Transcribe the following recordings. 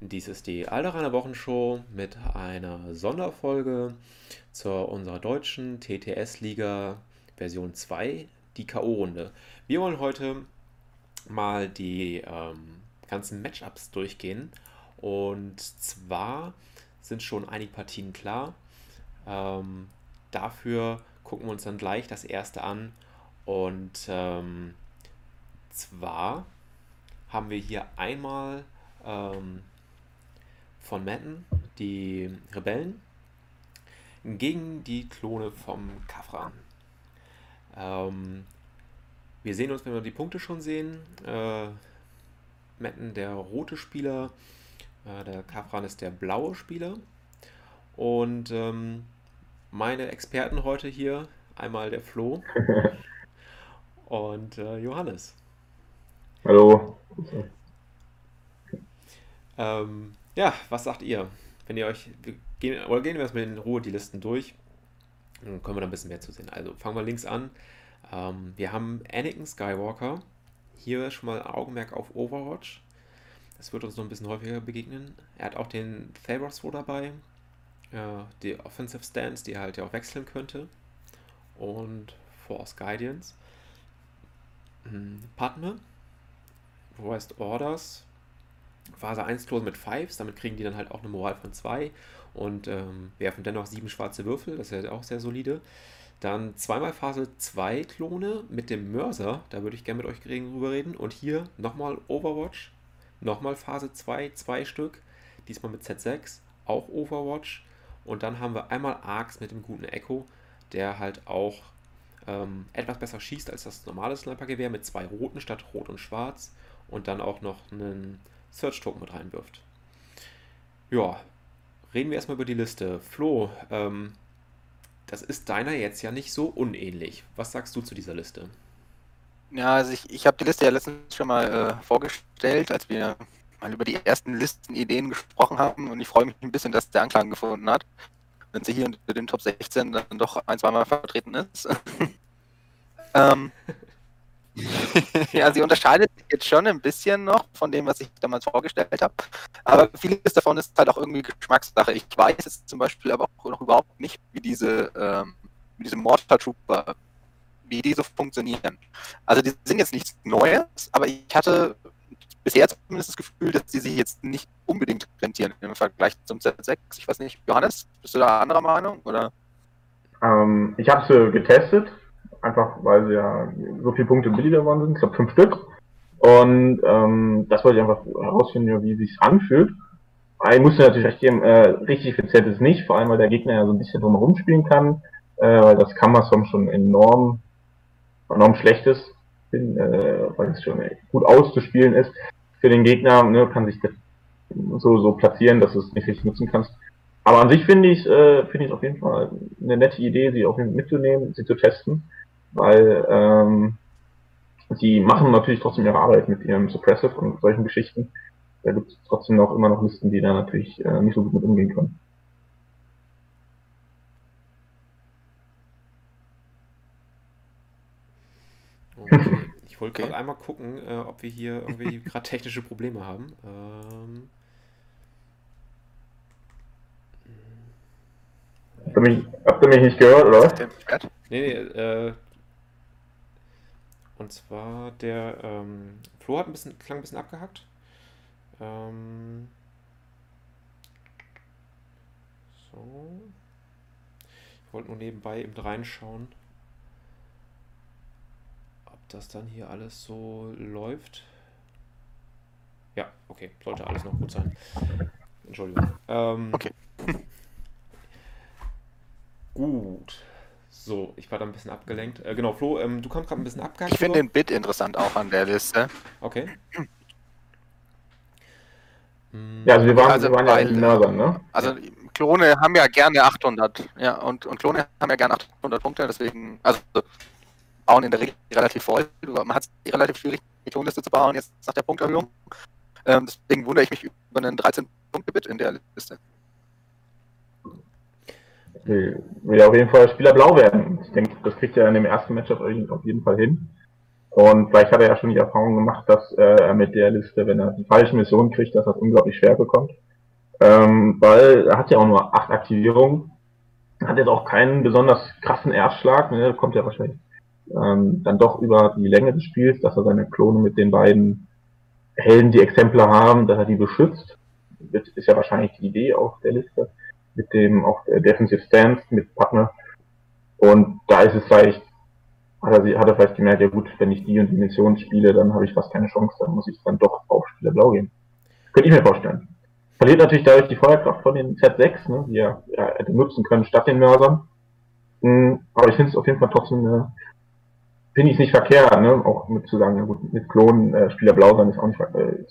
Dies ist die Alderaner Wochenshow mit einer Sonderfolge zu unserer deutschen TTS-Liga Version 2, die K.O.-Runde. Wir wollen heute mal die ähm, ganzen Matchups durchgehen. Und zwar sind schon einige Partien klar. Ähm, dafür gucken wir uns dann gleich das erste an. Und ähm, zwar haben wir hier einmal ähm, von Madden, die Rebellen, gegen die Klone vom Kafran. Ähm, wir sehen uns, wenn wir die Punkte schon sehen. Äh, Madden der rote Spieler, äh, der Kafran ist der blaue Spieler. Und ähm, meine Experten heute hier, einmal der Flo und äh, Johannes. Hallo. Ähm, ja, was sagt ihr? Wenn ihr euch, gehen, oder gehen wir erstmal in Ruhe die Listen durch, dann können wir da ein bisschen mehr zu sehen. Also fangen wir links an. Ähm, wir haben Anakin Skywalker. Hier schon mal Augenmerk auf Overwatch. Das wird uns noch ein bisschen häufiger begegnen. Er hat auch den Tharos dabei. Äh, die Offensive Stance, die er halt ja auch wechseln könnte. Und Force Guidance. Hm, Padme. West Orders. Phase 1 Klose mit Fives, damit kriegen die dann halt auch eine Moral von 2 und ähm, werfen dennoch sieben schwarze Würfel, das ist ja auch sehr solide. Dann zweimal Phase 2 Klone mit dem Mörser, da würde ich gerne mit euch drüber reden. Und hier nochmal Overwatch, nochmal Phase 2, zwei Stück, diesmal mit Z6, auch Overwatch. Und dann haben wir einmal Arcs mit dem guten Echo, der halt auch ähm, etwas besser schießt als das normale Snipergewehr mit zwei roten statt rot und schwarz. Und dann auch noch einen Search-Token mit reinwirft. Ja, reden wir erstmal über die Liste. Flo, ähm, das ist deiner jetzt ja nicht so unähnlich. Was sagst du zu dieser Liste? Ja, also ich, ich habe die Liste ja letztens schon mal äh, vorgestellt, als wir mal über die ersten Listenideen gesprochen haben und ich freue mich ein bisschen, dass der Anklang gefunden hat, wenn sie hier unter den Top 16 dann doch ein, zweimal vertreten ist. ähm, ja, sie unterscheidet sich jetzt schon ein bisschen noch von dem, was ich damals vorgestellt habe. Aber vieles davon ist halt auch irgendwie Geschmackssache. Ich weiß jetzt zum Beispiel aber auch noch überhaupt nicht, wie diese, ähm, diese Mortar Trooper, wie die so funktionieren. Also die sind jetzt nichts Neues, aber ich hatte bisher zumindest das Gefühl, dass die sich jetzt nicht unbedingt rentieren im Vergleich zum Z6. Ich weiß nicht, Johannes, bist du da anderer Meinung? Oder? Ähm, ich habe sie getestet Einfach weil sie ja so viele Punkte billiger geworden sind. Ich glaube fünf Stück. Und ähm, das wollte ich einfach herausfinden, wie es sich anfühlt. Ich musste natürlich recht geben, äh, richtig effizient ist nicht, vor allem weil der Gegner ja so ein bisschen drumherum spielen kann, äh, weil das Kammersom schon enorm, enorm schlecht ist, äh, weil es schon gut auszuspielen ist für den Gegner, ne, kann sich so, so platzieren, dass du es nicht richtig nutzen kannst. Aber an sich finde ich äh, finde ich auf jeden Fall eine nette Idee, sie auch mitzunehmen, sie zu testen weil ähm, sie machen natürlich trotzdem ihre Arbeit mit ihrem Suppressive und solchen Geschichten. Da gibt es trotzdem noch immer noch Listen, die da natürlich äh, nicht so gut mit umgehen können. Okay. Ich wollte gerade einmal gucken, äh, ob wir hier irgendwie gerade technische Probleme haben. Ähm... Habt ihr, mich, habt ihr mich nicht gehört, oder was? Nee, nee, äh, und zwar der ähm, Flo hat ein bisschen, klang ein bisschen abgehackt. Ähm, so. Ich wollte nur nebenbei eben reinschauen, ob das dann hier alles so läuft. Ja, okay, sollte alles noch gut sein. Entschuldigung. Ähm, okay. gut. So, ich war da ein bisschen abgelenkt. Äh, genau, Flo, ähm, du kommst gerade ein bisschen abgehakt. Ich finde den Bit interessant auch an der Liste. Okay. Ja, also wir waren, also, wir waren weil, ja in Mördern, ne? Also Klone haben ja gerne 800, ja, und, und Klone haben ja gerne 800 Punkte, deswegen, also bauen in der Regel relativ voll. Man hat es relativ schwierig, die Klonliste zu bauen, jetzt nach der Punkterhöhung. Ähm, deswegen wundere ich mich über einen 13-Punkte-Bit in der Liste will, will auf jeden Fall Spieler blau werden. Ich denke, das kriegt er in dem ersten Matchup auf jeden Fall hin. Und vielleicht hat er ja schon die Erfahrung gemacht, dass äh, er mit der Liste, wenn er die falsche Mission kriegt, dass er es unglaublich schwer bekommt. Ähm, weil er hat ja auch nur acht Aktivierungen. Hat jetzt auch keinen besonders krassen Erstschlag, ne? kommt ja wahrscheinlich ähm, dann doch über die Länge des Spiels, dass er seine Klone mit den beiden Helden, die Exemplar haben, dass er die beschützt. Das ist ja wahrscheinlich die Idee auf der Liste. Mit dem auch Defensive Stance, mit Partner. Und da ist es vielleicht, hat er, hat er vielleicht gemerkt, ja gut, wenn ich die und die Mission spiele, dann habe ich fast keine Chance, dann muss ich dann doch auf Spieler Blau gehen. Könnte ich mir vorstellen. Verliert natürlich dadurch die Feuerkraft von den Z6, ne, die er ja, hätte nutzen können statt den Mörsern. Mhm, aber ich finde es auf jeden Fall trotzdem finde ich nicht verkehrt, ne? auch mit zu sagen, ja gut, mit Klonen äh, Spieler blau sein ist auch nicht verkehrt.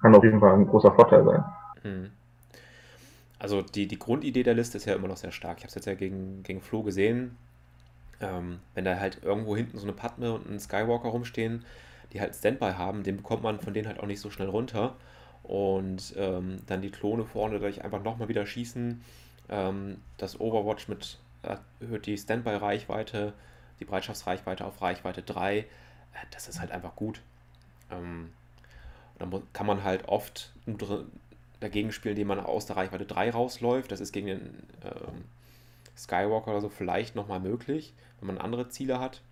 Kann auf jeden Fall ein großer Vorteil sein. Hm. Also die, die Grundidee der Liste ist ja immer noch sehr stark. Ich habe es jetzt ja gegen, gegen Flo gesehen. Ähm, wenn da halt irgendwo hinten so eine Padme und ein Skywalker rumstehen, die halt Standby haben, den bekommt man von denen halt auch nicht so schnell runter. Und ähm, dann die Klone vorne dadurch einfach nochmal wieder schießen. Ähm, das Overwatch mit erhöht die Standby-Reichweite die Bereitschaftsreichweite auf Reichweite 3, äh, das ist halt einfach gut. Ähm, dann kann man halt oft dagegen spielen, indem man aus der Reichweite 3 rausläuft. Das ist gegen den ähm, Skywalker oder so vielleicht nochmal möglich, wenn man andere Ziele hat.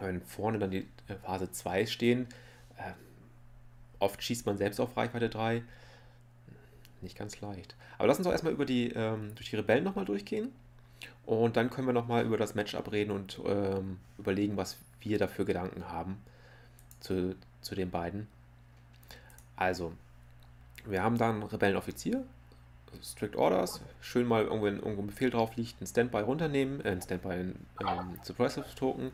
Wenn vorne dann die äh, Phase 2 stehen, äh, oft schießt man selbst auf Reichweite 3. Nicht ganz leicht. Aber lass uns doch erstmal über die, ähm, durch die Rebellen nochmal durchgehen. Und dann können wir nochmal über das Matchup reden und ähm, überlegen, was wir dafür Gedanken haben zu, zu den beiden. Also, wir haben dann Rebellenoffizier, Strict Orders, schön mal irgendwo, irgendwo ein Befehl drauf liegt, ein Standby runternehmen, äh, ein Standby, ein ähm, Suppressive Token.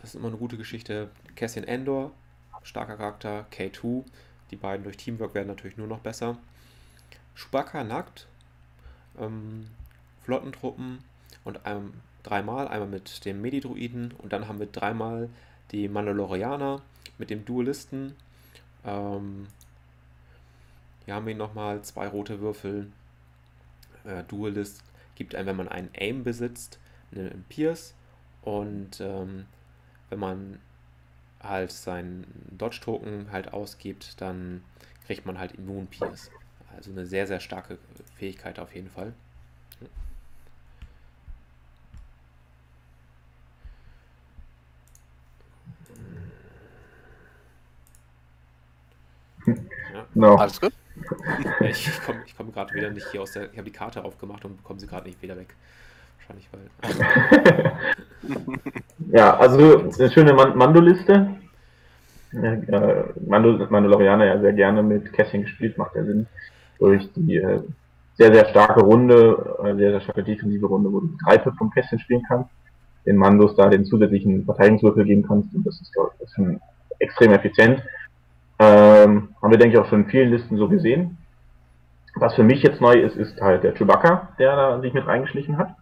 Das ist immer eine gute Geschichte. Cassian Endor, starker Charakter, K2, die beiden durch Teamwork werden natürlich nur noch besser. Chewbacca nackt, ähm, Flottentruppen und einem, dreimal, einmal mit dem Medidruiden und dann haben wir dreimal die Mandalorianer mit dem Duelisten. Ähm, hier haben wir nochmal zwei rote Würfel. Äh, Duelist gibt einem, wenn man einen Aim besitzt, einen Pierce und ähm, wenn man halt seinen Dodge-Token halt ausgibt, dann kriegt man halt Immun Pierce. Also eine sehr, sehr starke Fähigkeit auf jeden Fall. Ja. No. Alles gut? Ich komme komm gerade wieder nicht hier aus der. Ich habe die Karte aufgemacht und bekomme sie gerade nicht wieder weg. Wahrscheinlich, weil. ja, also eine schöne Mando-Liste. Mando, Mandalorianer ja sehr gerne mit Kästchen gespielt, macht ja Sinn. Durch die äh, sehr, sehr starke Runde, äh, sehr, sehr starke defensive Runde, wo du drei vom Kästchen spielen kannst. Den Mandos da den zusätzlichen Verteidigungswürfel geben kannst. Und das ist, glaube ich, ist extrem effizient. Ähm, haben wir, denke ich, auch schon in vielen Listen so gesehen. Was für mich jetzt neu ist, ist halt der Chewbacca, der da sich mit reingeschlichen hat.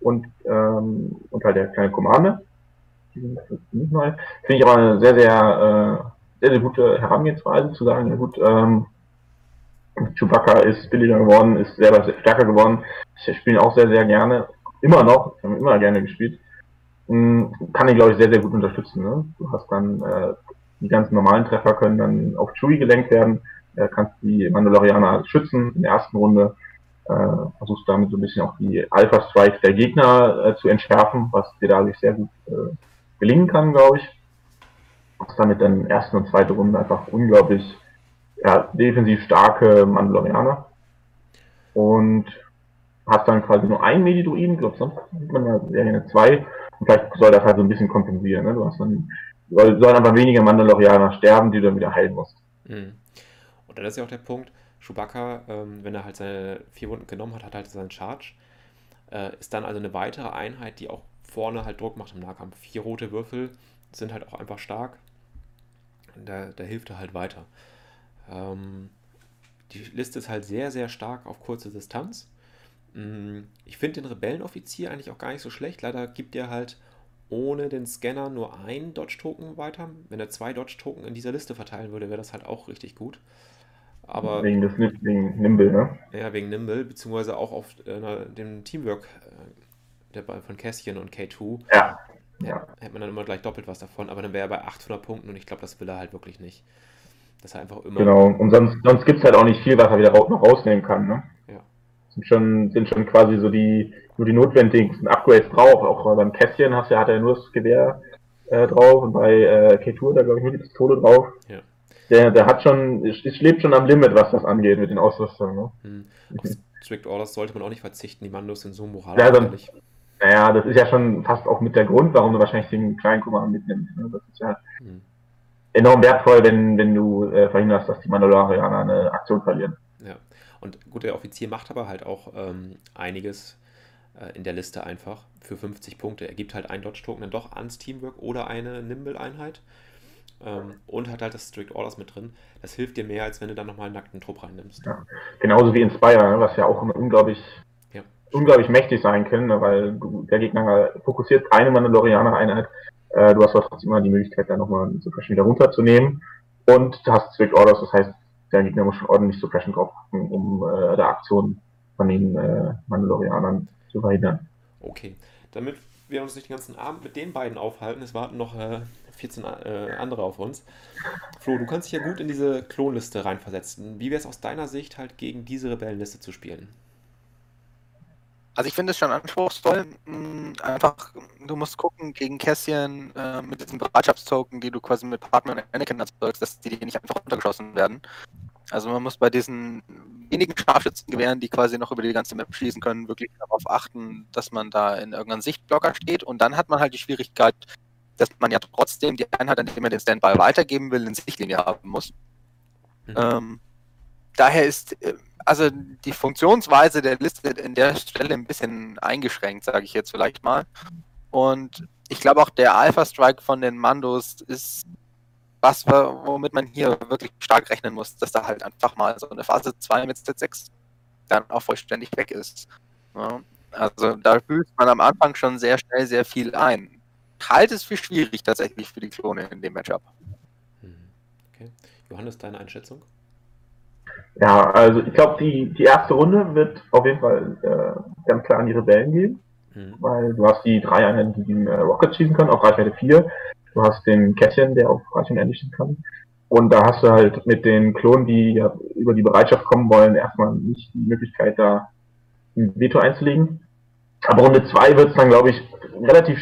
Und, ähm, und halt der kleine sind nicht neu. Finde ich aber eine sehr, sehr, äh, sehr, sehr gute Herangehensweise zu sagen, ja gut, ähm, Chewbacca ist billiger geworden, ist selber stärker geworden. Ich spiele auch sehr, sehr gerne. Immer noch, ich habe immer gerne gespielt. Hm, kann ich, glaube ich, sehr, sehr gut unterstützen. Ne? Du hast dann äh, die ganzen normalen Treffer können dann auf Chewie gelenkt werden. Äh, kannst die Mandalorianer schützen in der ersten Runde. Äh, versuchst damit so ein bisschen auch die Alpha Strikes der Gegner äh, zu entschärfen, was dir dadurch sehr gut äh, gelingen kann, glaube ich. Hast damit dann erste und zweite Runde einfach unglaublich ja, defensiv starke Mandalorianer. Und hast dann quasi nur einen Medidruiden, ich glaube, sonst sieht man ja gerne zwei. Und vielleicht soll das halt so ein bisschen kompensieren. Ne? Du hast dann sollen einfach weniger Mandalorianer sterben, die du dann wieder heilen musst. Mhm. Und dann ist ja auch der Punkt, Chewbacca, ähm, wenn er halt seine vier Wunden genommen hat, hat halt seinen Charge. Äh, ist dann also eine weitere Einheit, die auch vorne halt Druck macht im Nahkampf. Vier rote Würfel sind halt auch einfach stark. Da, da hilft er halt weiter. Ähm, die Liste ist halt sehr, sehr stark auf kurze Distanz. Mm, ich finde den Rebellenoffizier eigentlich auch gar nicht so schlecht. Leider gibt er halt ohne den Scanner nur ein Dodge-Token weiter. Wenn er zwei Dodge-Token in dieser Liste verteilen würde, wäre das halt auch richtig gut. Aber, wegen, des, wegen Nimble, ne? Ja, wegen Nimble, beziehungsweise auch auf äh, dem Teamwork äh, der, von Kästchen und K2. Ja. ja. hätte man dann immer gleich doppelt was davon, aber dann wäre er bei 800 Punkten und ich glaube, das will er halt wirklich nicht. Das er einfach immer. Genau, und sonst, sonst gibt es halt auch nicht viel, was er wieder noch rausnehmen kann, ne? Ja. Sind schon, sind schon quasi so die, nur die notwendigen Upgrades drauf. Auch beim Kästchen hast du, hat er nur das Gewehr äh, drauf und bei äh, K-Tour da glaube ich nur die Pistole drauf. Ja. Der, der hat schon, ist, lebt schon am Limit, was das angeht mit den Ausrüstungen. Ne? Hm. Strict Orders sollte man auch nicht verzichten, die Mandos sind so moral. Ja, dann, naja, das ist ja schon fast auch mit der Grund, warum du wahrscheinlich den kleinen Kummer mitnimmst. Ne? Das ist ja hm. enorm wertvoll, wenn, wenn du äh, verhinderst, dass die Mandalorianer eine Aktion verlieren. Ja, und gut, der Offizier macht aber halt auch ähm, einiges äh, in der Liste einfach für 50 Punkte. Er gibt halt ein Dodge-Token dann doch ans Teamwork oder eine Nimble-Einheit. Ähm, und hat halt das Strict Orders mit drin. Das hilft dir mehr, als wenn du dann nochmal einen nackten Trupp reinnimmst. Ja. Genauso wie Inspire, ne, was ja auch unglaublich unglaublich mächtig sein können, ne, weil der Gegner fokussiert eine Mandalorianer-Einheit. Äh, du hast trotzdem immer die Möglichkeit, da nochmal einen Suppression wieder runterzunehmen. Und du hast Strict Orders, das heißt, der Gegner muss schon ordentlich Suppression draufpacken, um äh, der Aktion von den äh, Mandalorianern zu verhindern. Okay, damit wir uns nicht den ganzen Abend mit den beiden aufhalten, es warten noch äh, 14 äh, andere auf uns. Flo, du kannst dich ja gut in diese Klonliste reinversetzen. Wie wäre es aus deiner Sicht halt gegen diese Rebellenliste zu spielen? Also ich finde es schon anspruchsvoll. Hm, einfach, du musst gucken gegen Cassian äh, mit diesen Bereitschaftstoken, die du quasi mit Partner und Anakin erzeugst, dass die nicht einfach runtergeschossen werden. Also man muss bei diesen wenigen Scharfschützengewehren, die quasi noch über die ganze Map schießen können, wirklich darauf achten, dass man da in irgendeinem Sichtblocker steht. Und dann hat man halt die Schwierigkeit, dass man ja trotzdem die Einheit, an die man den Standby weitergeben will, in Sichtlinie haben muss. Mhm. Ähm, daher ist äh, also die Funktionsweise der Liste in der Stelle ein bisschen eingeschränkt, sage ich jetzt vielleicht mal. Und ich glaube auch der Alpha Strike von den Mandos ist was, womit man hier wirklich stark rechnen muss, dass da halt einfach mal so eine Phase 2 mit Z6 dann auch vollständig weg ist. Ja, also da fühlt man am Anfang schon sehr schnell sehr viel ein. Halte es für schwierig tatsächlich für die Klone in dem Matchup. Hm, okay. Johannes, deine Einschätzung? Ja, also ich glaube, die, die erste Runde wird auf jeden Fall äh, ganz klar an die Rebellen gehen. Mhm. Weil du hast die drei Einheiten, die den äh, Rocket schießen können, auf Reichweite 4. Du hast den Kätzchen, der auf Ende schießen kann. Und da hast du halt mit den Klonen, die ja über die Bereitschaft kommen wollen, erstmal nicht die Möglichkeit, da ein Veto einzulegen. Aber Runde 2 wird es dann, glaube ich, relativ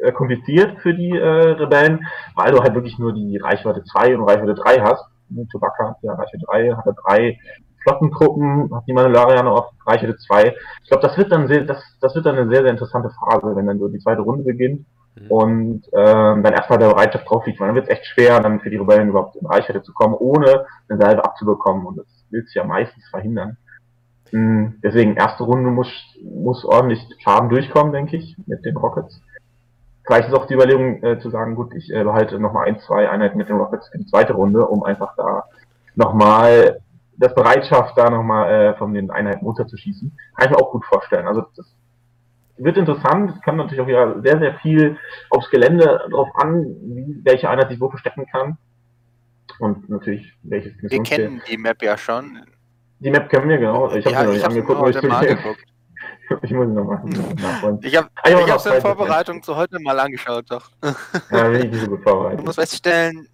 äh, kompliziert für die äh, Rebellen, weil du halt wirklich nur die Reichweite 2 und Reichweite 3 hast. Chewbacca hat ja Reichweite 3, hatte drei Flottentruppen, hat die Mandalorianer auf Reichweite 2. Ich glaube, das wird dann sehr, das, das wird dann eine sehr, sehr interessante Phase, wenn dann so die zweite Runde beginnt mhm. und ähm, dann erstmal der Bereitschaft drauf liegt, weil dann wird es echt schwer, dann für die Rebellen überhaupt in Reichweite zu kommen, ohne eine Salve abzubekommen. Und das willst du ja meistens verhindern. Mhm, deswegen, erste Runde muss, muss ordentlich Schaden durchkommen, denke ich, mit den Rockets. Vielleicht ist auch die Überlegung äh, zu sagen, gut, ich äh, behalte nochmal ein, zwei Einheiten mit den Rockets für die zweite Runde, um einfach da nochmal das Bereitschaft, da nochmal äh, von den Einheiten runterzuschießen. Kann ich mir auch gut vorstellen. Also das wird interessant, es kann natürlich auch wieder sehr, sehr viel aufs Gelände drauf an, wie, welche Einheit sich wo verstecken kann. Und natürlich welches Wir kennen die Map ja schon. Die Map kennen wir, genau. Ich habe ja, mir noch nicht angeguckt, aber ich mal angeguckt. Ich muss nochmal nachholen. Ich habe es in Vorbereitung zu heute mal angeschaut, doch. Ja, bin ich nicht so gut vorbereitet. Du musst feststellen,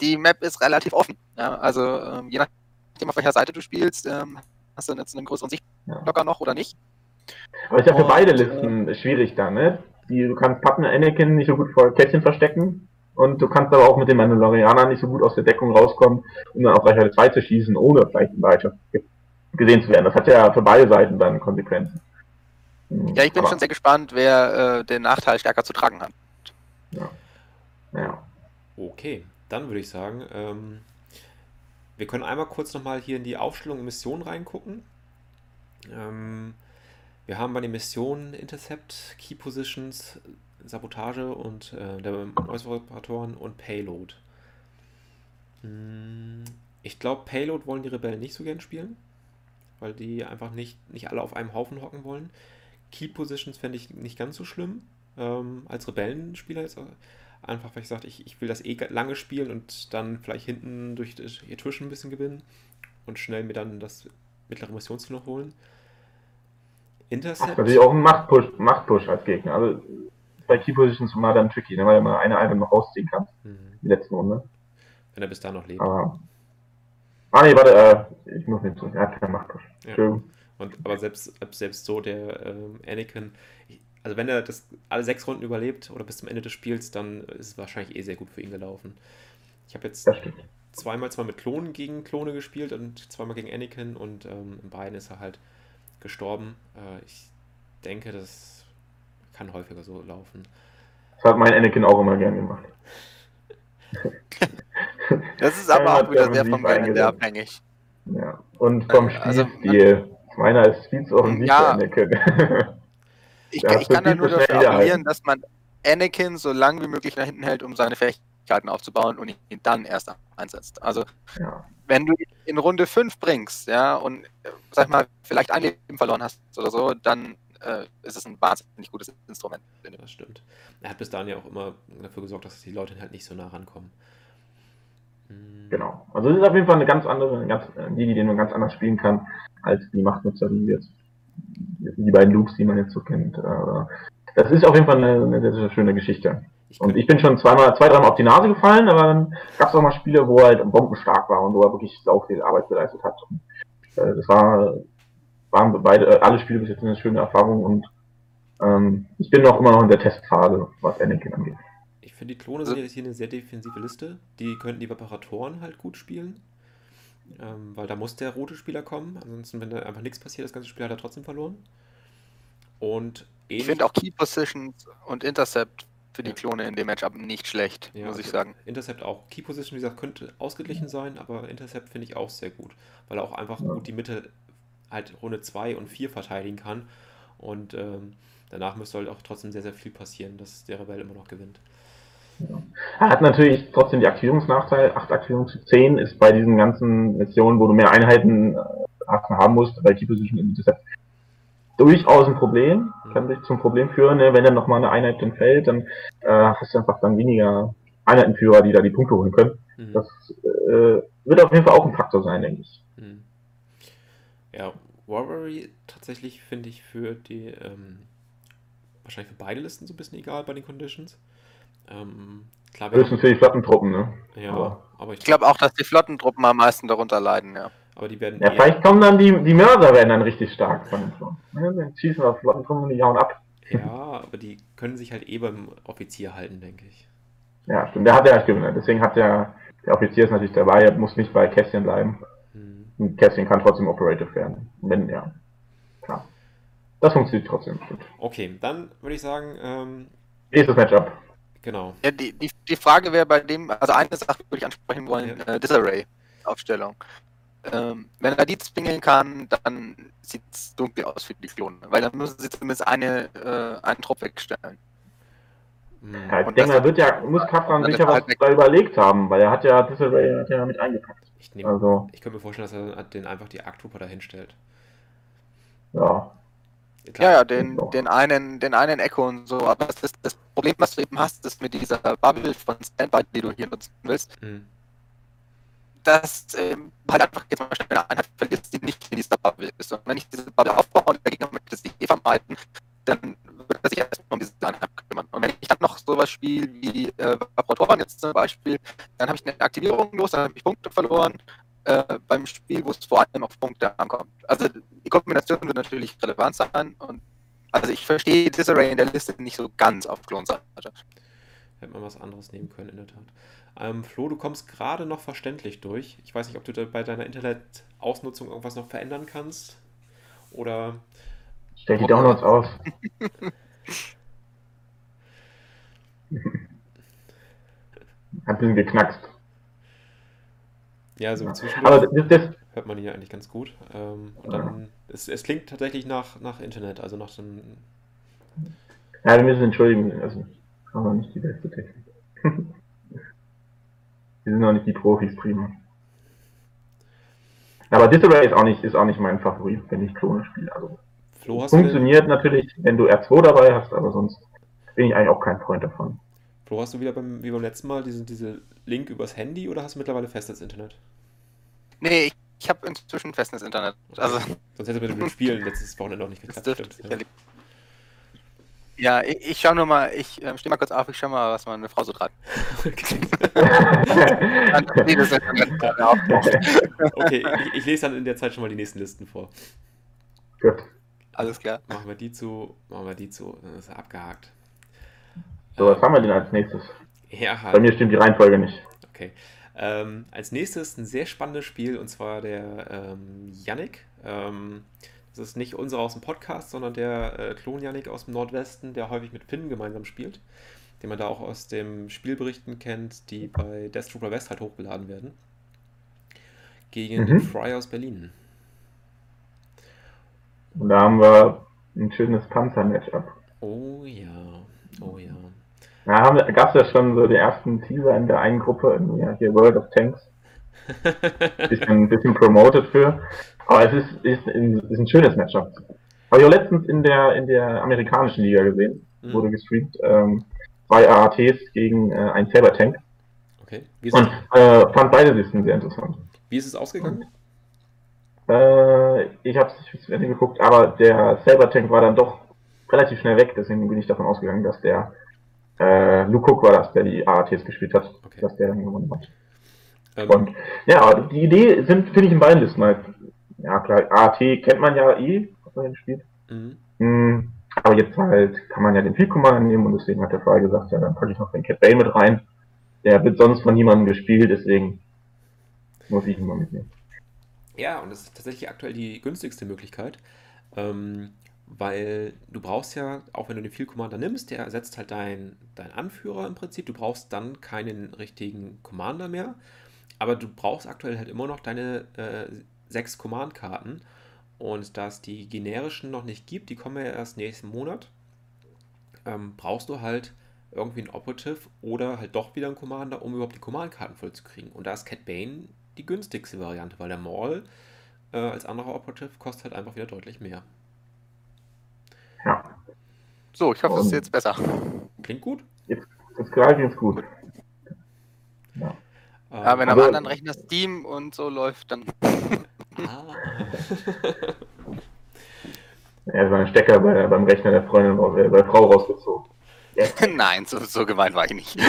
die Map ist relativ offen. Ja, also ähm, je nachdem, auf welcher Seite du spielst, ähm, hast du jetzt einen größeren Sichtblocker ja. noch oder nicht. Aber ist ja für Und, beide Listen äh, schwierig da, ne? Die, du kannst Pappen Anakin nicht so gut vor Kettchen verstecken und du kannst aber auch mit den Mandalorianern nicht so gut aus der Deckung rauskommen, um dann auf Reichweite 2 zu schießen, ohne vielleicht Bereitschaft gesehen zu werden. Das hat ja für beide Seiten dann Konsequenzen. Ja, ich bin aber schon sehr gespannt, wer äh, den Nachteil stärker zu tragen hat. Ja. ja. Okay, dann würde ich sagen, ähm, wir können einmal kurz nochmal hier in die Aufstellung und Missionen reingucken. Ähm, wir haben bei den Missionen Intercept, Key Positions, Sabotage und äh, der Operatoren und Payload. Hm, ich glaube, Payload wollen die Rebellen nicht so gern spielen, weil die einfach nicht, nicht alle auf einem Haufen hocken wollen. Key Positions fände ich nicht ganz so schlimm. Ähm, als Rebellenspieler jetzt einfach, weil ich sage, ich, ich will das eh lange spielen und dann vielleicht hinten durch ihr Twischen ein bisschen gewinnen und schnell mir dann das mittlere Missionsziel noch holen. Intercept. Natürlich auch ein Machtpush, Machtpush als Gegner. Also bei Key Positions immer dann tricky, ne, weil man eine Item noch rausziehen kann. Mhm. Die letzten Runde. Wenn er bis da noch lebt. Aber. Ah nee, warte, äh, ich muss nicht zurück. Er hat keine Macht. Ja. Und, aber selbst, selbst so, der ähm, Anakin, also wenn er das alle sechs Runden überlebt oder bis zum Ende des Spiels, dann ist es wahrscheinlich eh sehr gut für ihn gelaufen. Ich habe jetzt zweimal zwar mit Klonen gegen Klone gespielt und zweimal gegen Anakin und ähm, in beiden ist er halt gestorben. Äh, ich denke, das kann häufiger so laufen. Das hat mein Anakin auch immer gern gemacht. Das ist aber auch wieder er sehr vom Gelände abhängig. Ja. Und vom Äh, also, Spielstil. Meiner ist viel zu offensiv Ja. Anakin. Ich, ich kann da nur dafür Betrayal appellieren, dass man Anakin so lange wie möglich nach hinten hält, um seine Fähigkeiten aufzubauen und ihn dann erst einsetzt. Also ja. wenn du ihn in Runde 5 bringst, ja, und äh, sag mal, vielleicht ein Leben verloren hast oder so, dann äh, ist es ein wahnsinnig gutes Instrument. Das stimmt. Er hat bis dahin ja auch immer dafür gesorgt, dass die Leute halt nicht so nah rankommen. Hm, Genau. Also es ist auf jeden Fall eine ganz andere, eine ganz, äh, die, die man ganz anders spielen kann, als die Machtnutzer, die jetzt, die beiden Loops, die man jetzt so kennt. Äh, Das ist auf jeden Fall eine, eine sehr, sehr schöne Geschichte. Ich Und ich bin schon zweimal, zwei, dreimal auf die Nase gefallen, aber dann gab es auch mal Spiele, wo er halt bombenstark war und wo er wirklich sau viel Arbeit geleistet hat. Und, äh, das war, waren beide, äh, alle Spiele bis jetzt eine schöne Erfahrung und ähm, ich bin noch immer noch in der Testphase, was Anakin angeht. ich finde, die Klone sind jetzt hier eine sehr defensive Liste. Die könnten die Vaporatoren halt gut spielen. Ähm, weil da muss der rote Spieler kommen. Ansonsten, wenn da einfach nichts passiert, das ganze Spiel hat er trotzdem verloren. Und Ich finde auch Key Positions und Intercept für die Ja. Klone in dem Matchup nicht schlecht, Ja, muss ich also sagen. Intercept auch. Key Position, wie gesagt, könnte ausgeglichen sein, aber Intercept finde ich auch sehr gut, weil er auch einfach Ja. gut die Mitte halt Runde 2 und 4 verteidigen kann. Und ähm, danach müsste halt auch trotzdem sehr, sehr viel passieren, dass der Rebell immer noch gewinnt. Er hat natürlich trotzdem die Aktivierungsnachteil. 8 Aktivierung zu 10 ist bei diesen ganzen Missionen, wo du mehr Einheiten äh, haben musst, bei Key Position in Intercept durchaus ein Problem. Kann sich zum Problem führen, ne? wenn dann nochmal eine Einheit entfällt, dann äh, hast du einfach dann weniger Einheitenführer, die da die Punkte holen können. Mhm. Das äh, wird auf jeden Fall auch ein Faktor sein, denke ich. Mhm. Ja, Warwery tatsächlich finde ich für die, ähm, wahrscheinlich für beide Listen so ein bisschen egal bei den Conditions. Ähm, klar, wir Höchstens für die Flottentruppen, ne? ja, aber- aber ich, Ich glaube auch, dass die Flottentruppen am meisten darunter leiden, ja. Aber die werden Ja, eher- vielleicht kommen dann die, die Mörser werden dann richtig stark von den Flotten. Ja, dann schießen wir auf Flottentruppen und die hauen ab. Ja, aber die können sich halt eh beim Offizier halten, denke ich. Ja, stimmt. Der hat ja stimmt. ne? Deswegen hat der, der Offizier ist natürlich dabei, er muss nicht bei Kästchen bleiben. Hm. Und Kästchen kann trotzdem operative werden. Wenn, ja. Klar. Das funktioniert trotzdem. Stimmt. Okay, dann würde ich sagen, ähm, Nächstes Matchup. genau. ja die, die, die Frage wäre bei dem, also eine Sache würde ich ansprechen wollen, äh, Disarray-Aufstellung. Ähm, wenn er die zwingen kann, dann sieht es dunkel aus für die Klone, weil dann müssen sie zumindest eine, äh, einen Trupp wegstellen. Hm. Ja, ich Und denke, da wird ja, muss Kaplan sicher was halt da überlegt haben, weil er hat ja Disarray hat ja mit eingepackt. Ich, nehm, Also, ich könnte mir vorstellen, dass er den einfach die Arctrooper dahin stellt. ja. Ja, ja, den, den einen, den einen Echo und so, aber das, ist das Problem, was du eben hast, ist mit dieser Bubble von Standby, die du hier nutzen willst, Hm. Dass ähm, halt einfach jetzt mal schnell eine Einheit vergisst, die nicht in dieser Bubble ist. Und wenn ich diese Bubble aufbaue und der Gegner möchte sie eh vermeiden, dann wird er sich erstmal um diese Einheit kümmern. Und wenn ich dann noch sowas spiele wie äh, jetzt zum Beispiel, dann habe ich eine Aktivierung los, dann habe ich Punkte verloren äh, beim Spiel, wo es vor allem auf Punkte ankommt. Also die Kombination wird natürlich relevant sein und also ich verstehe Disarray in der Liste nicht so ganz auf Klonseite. Hätte man was anderes nehmen können, in der Tat. Ähm, Flo, du kommst gerade noch verständlich durch. Ich weiß nicht, ob du da bei deiner Internetausnutzung irgendwas noch verändern kannst. Oder. Stell die Downloads aus. Hat ein bisschen geknackst. Ja, so Aber zwischendurch das, das, hört man hier eigentlich ganz gut. Ähm, und dann. Es, es klingt tatsächlich nach, nach Internet, also nach dem. ja, wir müssen entschuldigen, also haben wir nicht die beste Technik. wir sind noch nicht die Profis, prima. Aber Disarray ist auch nicht, ist auch nicht mein Favorit, wenn ich Klone spiele. Also Flo, du, funktioniert natürlich, wenn du R2 dabei hast, aber sonst bin ich eigentlich auch kein Freund davon. Flo, hast du wieder beim, wie beim letzten Mal diesen, diese Link übers Handy oder hast du mittlerweile festes Internet? Nee, ich, ich habe inzwischen festes Internet. Also Sonst hätte es mit dem Spielen letztes Wochenende auch nicht Das geklappt. dürfte stimmt, sicherlich. Ja, ich, ich schau nur mal, ich äh, stehe mal kurz auf, ich schau mal, was meine Frau so treibt. Ja auch- okay, ich, ich lese dann in der Zeit schon mal die nächsten Listen vor. Gut. Alles klar. Machen wir die zu, machen wir die zu, dann ist er abgehakt. So, was haben wir denn als nächstes? Ja, Bei halt. mir stimmt die Reihenfolge nicht. Okay. Ähm, als nächstes ein sehr spannendes Spiel und zwar der ähm, Yannick. Ähm, das ist nicht unserer aus dem Podcast, sondern der äh, Klon Yannick aus dem Nordwesten, der häufig mit Finn gemeinsam spielt. Den man da auch aus dem Spielberichten kennt, die bei Death Trooper West halt hochgeladen werden. Gegen Mhm. den Fry aus Berlin. Und da haben wir ein schönes Panzer-Matchup. Oh ja, oh ja. Da gab es ja schon so die ersten Teaser in der einen Gruppe, irgendwie, ja, hier World of Tanks. Bisschen, bisschen promoted für. Aber es ist, ist, ein- ist ein schönes Matchup. Habe ich auch letztens in der, in der amerikanischen Liga gesehen, Mhm. wurde gestreamt. Ähm, zwei AATs gegen äh, ein Saber-Tank. Okay. Wie ist, Und äh, fand beide Listen sehr interessant. wie ist es ausgegangen? Äh, ich habe es nicht zu Ende geguckt, aber der Saber-Tank war dann doch relativ schnell weg, deswegen bin ich davon ausgegangen, dass der äh, Luke Cook war das, der die AATs gespielt hat, Okay. dass der dann gewonnen hat. Ähm, Und ja, die Idee sind, finde ich, in beiden Listen halt. Ja, klar, AAT kennt man ja eh, was man spielt. mhm. Hm, aber jetzt halt kann man ja den Field Commander nehmen und deswegen hat der Frei gesagt, ja, dann packe ich noch den Cat Bane mit rein. Der wird sonst von niemandem gespielt, deswegen muss ich ihn mal mitnehmen. Ja, und das ist tatsächlich aktuell die günstigste Möglichkeit, ähm, weil du brauchst ja, auch wenn du den Field Commander nimmst, der ersetzt halt deinen dein Anführer im Prinzip, du brauchst dann keinen richtigen Commander mehr, aber du brauchst aktuell halt immer noch deine äh, sechs Command-Karten und da es die generischen noch nicht gibt, die kommen ja erst nächsten Monat, ähm, brauchst du halt irgendwie einen Operative oder halt doch wieder einen Commander, um überhaupt die Command-Karten voll zu kriegen. Und da ist Cat Bane die günstigste Variante, weil der Maul äh, als anderer Operative kostet halt einfach wieder deutlich mehr. Ja, So, ich hoffe, es ist jetzt besser. Klingt gut. jetzt gleich ist gut. Ähm, Ja, wenn am Also- anderen Rechner Steam und so läuft, dann. ah. Er ist ein Stecker bei, beim Rechner der Freundin, raus- äh, bei der Frau rausgezogen. Nein, so, so gemein war ich nicht.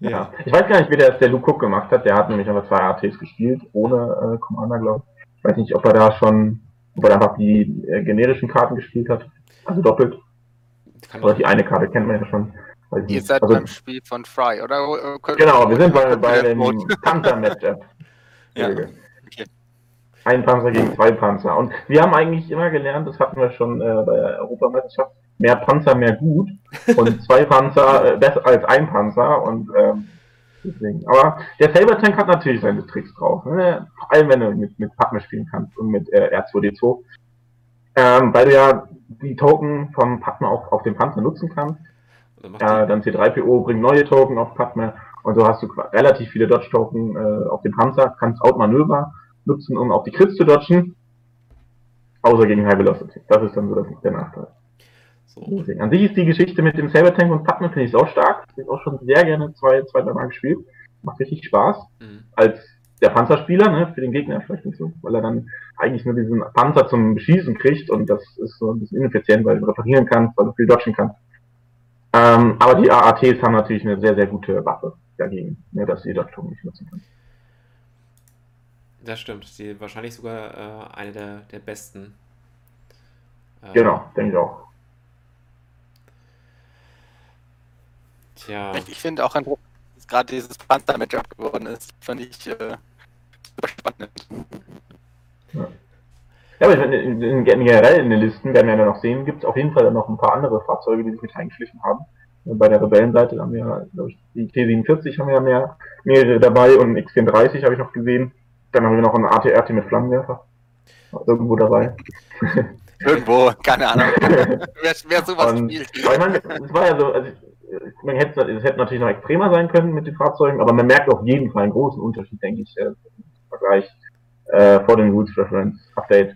Ja. Ich weiß gar nicht, wie der das der Luke Cook gemacht hat. Der hat nämlich einfach zwei ATs gespielt, ohne äh, Commander, glaube ich. Ich weiß nicht, ob er da schon, ob er einfach die äh, generischen Karten gespielt hat. Also doppelt. Kann Oder doch, die eine Karte kennt man ja schon. Weiß Ihr nicht. seid also, beim Spiel von Fry, oder? Genau, wir sind bei, bei dem Panzer-Matchup. Ja, okay. Ein Panzer gegen zwei Panzer. Und wir haben eigentlich immer gelernt, das hatten wir schon äh, bei der Europameisterschaft, mehr Panzer, mehr gut. Und zwei Panzer äh, besser als ein Panzer. Und ähm, deswegen. Aber der Saber Tank hat natürlich seine Tricks drauf. Ne? Vor allem, wenn du mit, mit Padme spielen kannst und mit äh, R2D2. Ähm, weil du ja die Token vom Padme auch auf dem Panzer nutzen kannst. Dann Ja, dann C3PO bringt neue Token auf Padme und so hast du relativ viele Dodge-Token äh, auf dem Panzer, kannst Outmanöver nutzen, um auf die Crits zu dodgen, außer gegen High Velocity. Das ist dann so das, der Nachteil. so. An sich ist die Geschichte mit dem Saber Tank und Padme finde ich auch stark. Ich habe auch schon sehr gerne zwei, zwei, drei Mal gespielt. Macht richtig Spaß. Mhm. Als der Panzerspieler, ne, für den Gegner vielleicht nicht so, weil er dann eigentlich nur diesen Panzer zum Beschießen kriegt und das ist so ein bisschen ineffizient, weil du reparieren kannst, weil du viel dodgen kannst. Ähm, aber die AATs haben natürlich eine sehr, sehr gute Waffe dagegen, ne, dass sie Dodge nicht nutzen können. Das stimmt. Die wahrscheinlich sogar äh, eine der, der besten. Äh, Genau, denke ich auch. Tja. Ich, ich finde auch, dass gerade dieses Panzer-Matchup geworden ist. Fand ich äh, super spannend. Ja, aber in, in, in, generell in den Listen, werden wir ja noch sehen, gibt es auf jeden Fall noch ein paar andere Fahrzeuge, die sich mit eingeschlichen haben. Bei der Rebellenseite haben wir, glaube ich, die T47 haben wir ja mehr, mehrere dabei und einen X34 habe ich noch gesehen. Dann haben wir noch einen ATRT mit Flammenwerfer. Irgendwo dabei. Irgendwo, keine Ahnung. wer, wer sowas Und, spielt. ich meine, es war ja so, also man hätte, es hätte natürlich noch extremer sein können mit den Fahrzeugen, aber man merkt auf jeden Fall einen großen Unterschied, denke ich, äh, im Vergleich äh, vor dem Rules Reference Update,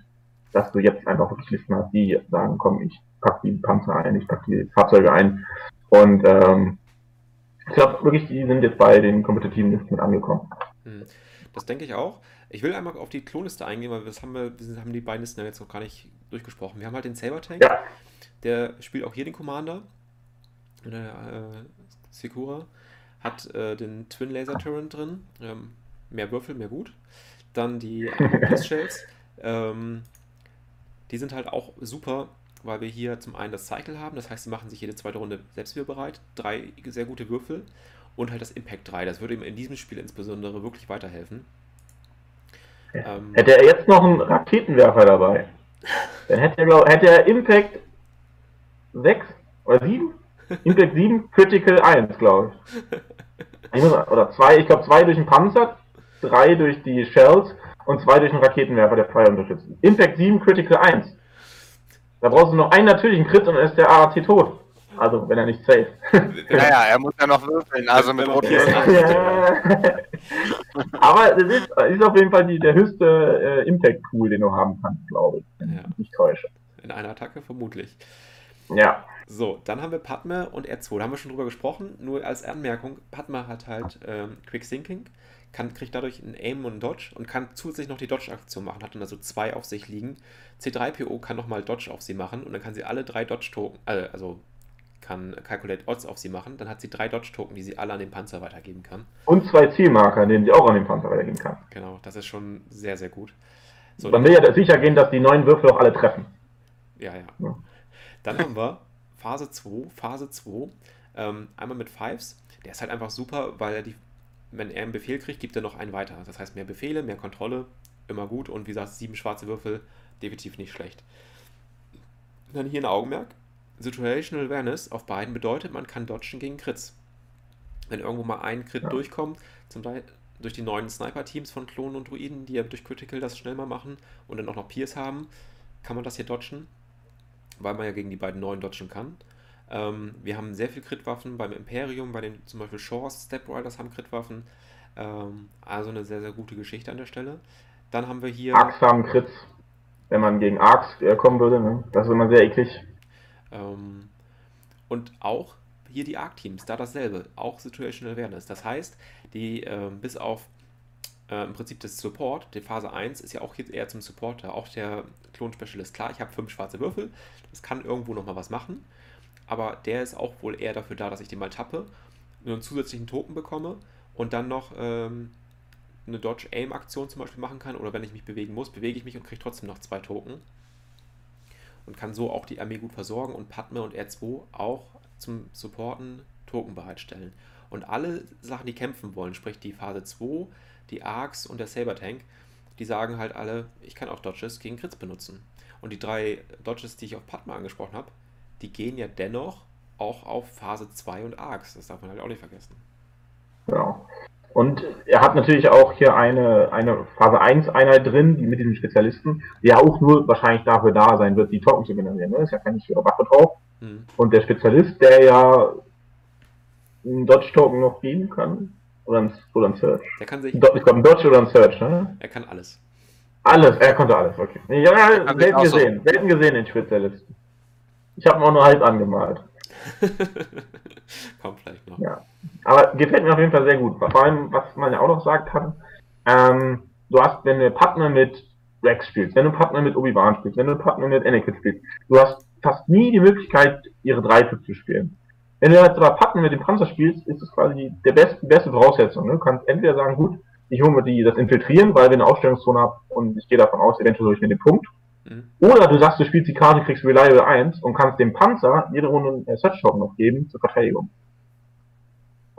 dass du jetzt einfach wirklich Listen hast, die sagen, komm, ich pack die Panzer ein, ich pack die Fahrzeuge ein. Und ähm, ich glaube wirklich, die sind jetzt bei den kompetitiven Listen angekommen. Hm. Das denke ich auch. Ich will einmal auf die Klonliste eingehen, weil das haben wir, wir haben die beiden Listen ja jetzt noch gar nicht durchgesprochen. Wir haben halt den Saber Tank, Ja. der spielt auch hier den Commander. Der äh, Sekura hat äh, den Twin Laser Turret drin. Ähm, mehr Würfel, mehr gut. Dann die Shells. Ähm, die sind halt auch super, weil wir hier zum einen das Cycle haben. Das heißt, sie machen sich jede zweite Runde selbst wieder bereit. Drei sehr gute Würfel. Und halt das Impact 3. Das würde ihm in diesem Spiel insbesondere wirklich weiterhelfen. Ähm, Hätte er jetzt noch einen Raketenwerfer dabei, dann hätte er, glaub, hätte er Impact 6 oder 7? Impact 7, Critical 1, glaube ich. oder 2, ich glaube 2 durch den Panzer, 3 durch die Shells und 2 durch den Raketenwerfer, der Feuer unterstützt. Impact 7, Critical 1. Da brauchst du noch einen natürlichen Crit und dann ist der ART tot. Also, wenn er nicht safe. Naja, er muss ja noch würfeln, also mit roten. Ja. Aber das ist, ist auf jeden Fall die, der höchste äh, Impact-Pool, den du haben kannst, glaube ich. Wenn Ja. ich mich nicht täusche. In einer Attacke vermutlich. Ja. So, dann haben wir Padme und R2. Da haben wir schon drüber gesprochen. Nur als Anmerkung: Padme hat halt ähm, Quick Thinking, kann, kriegt dadurch einen Aim und einen Dodge und kann zusätzlich noch die Dodge-Aktion machen. Hat dann also zwei auf sich liegen. C3PO kann nochmal Dodge auf sie machen und dann kann sie alle drei Dodge-Token, äh, also kann Calculate Odds auf sie machen. Dann hat sie drei Dodge-Token, die sie alle an den Panzer weitergeben kann. Und zwei Zielmarker, denen sie auch an den Panzer weitergehen kann. Genau, das ist schon sehr, sehr gut. So, Man will ja sicher gehen, dass die neuen Würfel auch alle treffen. Ja, ja. Ja. Dann haben wir Phase 2. Phase 2. Ähm, einmal mit Fives. Der ist halt einfach super, weil er die, wenn er einen Befehl kriegt, gibt er noch einen weiter. Das heißt, mehr Befehle, mehr Kontrolle, immer gut. Und wie gesagt, sieben schwarze Würfel, definitiv nicht schlecht. Dann hier ein Augenmerk. Situational Awareness auf beiden bedeutet, man kann dodgen gegen Crits. Wenn irgendwo mal ein Crit Ja. durchkommt, zum Teil durch die neuen Sniper-Teams von Klonen und Druiden, die ja durch Critical das schnell mal machen und dann auch noch Pierce haben, kann man das hier dodgen, weil man ja gegen die beiden neuen dodgen kann. Ähm, wir haben sehr viel Crit-Waffen beim Imperium, bei den zum Beispiel Shores, Step Riders haben Crit-Waffen. Ähm, also eine sehr, sehr gute Geschichte an der Stelle. Dann haben wir hier. Arcs haben Crits. Wenn man gegen Arcs äh, kommen würde, ne? das ist immer sehr eklig. Ähm, und auch hier die Arc-Teams, da dasselbe, auch Situational Awareness. Das heißt, die ähm, bis auf äh, im Prinzip das Support, die Phase 1 ist ja auch jetzt eher zum Supporter, auch der Klon-Specialist. Klar, ich habe fünf schwarze Würfel, das kann irgendwo nochmal was machen, aber der ist auch wohl eher dafür da, dass ich den mal tappe, nur einen zusätzlichen Token bekomme und dann noch ähm, eine Dodge-Aim-Aktion zum Beispiel machen kann oder wenn ich mich bewegen muss, bewege ich mich und kriege trotzdem noch zwei Token und kann so auch die Armee gut versorgen und Padme und R2 auch zum Supporten Token bereitstellen. Und alle Sachen, die kämpfen wollen, sprich die Phase 2, die Arcs und der Saber Tank, die sagen halt alle, ich kann auch Dodges gegen Crits benutzen. Und die drei Dodges, die ich auf Padme angesprochen habe, die gehen ja dennoch auch auf Phase 2 und Arcs. Das darf man halt auch nicht vergessen. Ja. Und er hat natürlich auch hier eine, eine Phase 1 Einheit drin, die mit diesem Spezialisten, die ja auch nur wahrscheinlich dafür da sein wird, die Token zu generieren. Ne? Ist ja keine schwere Waffe drauf. Hm. Und der Spezialist, der ja einen Dodge-Token noch geben kann. Oder ein, oder ein Search. Der kann sich, Ich glaube, ein Dodge oder ein Search, ne? er kann alles. Alles, er konnte alles, okay. Ja, selten auch so- gesehen. Selten gesehen, den Spezialisten. Ich habe ihn auch nur halb angemalt. Kommt vielleicht noch. Ja. Aber gefällt mir auf jeden Fall sehr gut. Vor allem, was man ja auch noch sagt hat, ähm, du hast, wenn du Partner mit Rex spielst, wenn du Partner mit Obi-Wan spielst, wenn du Partner mit Anakin spielst, du hast fast nie die Möglichkeit, ihre Dreier zu spielen. Wenn du jetzt aber Partner mit dem Panzer spielst, ist es quasi der beste, beste Voraussetzung. Ne? Du kannst entweder sagen, gut, ich hole mir die, das Infiltrieren, weil wir eine Ausstellungszone haben und ich gehe davon aus, eventuell hole ich mir den Punkt. Oder du sagst, du spielst die Karte, kriegst Reliable 1 und kannst dem Panzer jede Runde einen Search Token noch geben zur Verteidigung.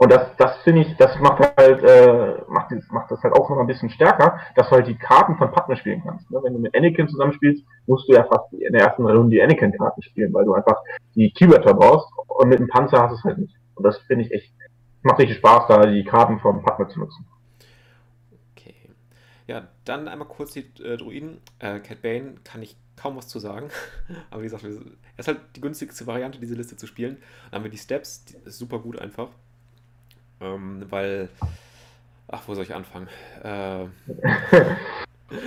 Und das, das finde ich, das macht halt, äh, macht, macht das halt auch noch ein bisschen stärker, dass du halt die Karten von Partner spielen kannst. Ne? Wenn du mit Anakin zusammenspielst, musst du ja fast in der ersten Runde die Anakin-Karten spielen, weil du einfach die Keywörter brauchst und mit dem Panzer hast du es halt nicht. Und das finde ich echt, macht richtig Spaß, da die Karten vom Partner zu nutzen. Ja, dann einmal kurz die äh, Druiden. Äh, Cat Bane kann ich kaum was zu sagen. Aber wie gesagt, er ist halt die günstigste Variante, diese Liste zu spielen. Dann haben wir die Steps, die ist super gut einfach. Ähm, weil. Ach, wo soll ich anfangen? Äh,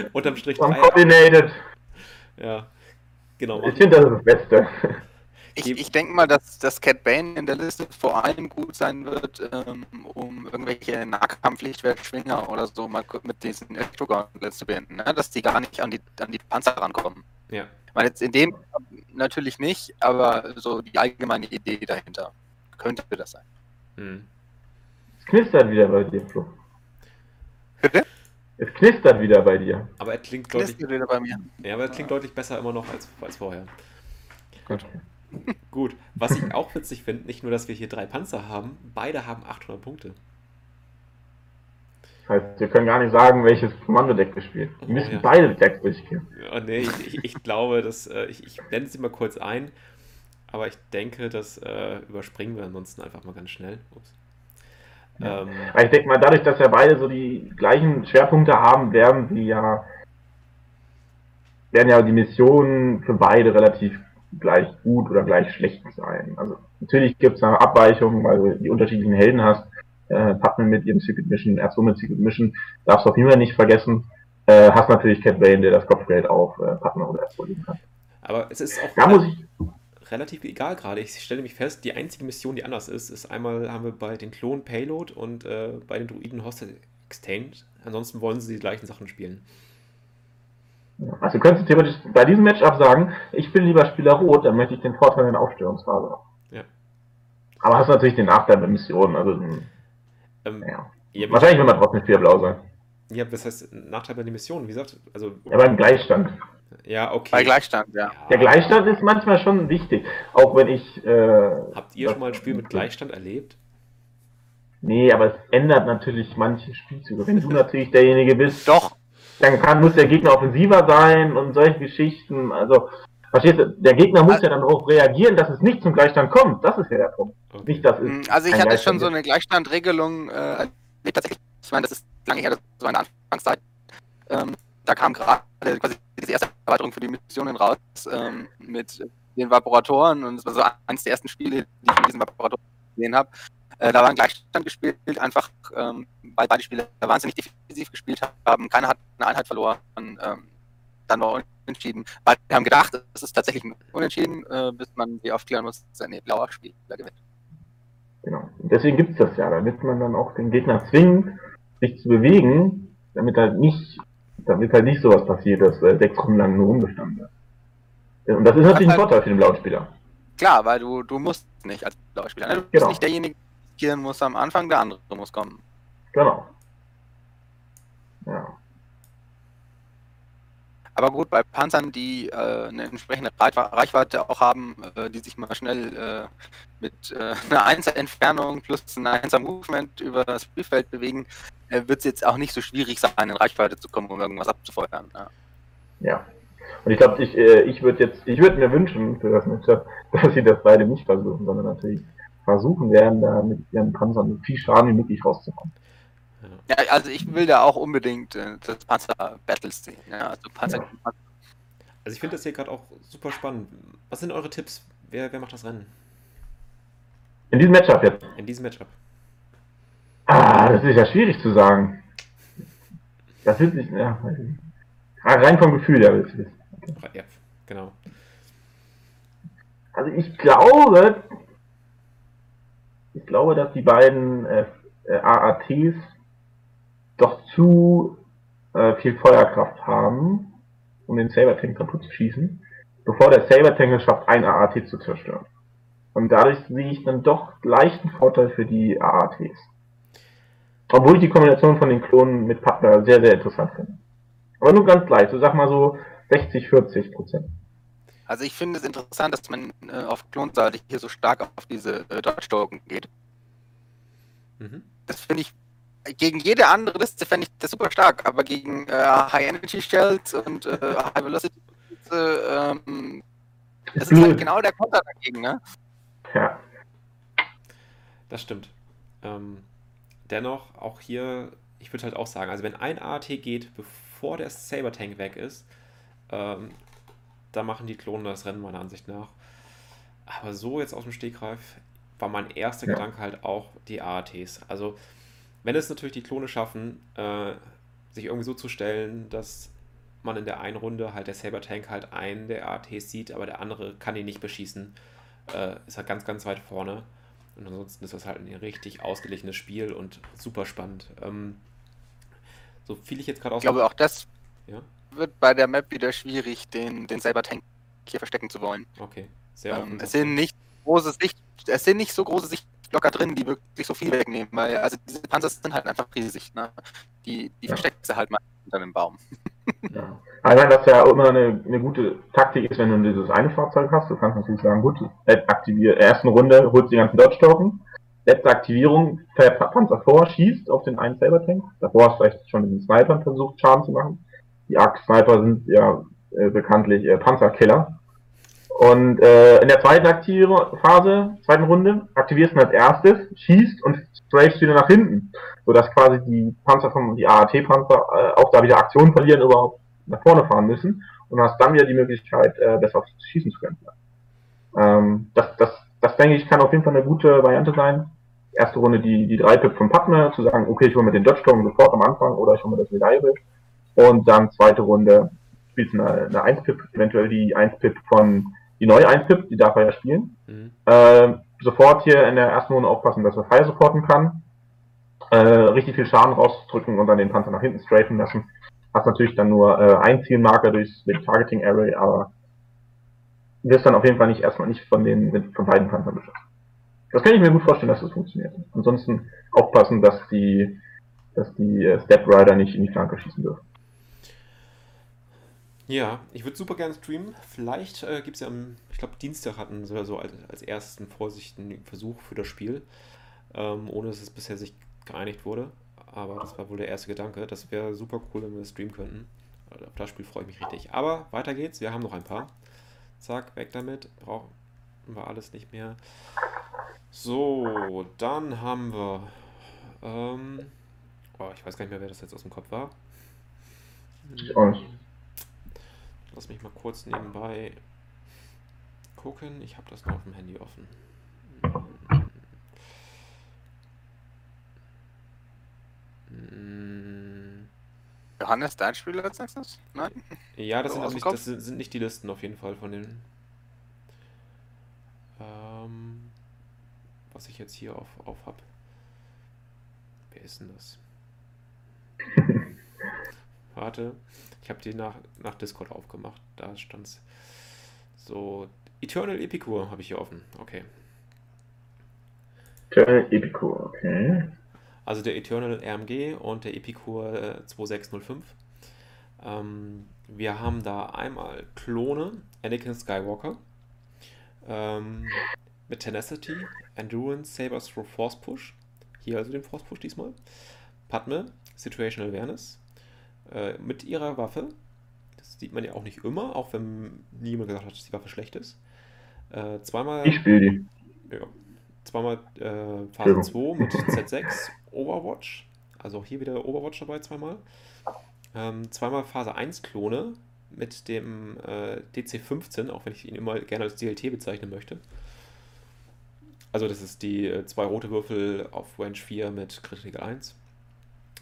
unterm Strich. Uncoordinated. Ja, genau. Ich finde, das ist das Beste. Ich, ich denke mal, dass, dass Cat Bane in der Liste vor allem gut sein wird, ähm, um irgendwelche Nahkampf-Lichtwertschwinger oder so mal mit diesen Elektrogauntlet zu beenden, ne? dass die gar nicht an die, an die Panzer rankommen. Ja. Ich meine, jetzt in dem natürlich nicht, aber so die allgemeine Idee dahinter könnte das sein. Hm. Es knistert wieder bei dir, Flo. Bitte? Es knistert wieder bei dir. Aber er klingt deutlich, Knistert wieder bei mir. ja, aber er klingt deutlich besser immer noch als, als vorher. Gut. Gut, was ich auch witzig finde, nicht nur, dass wir hier drei Panzer haben, beide haben 800 Punkte. Das heißt, wir können gar nicht sagen, welches Kommandodeck wir spielen. Wir Oh, müssen ja. beide Decks durchgehen. Ja, nee, ich, ich, ich glaube, dass äh, ich, ich blende sie mal kurz ein, aber ich denke, das äh, überspringen wir ansonsten einfach mal ganz schnell. Ups. Ja. Ähm, ich denke mal, dadurch, dass wir beide so die gleichen Schwerpunkte haben, werden sie ja, werden ja die Missionen für beide relativ gleich gut oder gleich schlecht sein. Also natürlich gibt es da Abweichungen, weil du die unterschiedlichen Helden hast. Äh, Padman mit ihrem Secret Mission, Erzo mit Secret Mission, darfst du auf jeden Fall nicht vergessen. Äh, hast natürlich Cat Bane, der das Kopfgeld auf äh, Padman oder Erzo liegen kann. aber es ist auch Da muss ich, relativ egal gerade. Ich stelle mich fest, die einzige Mission, die anders ist, ist einmal haben wir bei den Klonen Payload und äh, bei den Druiden Hostel Exchange. Ansonsten wollen sie die gleichen Sachen spielen. Also du könntest theoretisch bei diesem Matchup sagen, ich bin lieber Spieler Rot, dann möchte ich den Vorteil in der Aufstörungsphase haben. Ja. Aber hast natürlich den Nachteil bei Missionen, also mh, Ähm, ja. ja, Wahrscheinlich will man trotzdem Spieler Blau sein. ja, das heißt Nachteil bei den Missionen, wie gesagt, also Ja, beim Gleichstand. ja, okay. Bei Gleichstand, ja. Der Gleichstand ist manchmal schon wichtig. Auch wenn ich. Äh, Habt ihr schon mal ein Spiel mit Gleichstand erlebt? Nee, aber es ändert natürlich manche Spielzüge. Wenn du natürlich derjenige bist, Doch, dann kann, muss der Gegner offensiver sein und solche Geschichten. Also, verstehst du, der Gegner muss ja dann darauf reagieren, dass es nicht zum Gleichstand kommt. Das ist ja der Punkt. Okay. Nicht, dass es. Mm, Also ich hatte schon so eine Gleichstandregelung äh, tatsächlich. Ich meine, das ist lange her, das war in der Anfangszeit. Ähm, da kam gerade quasi diese erste Erweiterung für die Missionen raus ähm, mit den Vaporatoren und es war so eines der ersten Spiele, die ich mit diesen Vaporatoren gesehen habe. Äh, da war ein Gleichstand gespielt, einfach ähm, weil beide Spieler wahnsinnig defensiv gespielt haben. Keiner hat eine Einheit verloren. Ähm, dann war unentschieden. Beide haben gedacht, es ist tatsächlich ein unentschieden, äh, bis man die aufklären muss, dass ein blauer Spieler gewinnt. Genau. Deswegen gibt es das ja, damit man dann auch den Gegner zwingt, sich zu bewegen, damit halt nicht, damit halt nicht sowas passiert, dass äh, sechs Runden lang nur rumgestanden wird. Und das ist natürlich ein halt- Vorteil für den blauen Spieler. Klar, weil du, du musst nicht als blauer Spieler. Ne? Du bist Genau. nicht derjenige, riskieren muss am Anfang, der andere muss kommen. Genau. Ja. Aber gut, bei Panzern, die äh, eine entsprechende Reichweite auch haben, äh, die sich mal schnell äh, mit äh, einer 1 Entfernung plus ein 1 Movement über das Spielfeld bewegen, äh, wird es jetzt auch nicht so schwierig sein, in Reichweite zu kommen, um irgendwas abzufeuern. Ja. Ja. Und ich glaube, ich, äh, ich würde jetzt, ich würde mir wünschen für das Matchup, dass sie das beide nicht versuchen, sondern natürlich versuchen werden, da mit ihren Panzern so viel Schaden wie möglich rauszukommen. Ja, also ich will da auch unbedingt äh, das Panzer-Battles sehen. Ja, also Panzer Ja. Also ich finde das hier gerade auch super spannend. Was sind eure Tipps? Wer, wer macht das Rennen In diesem Matchup jetzt. in diesem Matchup? Ah, das ist ja schwierig zu sagen. Das wird sich, ja, weiß ich nicht. Ah, rein vom Gefühl her wissen. Ja, genau. Also ich glaube, ich glaube, dass die beiden äh, äh, AATs doch zu äh, viel Feuerkraft haben, um den Saber-Tank kaputt zu schießen, bevor der Saber-Tank es schafft, ein AAT zu zerstören. Und dadurch sehe ich dann doch leichten Vorteil für die AATs. Obwohl ich die Kombination von den Klonen mit Partner sehr, sehr interessant finde. Aber nur ganz leicht, so sag mal so 60, 40 Prozent. Also ich finde es interessant, dass man äh, auf Klonseite hier so stark auf diese äh, Dodge-Token geht. Mhm. Das finde ich, gegen jede andere Liste fände ich das super stark, aber gegen äh, High Energy Shells und äh, High Velocity äh, ähm, das ist halt genau der Konter dagegen, ne? Ja. Das stimmt. Ähm, dennoch, auch hier, ich würde halt auch sagen, also wenn ein AT geht, bevor der Saber-Tank weg ist, ähm, da machen die Klonen das Rennen meiner Ansicht nach. Aber so jetzt aus dem Stegreif war mein erster Ja. Gedanke halt auch die AATs. Also, wenn es natürlich die Klone schaffen, äh, sich irgendwie so zu stellen, dass man in der einen Runde halt der Saber-Tank halt einen der AATs sieht, aber der andere kann ihn nicht beschießen, äh, ist er ganz, ganz weit vorne. Und ansonsten ist das halt ein richtig ausgeglichenes Spiel und super spannend. Ähm, so viel ich jetzt gerade aus. Ich glaube, auch das Ja? Wird bei der Map wieder schwierig, den, den Cyber-Tank hier verstecken zu wollen. Okay, sehr Ähm, es sind nicht große Sicht, es sind nicht so große Sichtblocker drin, die wirklich so viel wegnehmen, weil also diese Panzer sind halt einfach riesig, ne? Die, die Ja. verstecken sie halt mal unter dem Baum. Ja. Meine, was ja auch immer eine, eine gute Taktik ist, wenn du dieses eine Fahrzeug hast. Du kannst natürlich sagen, gut, aktivier, ersten Runde holst die ganzen Dodge-Token. Letzte Aktivierung, fährt Panzer vor, schießt auf den einen Saber-Tank. Davor hast du vielleicht schon mit den Snipern versucht, Schaden zu machen. Die Arc-Sniper sind ja äh, bekanntlich äh, Panzerkiller. Und äh, in der zweiten Aktivierung Phase, zweiten Runde, aktivierst du als erstes, schießt und strafst wieder nach hinten. Sodass quasi die Panzer vom, die AAT-Panzer äh, auch da wieder Aktionen verlieren, überhaupt nach vorne fahren müssen und hast dann wieder die Möglichkeit, äh, besser schießen zu können. Ähm, das, das, das denke ich, kann auf jeden Fall eine gute Variante sein. Erste Runde die, die drei Pip vom Partner, zu sagen, okay, ich hole mir den Dodge Token sofort am Anfang oder ich hole mir das Medaille. Und dann zweite Runde spielst du eine, eine 1-Pip, eventuell die 1-Pip von, die neue 1-Pip, die darf er ja spielen. Mhm. Äh, sofort hier in der ersten Runde aufpassen, dass er Fire supporten kann. Äh, richtig viel Schaden rauszudrücken und dann den Panzer nach hinten strafen lassen. Hast natürlich dann nur äh, ein Zielmarker durchs mit Targeting Array, aber wirst dann auf jeden Fall nicht erstmal nicht von den mit, von beiden Panzern beschossen. Das kann ich mir gut vorstellen, dass das funktioniert. Ansonsten aufpassen, dass die dass die äh, Step Rider nicht in die Flanke schießen dürfen. Ja, ich würde super gerne streamen. Vielleicht äh, gibt es ja am, ich glaube, Dienstag hatten sie so als, als ersten vorsichtigen Versuch für das Spiel, ähm, ohne dass es bisher sich geeinigt wurde. Aber das war wohl der erste Gedanke. Das wäre super cool, wenn wir streamen könnten. Also Auf das Spiel freue ich mich richtig. Aber weiter geht's. Wir haben noch ein paar. Zack, weg damit. Brauchen wir alles nicht mehr. So, dann haben wir. Ähm, oh, ich weiß gar nicht mehr, wer das jetzt aus dem Kopf war. Ich auch nicht. Lass mich mal kurz nebenbei gucken. Ich habe das noch auf dem Handy offen. Johannes, dein Spiel als nächstes? Nein? Ja, das, sind, nicht, das sind, sind nicht die Listen auf jeden Fall von den. Ähm, was ich jetzt hier auf, auf habe. Wer ist denn das? Warte, ich habe die nach, nach Discord aufgemacht. Da stand's so. Eternal Epicure habe ich hier offen. Okay. Eternal Epicure, okay. Also der Eternal RMG und der Epicure äh, 2605. Ähm, wir haben da einmal Klone, Anakin Skywalker, ähm, mit Tenacity, Endurance, Sabers for Force Push. Hier also den Force Push diesmal. Padme, Situational Awareness. Äh, mit ihrer Waffe. Das sieht man ja auch nicht immer, auch wenn niemand gesagt hat, dass die Waffe schlecht ist. Äh, zweimal. Ich spiele die. Ja. Zweimal äh, Phase 2 mit Z6 Overwatch. Also auch hier wieder Overwatch dabei zweimal. Ähm, zweimal Phase 1 Klone mit dem äh, DC-15, auch wenn ich ihn immer gerne als DLT bezeichnen möchte. Also das ist die äh, zwei rote Würfel auf Range 4 mit Critical 1.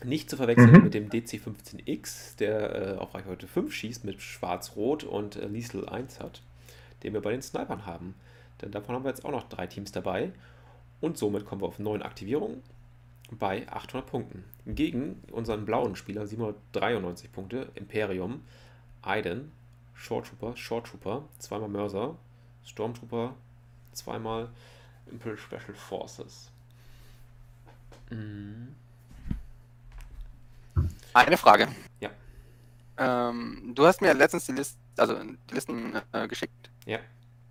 Nicht zu verwechseln Mhm. mit dem DC-15X, der äh, auf Reichweite 5 schießt mit schwarz-rot und äh, Lethal 1 hat, den wir bei den Snipern haben. Denn davon haben wir jetzt auch noch drei Teams dabei. Und somit kommen wir auf 9 Aktivierungen bei 800 Punkten. Gegen unseren blauen Spieler 793 Punkte, Imperium, Aiden, Short Trooper, Short Trooper, zweimal Mörser, Stormtrooper, zweimal Imperial Special Forces. Mhm. Eine Frage. Ja. Ähm, du hast mir letztens die, List, also die Listen äh, geschickt. Ja.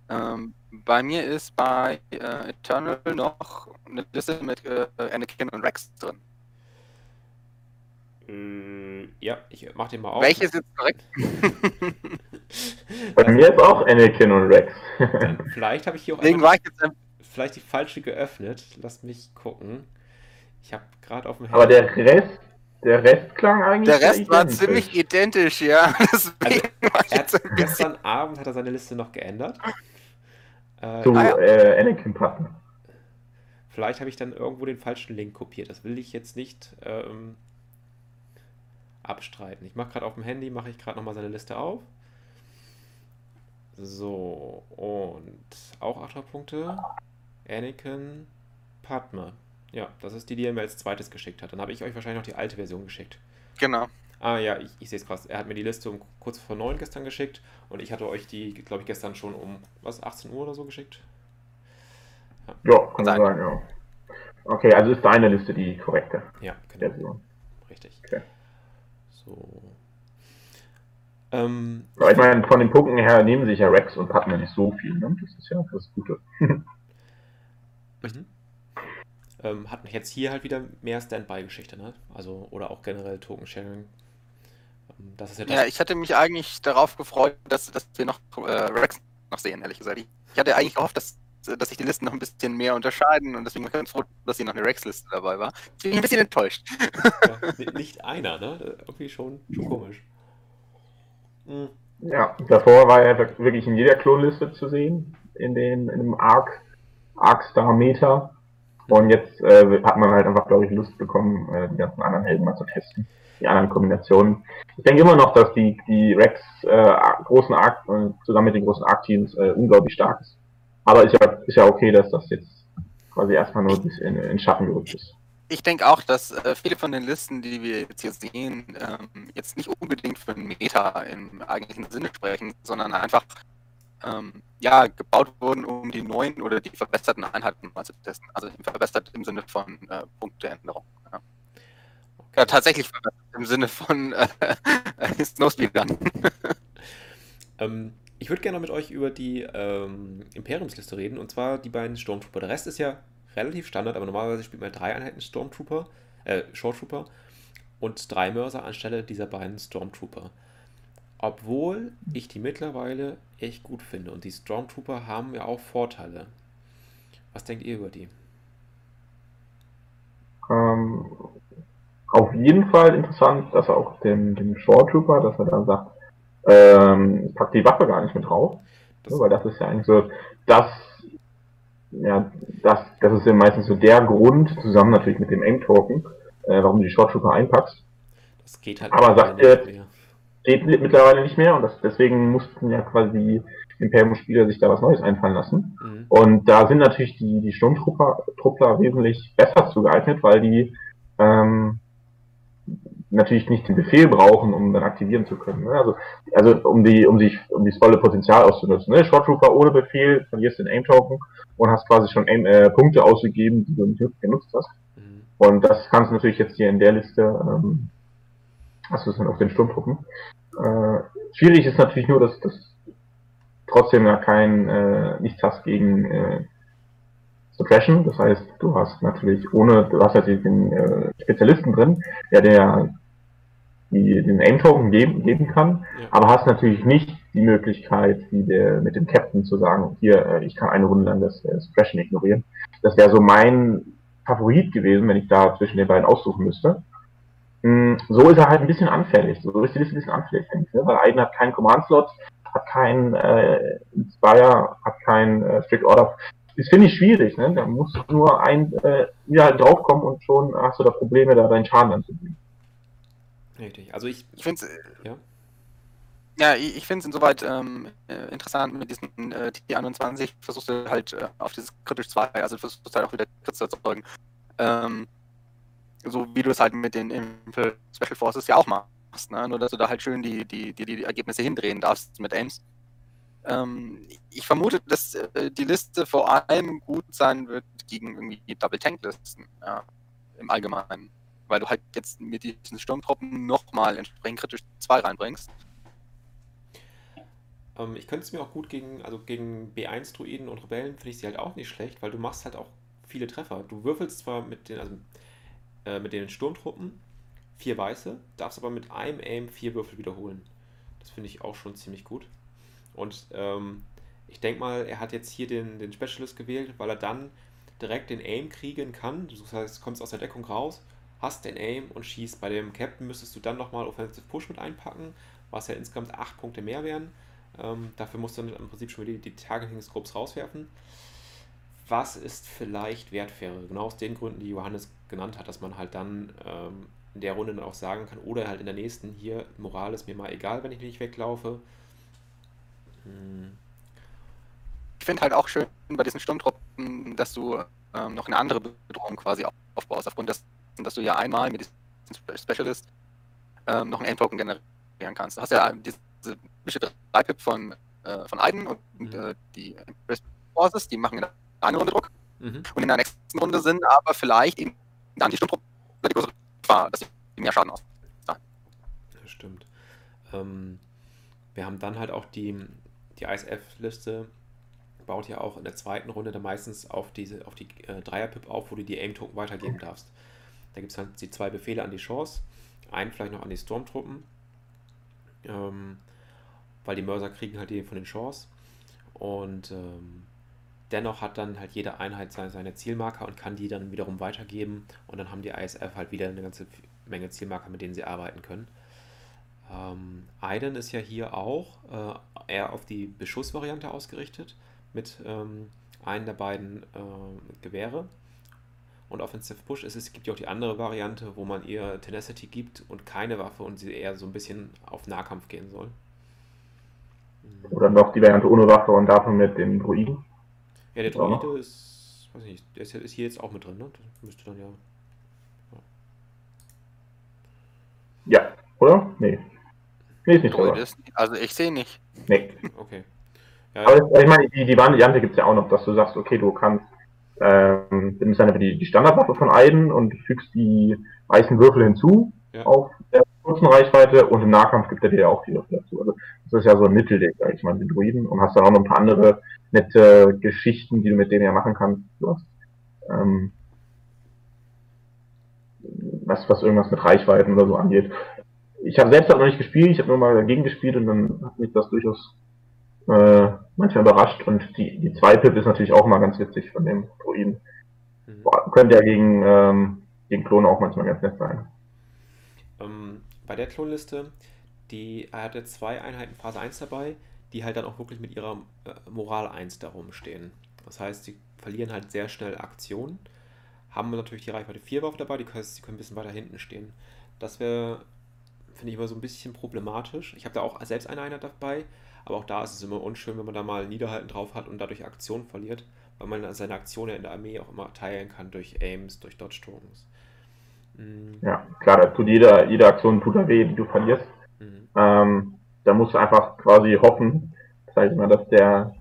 Ähm, bei mir ist bei äh, Eternal noch eine Liste mit äh, Anakin und Rex drin. Äh, ja, ich mach den mal auf. Welche ist jetzt korrekt? Bei mir ist auch Anakin und Rex. Vielleicht habe ich hier auch Deswegen war ich jetzt vielleicht die falsche geöffnet. Lass mich gucken. Ich habe gerade auf dem Aber Handy- der Rest, der Rest klang eigentlich. Der Rest war identisch. ziemlich identisch, ja. Deswegen ich er gestern Abend hat er seine Liste noch geändert. Äh, zu Ah, ja. äh, Anakin passen. Vielleicht habe ich dann irgendwo den falschen Link kopiert. Das will ich jetzt nicht ähm, abstreiten. Ich mache gerade auf dem Handy, mache ich gerade nochmal seine Liste auf. So, und auch 8 Punkte. Anakin Padme. Ja, das ist die, die er mir als zweites geschickt hat. Dann habe ich euch wahrscheinlich noch die alte Version geschickt. Genau. Ah ja, ich, ich sehe es krass. Er hat mir die Liste um kurz vor 9 gestern geschickt und ich hatte euch die, glaube ich, gestern schon um, was, 18 Uhr oder so geschickt? Ja, kann sein, ja. Okay, also ist deine Liste die korrekte Ja, genau. Version. Richtig. Okay. So. Ähm, ich meine, von den Punkten her nehmen sich ja Rex und Padme nicht so viel, ne? Das ist ja das Gute. Mhm. Ähm, hat mich jetzt hier halt wieder mehr Standby-Geschichte, ne? Also, oder auch generell Token-Sharing. Ähm, das ist ja, das Ja, ich hatte mich eigentlich darauf gefreut, dass, dass wir noch äh, Rex noch sehen, ehrlich gesagt. Ich hatte eigentlich gehofft, dass, dass sich die Listen noch ein bisschen mehr unterscheiden und deswegen war ich ganz froh, dass hier noch eine Rex-Liste dabei war. Ich bin ein bisschen enttäuscht. ja, ni- nicht einer, ne? Irgendwie schon, schon komisch. Mhm. Ja, davor war er wirklich in jeder Klonliste zu sehen, in, den, in dem Arc, Arc-Star Meta. Und jetzt äh, hat man halt einfach, glaube ich, Lust bekommen, äh, die ganzen anderen Helden mal zu testen. Die anderen Kombinationen. Ich denke immer noch, dass die, die Rex äh, großen Arc, äh, zusammen mit den großen Arc-Teams äh, unglaublich stark ist. Aber ist ja, ist ja okay, dass das jetzt quasi erstmal nur in, in Schatten gerückt ist. Ich denke auch, dass äh, viele von den Listen, die wir jetzt hier sehen, ähm, jetzt nicht unbedingt für ein Meta im eigentlichen Sinne sprechen, sondern einfach ähm, ja, gebaut wurden, um die neuen oder die verbesserten Einheiten mal zu testen. Also verbessert im Sinne von äh, Punkteänderung. Ja. ja, tatsächlich verbessert im Sinne von äh, Snowspeedern. Ähm, ich würde gerne mit euch über die ähm, Imperiumsliste reden, und zwar die beiden Stormtrooper. Der Rest ist ja relativ Standard, aber normalerweise spielt man drei Einheiten Stormtrooper, äh, Short und drei Mörser anstelle dieser beiden Stormtrooper. Obwohl ich die mittlerweile echt gut finde. Und die Stormtrooper haben ja auch Vorteile. Was denkt ihr über die? Ähm, auf jeden Fall interessant, dass er auch den, den Short Trooper, dass er da sagt, ähm, ich pack die Waffe gar nicht mit drauf. Das, Ja, weil das ist ja eigentlich so, das, ja, das, das ist ja meistens so der Grund, zusammen natürlich mit dem Aim-Token, äh, warum du die Short Trooper einpackst. das geht halt Aber sagt ihr- mi- mittlerweile nicht mehr und das, deswegen mussten ja quasi die Imperium-Spieler sich da was Neues einfallen lassen. Mhm. Und da sind natürlich die, die Sturmtruppler Truppler wesentlich besser zu geeignet, weil die ähm, natürlich nicht den Befehl brauchen, um dann aktivieren zu können. Ne? Also, also um die, um sich, um das volle Potenzial auszunutzen. Ne? Short Trooper ohne Befehl, verlierst den Aim-Token und hast quasi schon Aim, äh, Punkte ausgegeben, die du nicht genutzt hast. Mhm. Und das kannst du natürlich jetzt hier in der Liste, ähm, hast du es dann auf den Sturmtruppen. Äh, schwierig ist natürlich nur, dass das trotzdem ja kein äh, nichts hast gegen äh, Suppression. Das heißt, du hast natürlich ohne, du hast natürlich den äh, Spezialisten drin, der der die, den Aim-Token geben, geben kann, Ja. aber hast natürlich nicht die Möglichkeit, wie der mit dem Captain zu sagen, hier, äh, ich kann eine Runde lang das äh, Suppression ignorieren. Das wäre so mein Favorit gewesen, wenn ich da zwischen den beiden aussuchen müsste. Mm, So ist er halt ein bisschen anfällig. So ist Liste ein bisschen anfällig, denke ich. Ne? Weil Aiden hat keinen Command-Slot, hat keinen äh, Inspire, hat keinen äh, Strict Order. Das finde ich schwierig. Ne? Da muss nur ein äh, wieder halt draufkommen und schon hast du da Probleme, da deinen Schaden anzubringen. Richtig. Also ich, Ich finde es. Ja. Ja, ich, ich finde es insoweit ähm, äh, interessant mit diesen äh, T21 versuchst du halt äh, auf dieses kritisch 2, also du versuchst halt auch wieder Krits zu erzeugen. Ähm, so wie du es halt mit den Impel Special Forces ja auch machst, ne? Nur dass du da halt schön die, die, die, die Ergebnisse hindrehen darfst mit Aims. Ähm, ich vermute, dass äh, die Liste vor allem gut sein wird gegen irgendwie Double Tank Listen, ja, im Allgemeinen. Weil du halt jetzt mit diesen Sturmtruppen nochmal entsprechend kritisch 2 reinbringst. Ähm, ich könnte es mir auch gut gegen, also gegen B1-Druiden und Rebellen finde ich sie halt auch nicht schlecht, weil du machst halt auch viele Treffer. Du würfelst zwar mit den, also äh, mit den Sturmtruppen vier weiße, darfst aber mit einem Aim vier Würfel wiederholen. Das finde ich auch schon ziemlich gut. Und ähm, ich denke mal, er hat jetzt hier den, den Specialist gewählt, weil er dann direkt den Aim kriegen kann. Das heißt, kommst aus der Deckung raus, hast den Aim und schießt. Bei dem Captain müsstest du dann nochmal Offensive Push mit einpacken, was ja insgesamt 8 Punkte mehr wären. Ähm, dafür musst du dann im Prinzip schon wieder die, die Targeting Scopes rauswerfen. Was ist vielleicht wertfairer? Genau aus den Gründen, die Johannes genannt hat, dass man halt dann ähm, in der Runde dann auch sagen kann, oder halt in der nächsten hier, Moral ist mir mal egal, wenn ich nicht weglaufe. Hm, finde halt auch schön bei diesen Sturmtruppen, dass du ähm, noch eine andere Bedrohung quasi aufbaust, aufgrund dessen, dass du ja einmal mit diesem Specialist ähm, noch einen Endtoken generieren kannst. Du hast ja diese bestimmte 3-Pip von, äh, von Aiden und mhm. äh, die Forces, die machen in der einen Runde Druck. Mhm. Und in der nächsten Runde sind aber vielleicht eben dann die Sturmtruppen die größere Gefahr, dass sie mehr Schaden aus. Ja, stimmt. Ähm, wir haben dann halt auch die, die ISF-Liste baut ja auch in der zweiten Runde dann meistens auf diese auf die äh, Dreier-Pip auf, wo du die Aim-Token weitergeben darfst. Da gibt es halt die zwei Befehle an die Chance, einen vielleicht noch an die Stormtruppen, ähm, weil die Mörser kriegen halt die von den Chance. Und ähm, dennoch hat dann halt jede Einheit seine, Zielmarker und kann die dann wiederum weitergeben. Und dann haben die ISF halt wieder eine ganze Menge Zielmarker, mit denen sie arbeiten können. Ähm, Aiden ist ja hier auch äh, eher auf die Beschussvariante ausgerichtet, mit ähm, einem der beiden äh, Gewehre und Offensive Push ist es, gibt ja auch die andere Variante, wo man ihr Tenacity gibt und keine Waffe und sie eher so ein bisschen auf Nahkampf gehen soll. Oder noch die Variante ohne Waffe und dafür mit dem Druiden. Ja, der Druide ja. ist, weiß nicht, der ist, ist, hier jetzt auch mit drin, ne? Das müsste dann ja. Ja, ja oder? Nee. Nee, ist nicht so. Also ich sehe nicht. Nee. Okay. Ja, Aber das, ich meine, die, die Variante gibt es ja auch noch, dass du sagst, okay, du kannst ähm, nimmst dann einfach die, die Standardwaffe von Aiden und fügst die weißen Würfel hinzu ja. auf der kurzen Reichweite und im Nahkampf gibt er dir auch die Würfel dazu. Also das ist ja so ein Mittelding, sag ich mal, mit Druiden und hast dann auch noch ein paar andere nette Geschichten, die du mit denen ja machen kannst. Du hast, ähm, was, was irgendwas mit Reichweiten oder so angeht. Ich habe selbst auch noch nicht gespielt, ich habe nur mal dagegen gespielt und dann hat mich das durchaus äh, manchmal überrascht. Und die, die 2-Pip ist natürlich auch mal ganz witzig von dem Druiden. Mhm. Könnte ja gegen, ähm, gegen Klone auch manchmal ganz nett sein. Ähm, bei der Klonliste, die hat jetzt zwei Einheiten Phase 1 dabei, die halt dann auch wirklich mit ihrer äh, Moral 1 da rumstehen. Das heißt, sie verlieren halt sehr schnell Aktionen, haben natürlich die Reichweite 4 Waffe dabei, die können, die können ein bisschen weiter hinten stehen. Das wäre, finde ich, immer so ein bisschen problematisch. Ich habe da auch selbst eine Einheit dabei, aber auch da ist es immer unschön, wenn man da mal Niederhalten drauf hat und dadurch Aktion verliert, weil man seine Aktionen in der Armee auch immer teilen kann durch Aims, durch Dodge-Tokens. Mhm. Ja, klar, da tut jede, jede Aktion tut da weh, die du verlierst. Mhm. Ähm, da musst du einfach quasi hoffen, sag ich mal, dass der,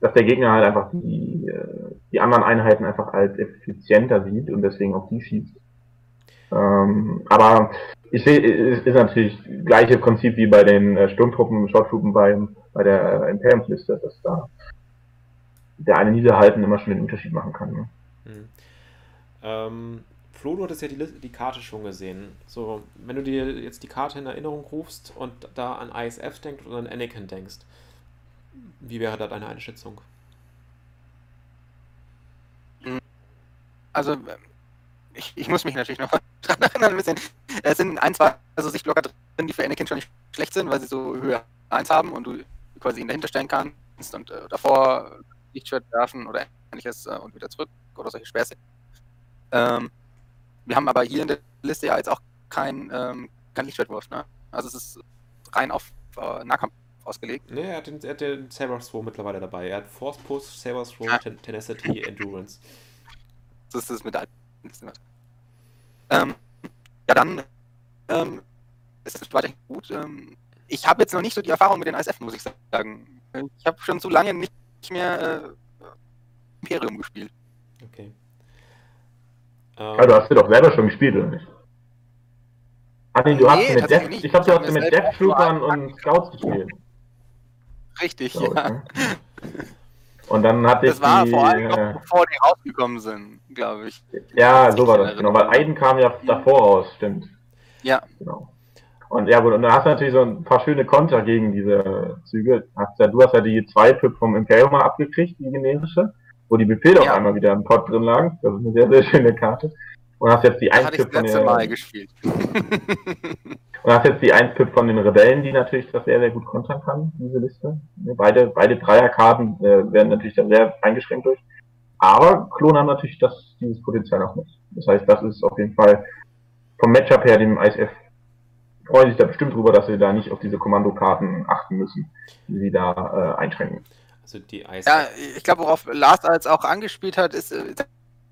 dass der Gegner halt einfach die, äh, die anderen Einheiten einfach als effizienter sieht und deswegen auf die schießt. Ähm, aber ich sehe, es ist natürlich das gleiche Prinzip wie bei den äh, Sturmtruppen, Shorttruppen bei, bei der äh, Imperiumsliste, dass da der eine Niederhalten immer schon den Unterschied machen kann. Ne? Hm. Ähm, Flo, du hattest ja die, die Karte schon gesehen. So, wenn du dir jetzt die Karte in Erinnerung rufst und da an ISF denkst oder an Anakin denkst, wie wäre da deine Einschätzung? Also, ich, ich muss mich natürlich noch dran erinnern ein bisschen. Es sind ein, zwei also Sichtblocker drin, die für Anakin schon nicht schlecht sind, weil sie so Höhe 1 haben und du quasi ihn dahinter stellen kannst und äh, davor Lichtschwert werfen oder ähnliches äh, und wieder zurück oder solche Späße. Ähm, wir haben aber hier in der Liste ja jetzt auch kein, ähm, kein Lichtschwertwurf, ne? Also es ist rein auf äh, Nahkampf ausgelegt. Ne, er hat den, er hat den Saber Throw mittlerweile dabei. Er hat Force Push, Saber Throw, ja. Ten Tenacity, Endurance. Das ist das mit alten ähm, ja, dann ähm, ist es weiterhin gut. Ähm, ich habe jetzt noch nicht so die Erfahrung mit den ISF, muss ich sagen. Ich habe schon zu lange nicht mehr äh, Imperium gespielt. Okay. Ja, du hast sie doch selber schon gespielt, oder nicht? Ah, nee, du nee, hast mit Death, ich glaube, du hast mit Death Troopern und Scouts gespielt. Richtig, ja. Ne? Und dann hatte das ich. Das war die, vor allem noch, äh, bevor die rausgekommen sind, glaube ich. Ja, so war das, genau. Weil Aiden kam ja davor raus, stimmt. Ja. Genau. Und ja, gut, und dann hast du natürlich so ein paar schöne Konter gegen diese Züge. Hast ja, du hast ja die 2-Pip vom Imperium mal abgekriegt, die generische, wo die Befehle ja. auf einmal wieder im Pod drin lagen. Das ist eine sehr, sehr schöne Karte. Und hast jetzt die 1-Pip von den. Mal gespielt. und hast jetzt die 1-Pip von den Rebellen, die natürlich das sehr, sehr gut kontern kann, diese Liste. Beide, beide Dreierkarten äh, werden natürlich dann sehr eingeschränkt durch. Aber Klon haben natürlich das, dieses Potenzial auch nicht. Das heißt, das ist auf jeden Fall vom Matchup her dem ISF freuen sich da bestimmt drüber, dass sie da nicht auf diese Kommandokarten achten müssen, die sie da äh, einschränken. Also die ISF. Ja, ich glaube, worauf Lars als auch angespielt hat, ist äh,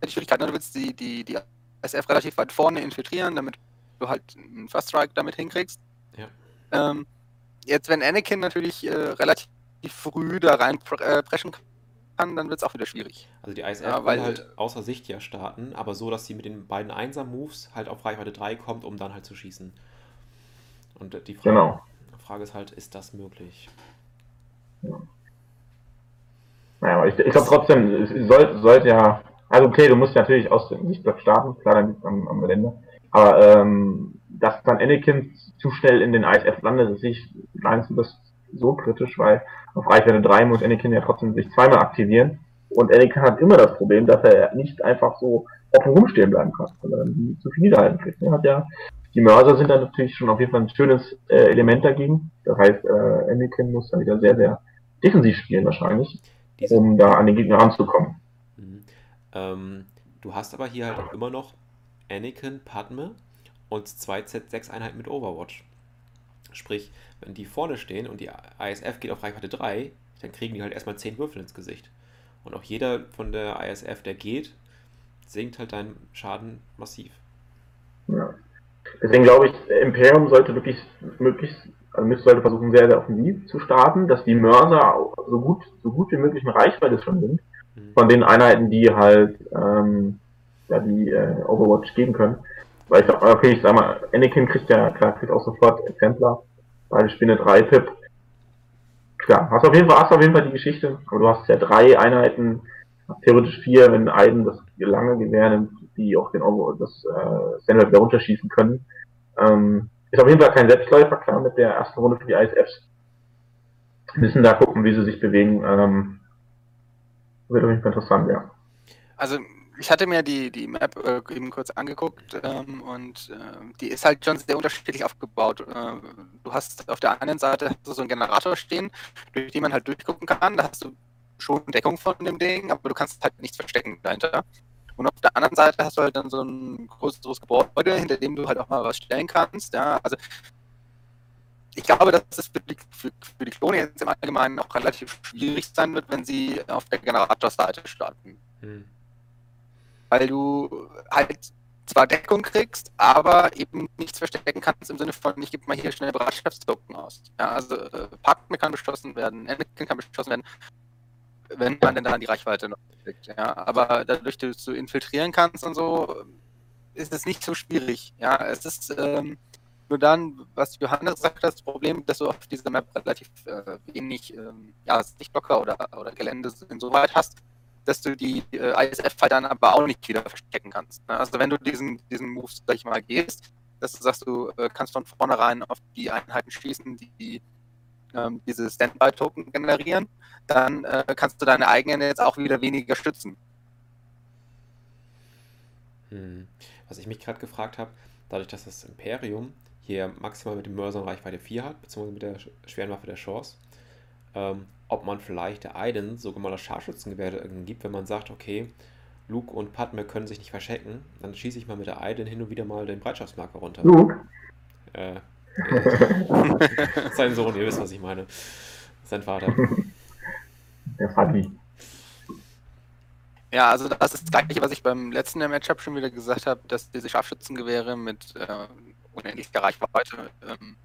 die Schwierigkeit. ne? Du willst die, die, die ISF relativ weit vorne infiltrieren, damit du halt einen First Strike damit hinkriegst. Ja. Ähm, jetzt, wenn Anakin natürlich äh, relativ früh da rein pr äh, preschen kann, dann wird es auch wieder schwierig. Also die ISF Ja, will weil- halt außer Sicht ja starten, aber so, dass sie mit den beiden Einser-Moves halt auf Reichweite 3 kommt, um dann halt zu schießen. Und die Frage, Genau. Frage ist halt, ist das möglich? Naja, ich, ich glaube trotzdem, es soll, sollte ja, also okay, du musst natürlich aus dem Sichtblock starten, klar, dann liegt am, am Gelände. Aber ähm, dass dann Anakin zu schnell in den ISF landet, sehe ich so, das so kritisch, weil auf Reichweite 3 muss Anakin ja trotzdem sich zweimal aktivieren. Und Anakin hat immer das Problem, dass er nicht einfach so offen rumstehen bleiben kann, sondern zu viel Niederhalten kriegt. Er hat ja, die Mörser sind dann natürlich schon auf jeden Fall ein schönes äh, Element dagegen. Das heißt, äh, Anakin muss dann wieder sehr, sehr defensiv spielen wahrscheinlich Diese, um da an den Gegner ranzukommen. Mhm. ähm, du hast aber hier halt auch immer noch Anakin, Padme und zwei Z6-Einheiten mit Overwatch. Sprich, wenn die vorne stehen und die ISF geht auf Reichweite 3, dann kriegen die halt erstmal 10 Würfel ins Gesicht. Und auch jeder von der ISF, der geht, sinkt halt deinen Schaden massiv. Ja. Deswegen glaube ich, Imperium sollte wirklich möglichst, also müsste sollte versuchen, sehr, sehr offensiv zu starten, dass die Mörser so gut, so gut wie möglich in Reichweite schon sind, Mhm. von den Einheiten, die halt ähm, ja, die äh, Overwatch geben können. Weil ich sag mal, okay, ich sag mal, Anakin kriegt ja, klar, kriegt auch sofort Exemplar, beide Spinne 3 Pip. Klar, hast auf jeden Fall, hast auf jeden Fall die Geschichte, aber du hast ja drei Einheiten, theoretisch vier, wenn Aiden das lange Gewehr nimmt, die auch den Over das äh, Standard wieder runterschießen können. Ähm, ist auf jeden Fall kein Selbstläufer, klar, mit der ersten Runde für die ISFs. Müssen da gucken, wie sie sich bewegen. Ähm, wird auf jeden Fall interessant, ja. Also ich hatte mir die, die Map äh, eben kurz angeguckt ähm, und äh, die ist halt schon sehr unterschiedlich aufgebaut. Äh, du hast auf der einen Seite so einen Generator stehen, durch den man halt durchgucken kann. Da hast du schon Deckung von dem Ding, aber du kannst halt nichts verstecken dahinter. Und auf der anderen Seite hast du halt dann so ein größeres Gebäude, hinter dem du halt auch mal was stellen kannst. Ja, also ich glaube, dass es für die, für, für die Klone jetzt im Allgemeinen auch relativ schwierig sein wird, wenn sie auf der Generatorseite starten Mhm. weil du halt zwar Deckung kriegst, aber eben nichts verstecken kannst im Sinne von, ich gebe mal hier schnell Bereitschaftstoken aus. Ja, also äh, Partner kann beschossen werden, Anakin kann beschossen werden, wenn man denn da die Reichweite noch kriegt. Ja, aber dadurch, dass du infiltrieren kannst und so, ist es nicht so schwierig. Ja, es ist ähm, nur dann, was Johannes sagt, das Problem, dass du auf dieser Map relativ äh, wenig ähm, ja, Sichtblocker oder, oder Gelände insoweit hast, dass du die äh, ISF halt dann aber auch nicht wieder verstecken kannst. Ne? Also wenn du diesen, diesen Move, sag ich mal, gehst, dass du sagst, du äh, kannst von vornherein auf die Einheiten schießen, die ähm, diese Standby-Token generieren, dann äh, kannst du deine eigenen jetzt auch wieder weniger schützen. Hm. Was ich mich gerade gefragt habe, dadurch, dass das Imperium hier maximal mit dem Mörsern Reichweite 4 hat, beziehungsweise mit der sch- schweren Waffe der Chance, ähm, ob man vielleicht der Aiden sogar mal das Scharfschützengewehr gibt, wenn man sagt, okay, Luke und Padme können sich nicht verstecken, dann schieße ich mal mit der Aiden hin und wieder mal den Bereitschaftsmarker runter. Luke, Äh, sein Sohn, ihr wisst, was ich meine. Sein Vater. der Fadi. Ja, also das ist das Gleiche, was ich beim letzten Matchup schon wieder gesagt habe, dass diese Scharfschützengewehre mit äh, unendlicher Reichweite ähm,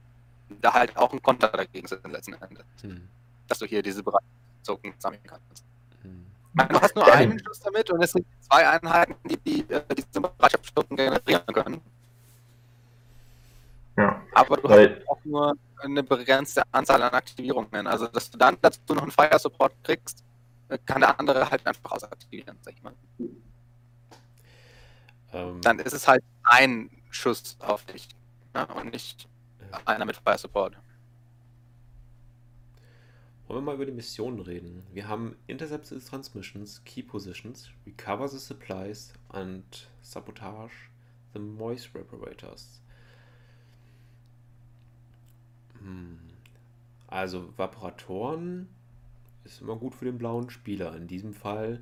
da halt auch ein Konter dagegen sind letzten Endes. Hm. Dass du hier diese Bereitzucken sammeln kannst. Hm. Du hast nur Ja. einen Schuss damit und es sind zwei Einheiten, die, die äh, diese Bereitschaftsstunden generieren können. Ja, Aber du Weil- hast auch nur eine begrenzte Anzahl an Aktivierungen. Also, dass du dann dazu noch einen Fire Support kriegst, äh, kann der andere halt einfach ausaktivieren, sag ich mal. Ähm, Dann ist es halt ein Schuss auf dich. Ne? Und nicht einer mit Fire Support. Wollen wir mal über die Missionen reden? Wir haben Intercept the Transmissions, Key Positions, Recover the Supplies und Sabotage the Moist Reparators. Hm. Also Vaporatoren ist immer gut für den blauen Spieler, in diesem Fall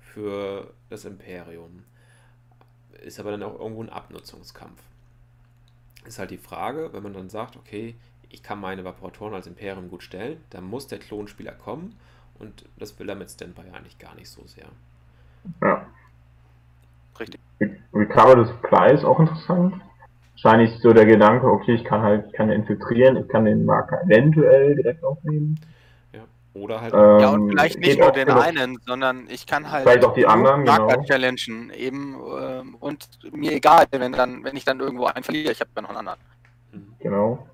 für das Imperium. Ist aber dann auch irgendwo ein Abnutzungskampf. Ist halt die Frage, wenn man dann sagt, okay, ich kann meine Vaporatoren als Imperium gut stellen, dann muss der Klonspieler kommen Und das will er mit Standby eigentlich gar nicht so sehr. Ja. Richtig. Recover Supply ist auch interessant. Wahrscheinlich so der Gedanke, okay, ich kann halt, ich kann infiltrieren, ich kann den Marker eventuell direkt aufnehmen. Ja. Oder halt. Ähm, Ja, und vielleicht nicht nur den das- einen, sondern ich kann halt Vielleicht auch die anderen, Marker genau. challengen eben ähm, und mir egal, wenn dann, wenn ich dann irgendwo einen verliere, ich habe ja noch einen anderen. Mhm. Genau.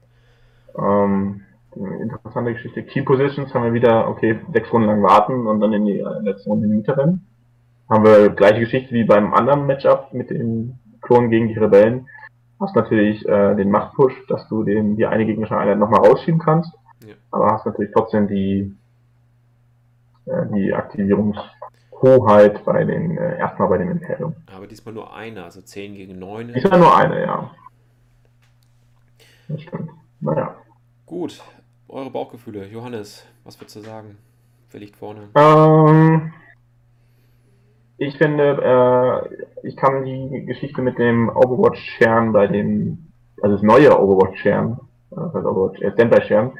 Ähm, interessante Geschichte. Key Positions haben wir wieder, okay, sechs Runden lang warten und dann in die äh, letzte Runde Mitte rennen. Haben wir gleiche Geschichte wie beim anderen Matchup mit den Klonen gegen die Rebellen. Hast natürlich äh, den Machtpush, dass du den die eine gegnerische Einheit nochmal rausschieben kannst. Ja. Aber hast natürlich trotzdem die, äh, die Aktivierungshoheit bei den, äh, erstmal bei dem Imperium. Aber diesmal nur eine, also 10 gegen 9. Ist ja nur eine, ja. Das stimmt. Naja. Gut, eure Bauchgefühle. Johannes, was würdest du sagen? Wer liegt vorne? Ähm, ich finde, äh, ich kann die Geschichte mit dem Overwatch-Scheren bei dem, also das neue Overwatch-Scheren, äh, heißt Overwatch, äh, Standby-Scheren,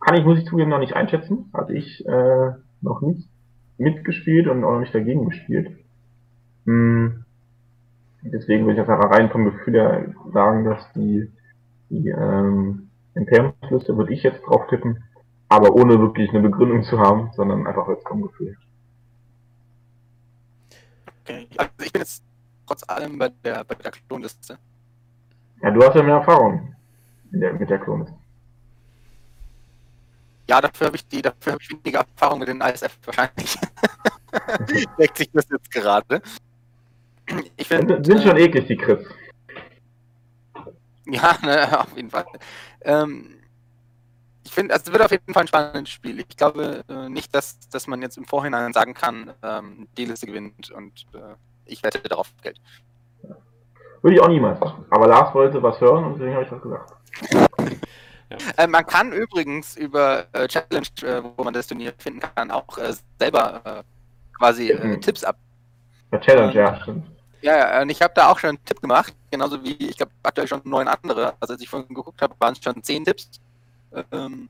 kann ich, muss ich zugeben, noch nicht einschätzen. Hatte ich äh, noch nicht mitgespielt und auch noch nicht dagegen gespielt. Hm. Deswegen würde ich einfach rein vom Gefühl her sagen, dass die, die ähm, Imperiumsliste würde ich jetzt drauf tippen, aber ohne wirklich eine Begründung zu haben, sondern einfach als vom Gefühl. Okay. Also ich bin jetzt trotz allem bei der, bei der Klonliste. Ja, du hast ja mehr Erfahrung mit der, mit der Klon. Ja, dafür habe ich die, dafür habe ich weniger Erfahrung mit den ISF wahrscheinlich. Deckt sich das jetzt gerade. Ich finde, Sind, sind schon eklig, die Crits. Ja, ne, auf jeden Fall. Ähm, ich finde, also es wird auf jeden Fall ein spannendes Spiel. Ich glaube äh, nicht, dass, dass man jetzt im Vorhinein sagen kann, ähm, die Liste gewinnt und äh, ich wette darauf Geld. Würde ich auch niemals machen. Aber Lars wollte was hören und deswegen habe ich das gesagt. Äh, man kann übrigens über äh, Challenge, äh, wo man das Turnier finden kann, auch äh, selber äh, quasi äh, Mhm. Tipps ab. Der Challenge, ja, stimmt. Ja, ja, und ich habe da auch schon einen Tipp gemacht, genauso wie ich glaube aktuell schon neun andere. Also als ich vorhin geguckt habe, waren es schon zehn Tipps. Ähm,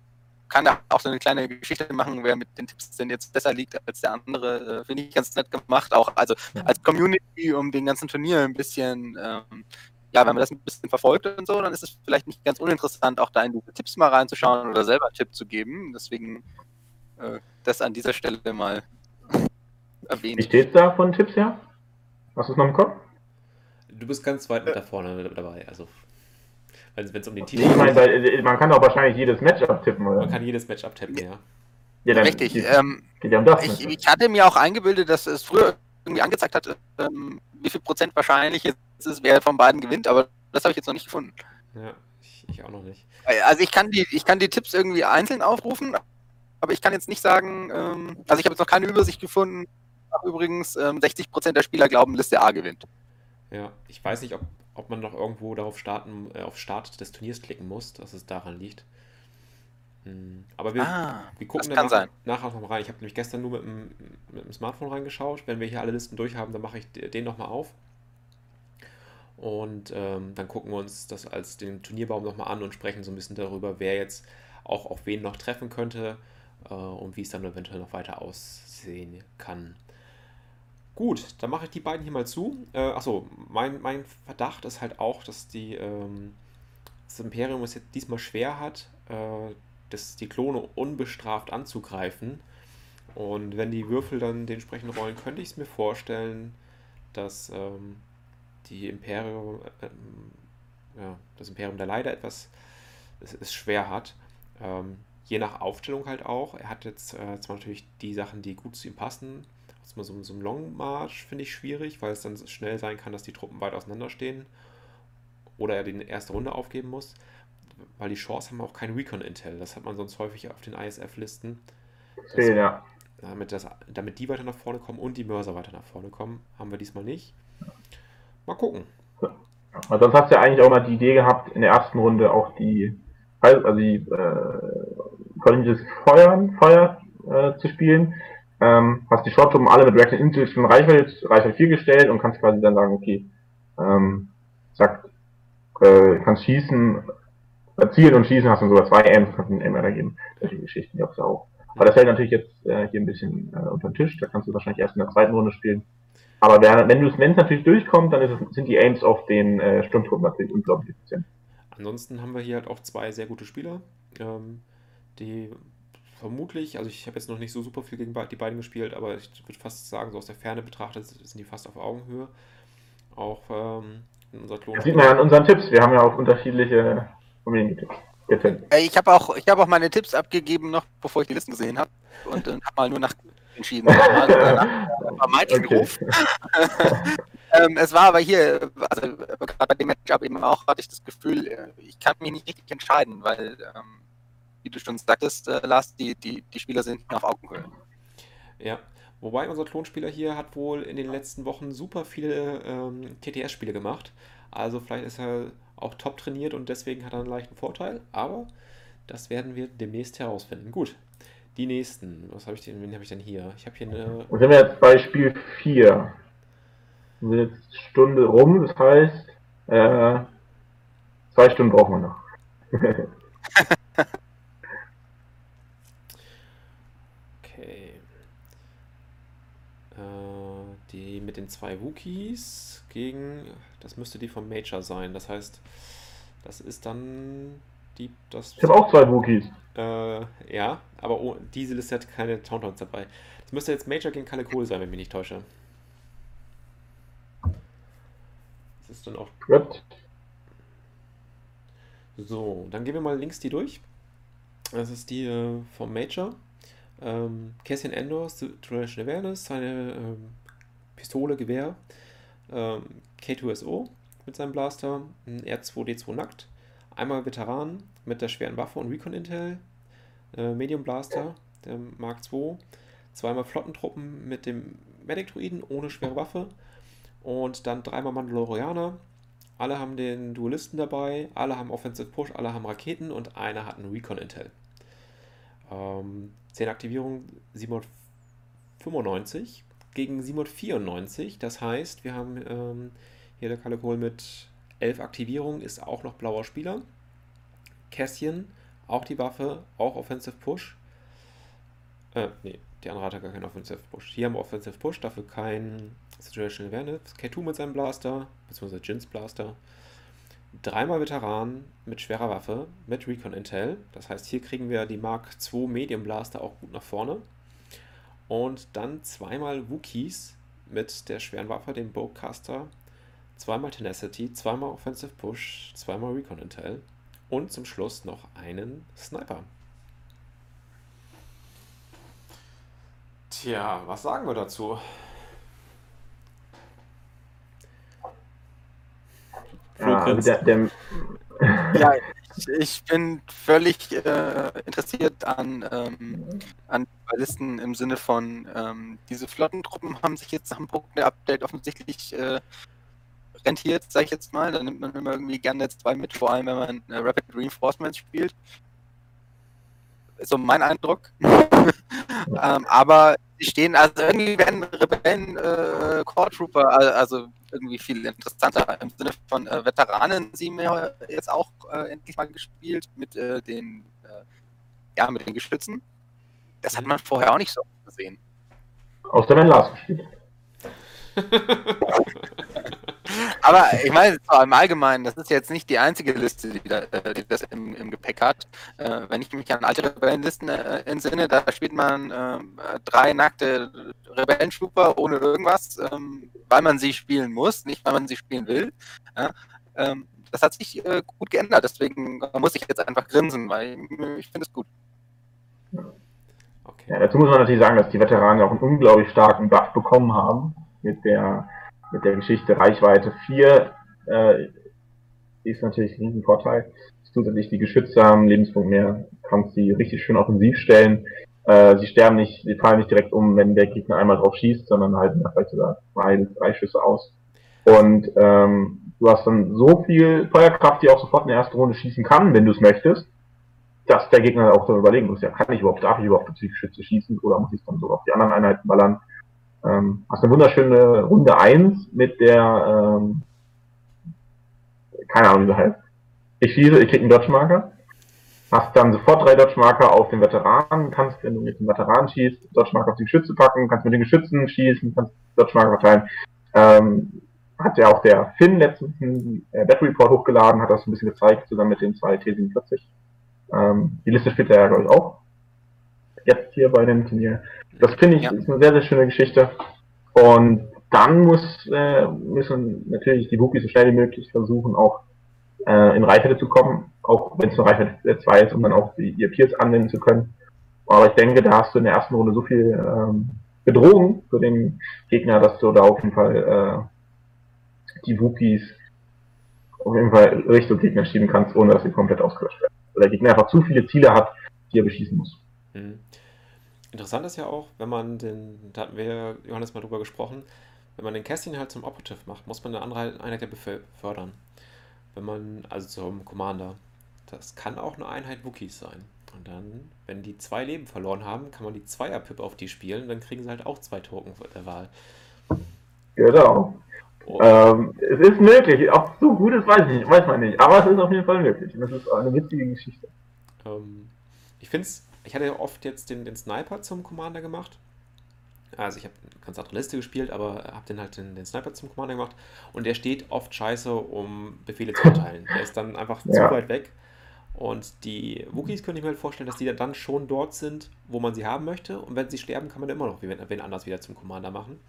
kann da auch so eine kleine Geschichte machen, wer mit den Tipps denn jetzt besser liegt als der andere. Äh, Finde ich ganz nett gemacht, auch also als Community, um den ganzen Turnier ein bisschen, ähm, ja, wenn man das ein bisschen verfolgt und so, dann ist es vielleicht nicht ganz uninteressant, auch da in diese Tipps mal reinzuschauen oder selber einen Tipp zu geben. Deswegen äh, das an dieser Stelle mal erwähnt. Wie steht's da von Tipps her? Hast du es noch im Kopf? Du bist ganz weit mit da vorne dabei. Also, wenn es um den Titel Nee, ich meine, geht, weil, äh, man kann doch wahrscheinlich jedes Matchup tippen, oder? man kann jedes Match abtippen, ja. ja, dann Richtig. Geht, Ähm, geht das. Ich, ich hatte mir auch eingebildet, dass es früher irgendwie angezeigt hat, ähm, wie viel Prozent wahrscheinlich jetzt ist, wer von beiden gewinnt, aber das habe ich jetzt noch nicht gefunden. Ja, ich, ich auch noch nicht. Also ich kann die, ich kann die Tipps irgendwie einzeln aufrufen, aber ich kann jetzt nicht sagen, ähm, also ich habe jetzt noch keine Übersicht gefunden. Übrigens, ähm, 60 Prozent der Spieler glauben, Liste A gewinnt. Ja, ich weiß nicht, ob, ob man noch irgendwo darauf starten, äh, auf Start des Turniers klicken muss, dass es daran liegt. Hm, Aber wir, Ah, wir gucken dann nachher noch mal rein. Ich habe nämlich gestern nur mit dem, mit dem Smartphone reingeschaut. Wenn wir hier alle Listen durch haben, dann mache ich den nochmal auf. Und ähm, dann gucken wir uns das als den Turnierbaum nochmal an und sprechen so ein bisschen darüber, wer jetzt auch auf wen noch treffen könnte äh, und wie es dann eventuell noch weiter aussehen kann. Gut, dann mache ich die beiden hier mal zu. Äh, achso, mein, mein Verdacht ist halt auch, dass die, ähm, das Imperium es jetzt diesmal schwer hat, äh, das, die Klone unbestraft anzugreifen. Und wenn die Würfel dann dementsprechend rollen, könnte ich es mir vorstellen, dass ähm, die Imperium, ähm, ja, das Imperium da leider etwas es, es schwer hat. Ähm, je nach Aufstellung halt auch. Er hat jetzt äh, zwar natürlich die Sachen, die gut zu ihm passen. Also mal so, so ein Long March finde ich schwierig, weil es dann schnell sein kann, dass die Truppen weit auseinanderstehen. Oder er die erste Runde aufgeben muss. Weil die Chance haben auch kein Recon-Intel. Das hat man sonst häufig auf den ISF-Listen. Ja. Damit, das, damit die weiter nach vorne kommen und die Mörser weiter nach vorne kommen, haben wir diesmal nicht. Mal gucken. Weil sonst hast du ja eigentlich auch mal die Idee gehabt, in der ersten Runde auch die, also die äh, Colleges Feuern, Feuer äh, zu spielen. Ähm, hast die Shorttruppen alle mit Reaction Intel schon Reichweite, Reichweite 4 gestellt und kannst quasi dann sagen, okay, ähm, sag, äh, kannst schießen, äh, zielen und schießen, hast dann sogar zwei Aims, kannst einen Aimer geben. Solche Geschichten gab's ja auch. Aber das fällt natürlich jetzt äh, hier ein bisschen äh, unter den Tisch. Da kannst du wahrscheinlich erst in der zweiten Runde spielen. Aber der, wenn es natürlich durchkommt, dann es, sind die Aims auf den äh, Sturmtruppen natürlich unglaublich effizient. Ansonsten haben wir hier halt auch zwei sehr gute Spieler, ähm, die vermutlich, also ich habe jetzt noch nicht so super viel gegen die beiden gespielt, aber ich würde fast sagen, so aus der Ferne betrachtet sind die fast auf Augenhöhe. Auch ähm, in unserer Klon. Das sieht man ja an unseren Tipps. Wir haben ja auch unterschiedliche. Ich habe auch, hab auch meine Tipps abgegeben, noch bevor ich die Listen gesehen habe. Und dann habe mal nur nach entschieden. Also war mein okay. ähm, es war aber hier, also gerade bei dem Matchup eben auch, hatte ich das Gefühl, äh, ich kann mich nicht richtig entscheiden, weil, ähm, wie du schon sagtest, äh, Lars, die, die, die Spieler sind auf Augenhöhe. Ja, wobei unser Klonspieler hier hat wohl in den letzten Wochen super viele ähm, TTS-Spiele gemacht. Also vielleicht ist er auch top trainiert und deswegen hat er einen leichten Vorteil, aber das werden wir demnächst herausfinden. Gut, die nächsten. Was habe ich denn, wen habe ich denn hier? Ich habe hier eine. Und sind wir jetzt bei Spiel 4. Wir sind jetzt Stunde rum, das heißt, äh, zwei Stunden brauchen wir noch. okay. Äh, die mit den zwei Wookies gegen. Das müsste die vom Major sein. Das heißt, das ist dann die. Das ich habe auch zwei Wookies. Äh, ja, aber oh, diese Liste hat keine Tauntauns dabei. Das müsste jetzt Major gegen Kalle Kohl sein, wenn ich mich nicht täusche. Das ist dann auch. Gut. So, dann gehen wir mal links die durch. Das ist die äh, vom Major. Ähm, Cassian Endor, Situational Awareness, seine ähm, Pistole, Gewehr. Ähm, K2SO mit seinem Blaster, ein R2D2 nackt, einmal Veteran mit der schweren Waffe und Recon Intel, äh, Medium Blaster, der Mark II, zweimal Flottentruppen mit dem Medic Druiden ohne schwere Waffe und dann dreimal Mandalorianer. Alle haben den Duelisten dabei, alle haben Offensive Push, alle haben Raketen und einer hat einen Recon Intel. Ähm, 10 Aktivierung 795 gegen 794. Das heißt, wir haben ähm, hier der Kalle Kohl mit 11 Aktivierungen, ist auch noch blauer Spieler. Cassian, auch die Waffe, auch Offensive Push. Äh, nee, die andere hat gar keinen Offensive Push. Hier haben wir Offensive Push, dafür kein Situational Awareness. K2 mit seinem Blaster, beziehungsweise Jins Blaster. Dreimal Veteran mit schwerer Waffe, mit Recon Intel. Das heißt, hier kriegen wir die Mark II Medium Blaster auch gut nach vorne. Und dann zweimal Wookies mit der schweren Waffe, dem Bowcaster. Zweimal Tenacity, zweimal Offensive Push, zweimal Recon Intel und zum Schluss noch einen Sniper. Tja, was sagen wir dazu? Ja, also der, der, ja, ich bin völlig äh, interessiert an, ähm, an Listen im Sinne von, ähm, diese Flottentruppen haben sich jetzt nach dem Punkte-Update offensichtlich äh, rentiert, sag ich jetzt mal. Da nimmt man immer irgendwie gerne jetzt zwei mit, vor allem wenn man äh, Rapid Reinforcements spielt. Ist so mein Eindruck. ähm, aber die stehen, also irgendwie werden Rebellen äh, Core Trooper, also irgendwie viel interessanter im Sinne von äh, Veteranen sie mir jetzt auch äh, endlich mal gespielt mit äh, den äh, ja mit den Geschützen. Das hat man vorher auch nicht so gesehen. Aus der Lars gespielt. Aber ich meine, im Allgemeinen, das ist jetzt nicht die einzige Liste, die, da, äh, die das im, im, Gepäck hat. Äh, wenn ich mich an alte Rebellenlisten äh, entsinne, da spielt man äh, drei nackte Rebellentrooper ohne irgendwas, ähm, weil man sie spielen muss, nicht weil man sie spielen will. Ja? Ähm, das hat sich äh, gut geändert, deswegen muss ich jetzt einfach grinsen, weil ich finde es gut. Okay. Ja, dazu muss man natürlich sagen, dass die Veteranen auch einen unglaublich starken Buff bekommen haben mit der mit der Geschichte Reichweite 4 äh, ist natürlich ein Riesenvorteil. Zusätzlich die Geschütze haben Lebenspunkt mehr, kannst sie richtig schön offensiv stellen. Äh, sie sterben nicht, sie fallen nicht direkt um, wenn der Gegner einmal drauf schießt, sondern halten da vielleicht sogar zwei drei Schüsse aus. Und ähm, du hast dann so viel Feuerkraft, die auch sofort in der ersten Runde schießen kann, wenn du es möchtest, dass der Gegner auch dann überlegen muss, ja, kann ich überhaupt, darf ich überhaupt auf die Geschütze schießen oder muss ich dann so auf die anderen Einheiten ballern? Ähm, hast eine wunderschöne Runde 1 mit der, ähm, keine Ahnung, wie sie heißt. Ich schieße, ich krieg einen Dodge-Marker. hast dann sofort drei Dodge-Marker auf den Veteranen, kannst, wenn du mit dem Veteranen schießt, Dodge-Marker auf die Geschütze packen, kannst mit den Geschützen schießen, kannst Dodge-Marker verteilen. Ähm, hat ja auch der Finn letztens einen äh, Battle Report hochgeladen, hat das ein bisschen gezeigt, zusammen mit den zwei T47. Ähm, die Liste spielt er ja, glaube ich, auch. Jetzt hier bei dem Turnier. Das finde ich ja. ist eine sehr, sehr schöne Geschichte. Und dann muss, äh, müssen natürlich die Wookies so schnell wie möglich versuchen, auch äh, in Reichweite zu kommen, auch wenn es nur Reichweite 2 ist, um dann auch die, ihr Peers anwenden zu können. Aber ich denke, da hast du in der ersten Runde so viel ähm, Bedrohung für den Gegner, dass du da auf jeden Fall äh, die Wookies auf jeden Fall Richtung Gegner schieben kannst, ohne dass sie komplett ausgelöscht werden. Weil der Gegner einfach zu viele Ziele hat, die er beschießen muss. Mhm. Interessant ist ja auch, wenn man den, da hatten wir Johannes mal drüber gesprochen, wenn man den Casting halt zum Operative macht, muss man eine andere Einheit ja befördern. Wenn man, also zum Commander. Das kann auch eine Einheit Wookies sein. Und dann, wenn die zwei Leben verloren haben, kann man die Zweier-Pip auf die spielen, dann kriegen sie halt auch zwei Token der Wahl. Genau. Oh. Ähm, es ist möglich. Ob so gut ist, weiß, ich, weiß man nicht. Aber es ist auf jeden Fall möglich. Und das ist eine witzige Geschichte. Ähm, ich finde es ich hatte ja oft jetzt den, den Sniper zum Commander gemacht. Also ich habe eine ganz andere Liste gespielt, aber habe den halt den, den, Sniper zum Commander gemacht. Und der steht oft scheiße, um Befehle zu erteilen. Der ist dann einfach ja. zu weit weg. Und die Wookies könnte ich mir halt vorstellen, dass die dann schon dort sind, wo man sie haben möchte. Und wenn sie sterben, kann man immer noch wen anders wieder zum Commander machen.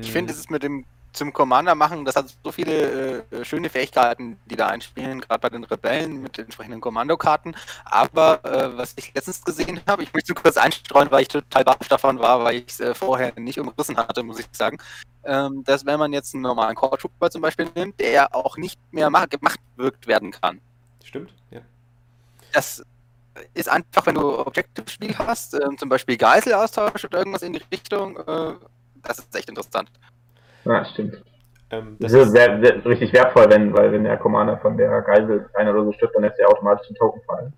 Ich finde, es ist mit dem zum Commander machen, das hat so viele äh, schöne Fähigkeiten, die da einspielen, gerade bei den Rebellen mit entsprechenden Kommandokarten. Aber äh, was ich letztens gesehen habe, ich möchte kurz einstreuen, weil ich total baff davon war, weil ich es äh, vorher nicht umrissen hatte, muss ich sagen, ähm, dass wenn man jetzt einen normalen Core Trooper zum Beispiel nimmt, der auch nicht mehr gemacht wirkt werden kann. Stimmt, ja. Das ist einfach, wenn du Objective-Spiel hast, äh, zum Beispiel Geiselaustausch oder irgendwas in die Richtung, äh, das ist echt interessant. Ja, stimmt. Ähm, das, das, ist sehr, sehr, richtig wertvoll, wenn, weil wenn der Commander von der Geisel einer oder so stirbt, dann lässt er automatisch den Token fallen.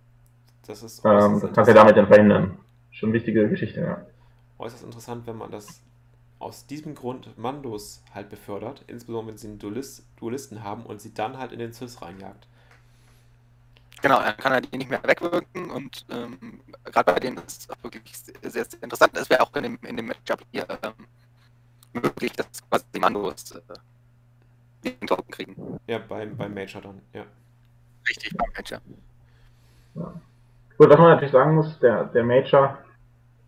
Das ist ähm, das kannst du damit dann verhindern. Schon wichtige Geschichte, ja. Äußerst interessant, wenn man das aus diesem Grund Mandos halt befördert, insbesondere wenn sie einen Duelist, Duelisten haben und sie dann halt in den Sys reinjagt. Genau, er kann halt nicht mehr wegwirken und ähm, gerade bei denen ist es auch wirklich sehr, sehr interessant. Das wäre auch in dem, in dem Matchup hier ähm, möglich, dass quasi die Mandos äh, den Token kriegen. Ja, beim, beim Major dann, ja. Richtig, beim Major. Ja. Gut, was man natürlich sagen muss, der, der Major,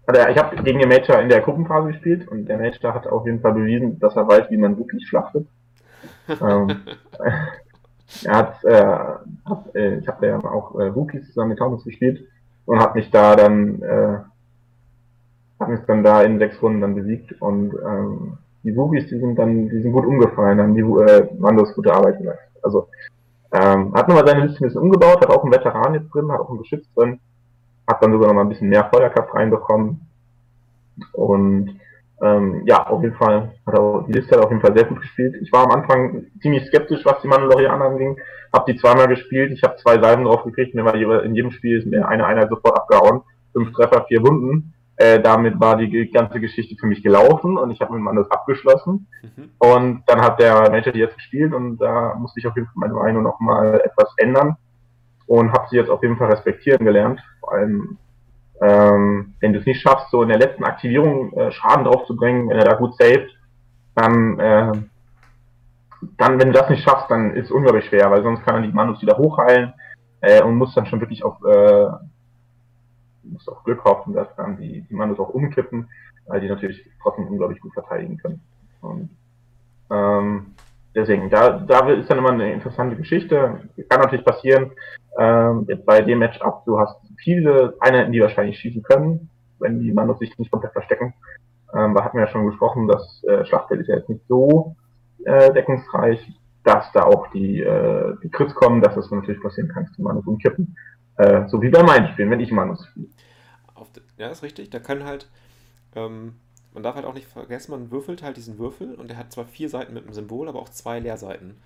also ich habe gegen den Major in der Gruppenphase gespielt und der Major hat auf jeden Fall bewiesen, dass er weiß, wie man wirklich schlachtet. ähm, er hat, äh, hat äh, ich habe ja auch äh, Rookies zusammen mit Thomas gespielt und hat mich da dann haben es dann da in sechs Runden dann besiegt und ähm, die Wookies, die sind dann, die sind gut umgefallen, haben die äh, Mandos gute Arbeit gemacht. Also ähm, hat nochmal seine Liste ein bisschen umgebaut, hat auch einen Veteran jetzt drin, hat auch einen Geschütz drin, hat dann sogar nochmal ein bisschen mehr Feuerkraft reinbekommen. Und ähm, ja, auf jeden Fall hat er die Liste hat auf jeden Fall sehr gut gespielt. Ich war am Anfang ziemlich skeptisch, was die Mandalorianer anging, habe die zweimal gespielt, ich habe zwei Salven drauf gekriegt, mir war in jedem Spiel ist mir eine Einheit sofort abgehauen, fünf Treffer, vier Wunden. Äh, damit war die ganze Geschichte für mich gelaufen und ich habe mit dem Anders abgeschlossen. Mhm. Und dann hat der Manager die jetzt gespielt und da musste ich auf jeden Fall meine Meinung nochmal etwas ändern und habe sie jetzt auf jeden Fall respektieren gelernt. Vor allem, ähm, wenn du es nicht schaffst, so in der letzten Aktivierung äh, Schaden draufzubringen, wenn er da gut saved, dann, äh, dann, wenn du das nicht schaffst, dann ist es unglaublich schwer, weil sonst kann er die Manus wieder hochheilen äh, und muss dann schon wirklich auf äh, musst auf Glück hoffen, dass dann die, die Mandos auch umkippen, weil die natürlich trotzdem unglaublich gut verteidigen können. Und ähm, deswegen, da, da ist dann immer eine interessante Geschichte. Kann natürlich passieren, ähm, bei dem Matchup, du hast viele Einheiten, die wahrscheinlich schießen können, wenn die Mandos sich nicht komplett verstecken. Ähm, da hatten wir ja schon gesprochen, das äh, Schlachtfeld ist ja jetzt nicht so äh, deckungsreich, dass da auch die, äh, die Crits kommen, dass das natürlich passieren kann, dass die Mandos umkippen. Äh, so wie bei meinen Spielen, wenn ich Manus spiele. Ja, ist richtig. Da können halt, ähm, man darf halt auch nicht vergessen, man würfelt halt diesen Würfel und der hat zwar vier Seiten mit einem Symbol, aber auch zwei Leerseiten.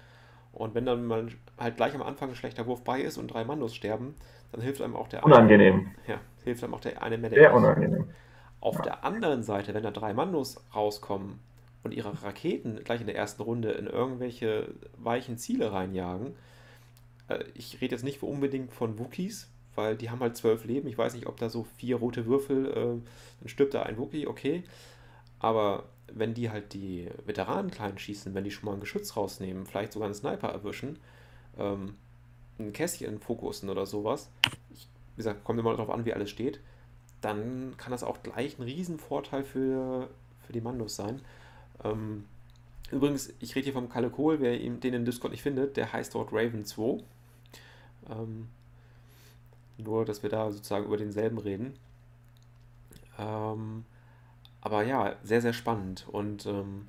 Und wenn dann mal halt gleich am Anfang ein schlechter Wurf bei ist und drei Mandos sterben, dann hilft einem auch der Unangenehm. Eine, ja, hilft einem auch der eine mehr. Sehr unangenehm. Auf ja. der anderen Seite, wenn da drei Mandos rauskommen und ihre Raketen gleich in der ersten Runde in irgendwelche weichen Ziele reinjagen, ich rede jetzt nicht unbedingt von Wookies, weil die haben halt zwölf Leben. Ich weiß nicht, ob da so vier rote Würfel, äh, dann stirbt da ein Wookie, okay. Aber wenn die halt die Veteranen klein schießen, wenn die schon mal ein Geschütz rausnehmen, vielleicht sogar einen Sniper erwischen, ähm, ein Kästchen fokussen oder sowas, ich, wie gesagt, kommt immer darauf an, wie alles steht, dann kann das auch gleich ein Riesenvorteil für, für die Mandos sein. Ähm, übrigens, ich rede hier vom Kalle Kohl, wer ihn, den in Discord nicht findet, der heißt dort Raven 2. Ähm, nur, dass wir da sozusagen über denselben reden. Ähm, aber ja, sehr, sehr spannend. Und ähm,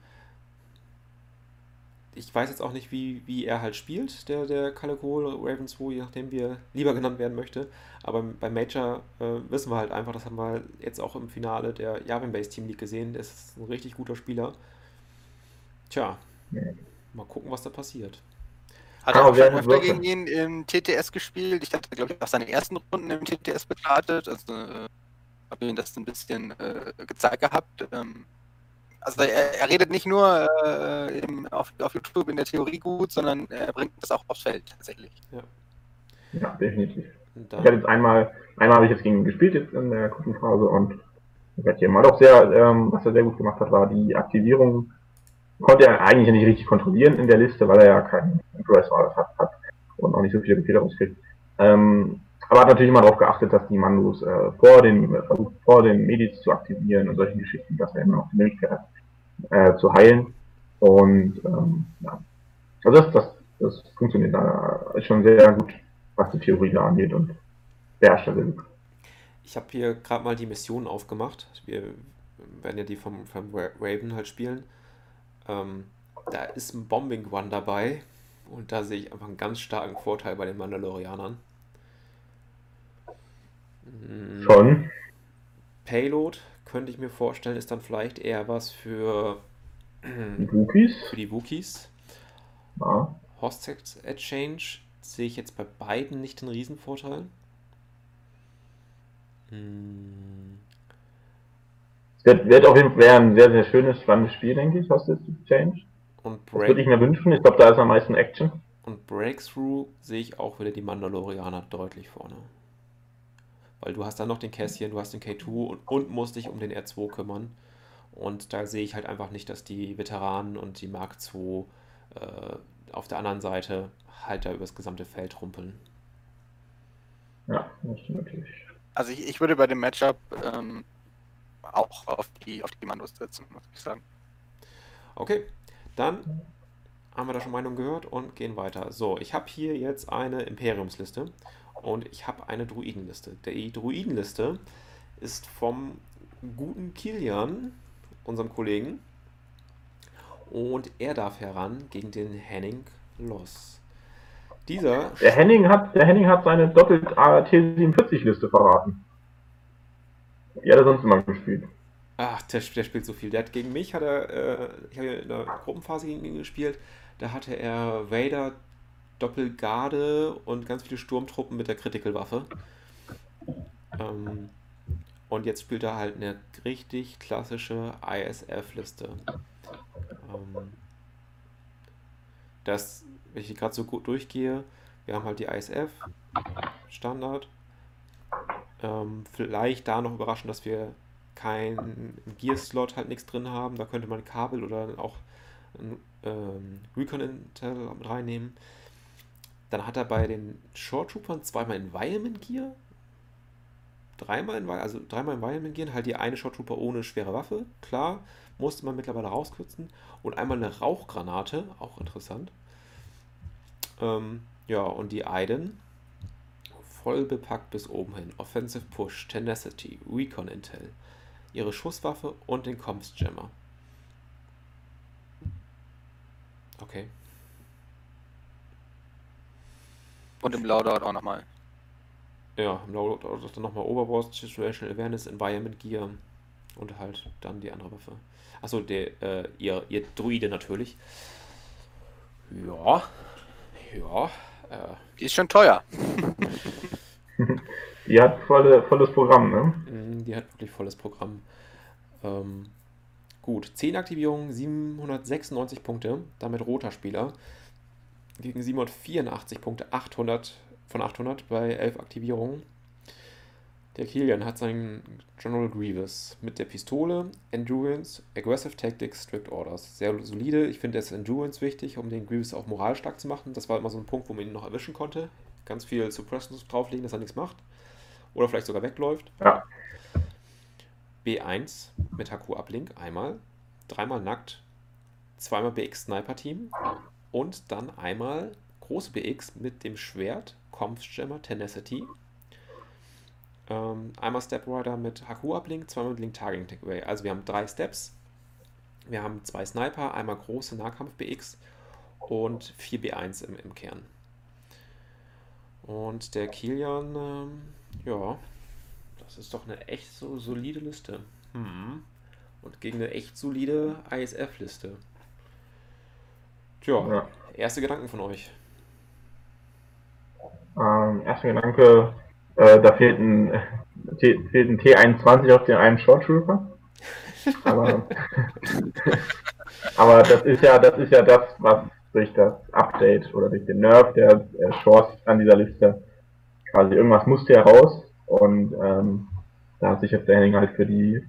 ich weiß jetzt auch nicht, wie, wie er halt spielt, der, der Kalle Kohl, Raven 2, je nachdem, wie er lieber genannt werden möchte. Aber beim Major äh, wissen wir halt einfach, das haben wir jetzt auch im Finale der Yavin Base Team League gesehen. Der ist ein richtig guter Spieler. Tja, mal gucken, was da passiert. Hat er auch schon öfter gegen ihn im TTS gespielt. Ich hatte, glaube ich, auch seine ersten Runden im TTS betrachtet. Also äh, habe ihn das ein bisschen äh, gezeigt gehabt. Ähm, also er, er, redet nicht nur äh, im, auf, auf, YouTube in der Theorie gut, sondern er bringt das auch aufs Feld tatsächlich. Ja, ja definitiv. Ich habe jetzt einmal, einmal habe ich jetzt gegen ihn gespielt jetzt in der Gruppenphase und hier mal doch sehr, ähm, was er sehr gut gemacht hat, war die Aktivierung. Konnte er eigentlich nicht richtig kontrollieren in der Liste, weil er ja keinen Dress hat, und auch nicht so viele Fehler rauskriegt. Ähm, aber hat natürlich immer darauf geachtet, dass die Mandos äh, vor den äh, versucht, vor den Medis zu aktivieren und solche Geschichten, dass er immer noch die Möglichkeit hat, äh, zu heilen. Und ähm, ja. Also das, das, das funktioniert da schon sehr gut, was die Theorie da angeht und sehr gut. Ich habe hier gerade mal die Mission aufgemacht. Wir werden ja die vom, vom Raven halt spielen. Ähm, da ist ein Bombing One dabei und da sehe ich einfach einen ganz starken Vorteil bei den Mandalorianern. Hm. Schon. Payload könnte ich mir vorstellen, ist dann vielleicht eher was für die Wookies. Für die Wookies. Ja. Hostage Exchange sehe ich jetzt bei beiden nicht den Riesenvorteil. Hm. Wird, wird auf jeden Fall ein sehr, sehr schönes, spannendes Spiel, denke ich, Hostage Exchange. Und Break das würde ich mir wünschen. Ich glaube, da ist am meisten Action. Und Breakthrough sehe ich auch wieder die Mandalorianer deutlich vorne. Weil du hast dann noch den Kässchen, du hast den K2 und, und musst dich um den R2 kümmern. Und da sehe ich halt einfach nicht, dass die Veteranen und die Mark II äh, auf der anderen Seite halt da übers gesamte Feld rumpeln. Ja, das stimmt natürlich. Also ich, ich würde bei dem Matchup ähm, auch auf die, auf die Mandos setzen, muss ich sagen. Okay, dann haben wir da schon Meinung gehört und gehen weiter. So, ich habe hier jetzt eine Imperiumsliste und ich habe eine Druidenliste. Die Druidenliste ist vom guten Kilian, unserem Kollegen. Und er darf heran gegen den Henning Loss. Dieser. Der Henning hat, der Henning hat seine doppelt T47-Liste verraten. Die hat er sonst immer gespielt. Ach, der, der, spielt so viel. Der hat gegen mich, hat er, äh, ich habe ja in der Gruppenphase gegen ihn gespielt, da hatte er Vader, Doppelgarde und ganz viele Sturmtruppen mit der Critical-Waffe. Ähm, und jetzt spielt er halt eine richtig klassische ISF-Liste. Ähm, das, wenn ich gerade so gut durchgehe, wir haben halt die ISF, Standard. Ähm, vielleicht da noch überraschend, dass wir keinen Gear-Slot halt nichts drin haben. Da könnte man Kabel oder auch ein ähm, Recon Intel mit reinnehmen. Dann hat er bei den Short Troopern zweimal Environment Gear, dreimal in, also dreimal Environment Gear, halt die eine Short Trooper ohne schwere Waffe, klar, musste man mittlerweile rauskürzen. Und einmal eine Rauchgranate, auch interessant. Ähm, ja, und die Aiden, voll bepackt bis oben hin. Offensive Push, Tenacity, Recon Intel, ihre Schusswaffe und den Comms Jammer. Okay. Und im Loadout auch nochmal. Ja, im Loadout dann nochmal Overwatch, Situational Awareness, Environment Gear und halt dann die andere Waffe. Achso, der, äh, ihr, ihr Druide natürlich. Ja, ja. Äh. Ist schon teuer. die hat volle, volles Programm, ne? Mhm, die hat wirklich volles Programm. Ähm, gut, 10 Aktivierungen, 796 Punkte, damit roter Spieler. gegen 784 Punkte, 800 von 800 bei 11 Aktivierungen. Der Kilian hat seinen General Grievous mit der Pistole, Endurance, Aggressive Tactics, Strict Orders. Sehr solide. Ich finde das Endurance wichtig, um den Grievous auch moralstark zu machen. Das war immer so ein Punkt, wo man ihn noch erwischen konnte. Ganz viel Suppressions drauflegen, dass er nichts macht. Oder vielleicht sogar wegläuft. Ja. B1 mit HQ Uplink einmal. Dreimal nackt. Zweimal BX Sniper Team. Und dann einmal große BX mit dem Schwert, Kampfjammer Tenacity ähm, einmal Step Rider mit Haku-Uplink, zweimal mit Link Targeting Takeaway. Also wir haben drei Steps. Wir haben zwei Sniper, einmal große Nahkampf-BX und vier B1 im, im Kern. Und der Kilian, ähm, ja, das ist doch eine echt so solide Liste. Hm. Und gegen eine echt solide ISF-Liste. Tja, ja. erste Gedanken von euch. Ähm, erster Gedanke, äh, da fehlt ein, fehlt ein T21 auf den einen Short Trooper. Aber, aber das ist ja, das ist ja das, was durch das Update oder durch den Nerf der äh, Shorts an dieser Liste quasi irgendwas musste heraus und ähm, da hat sich jetzt der Henning halt für die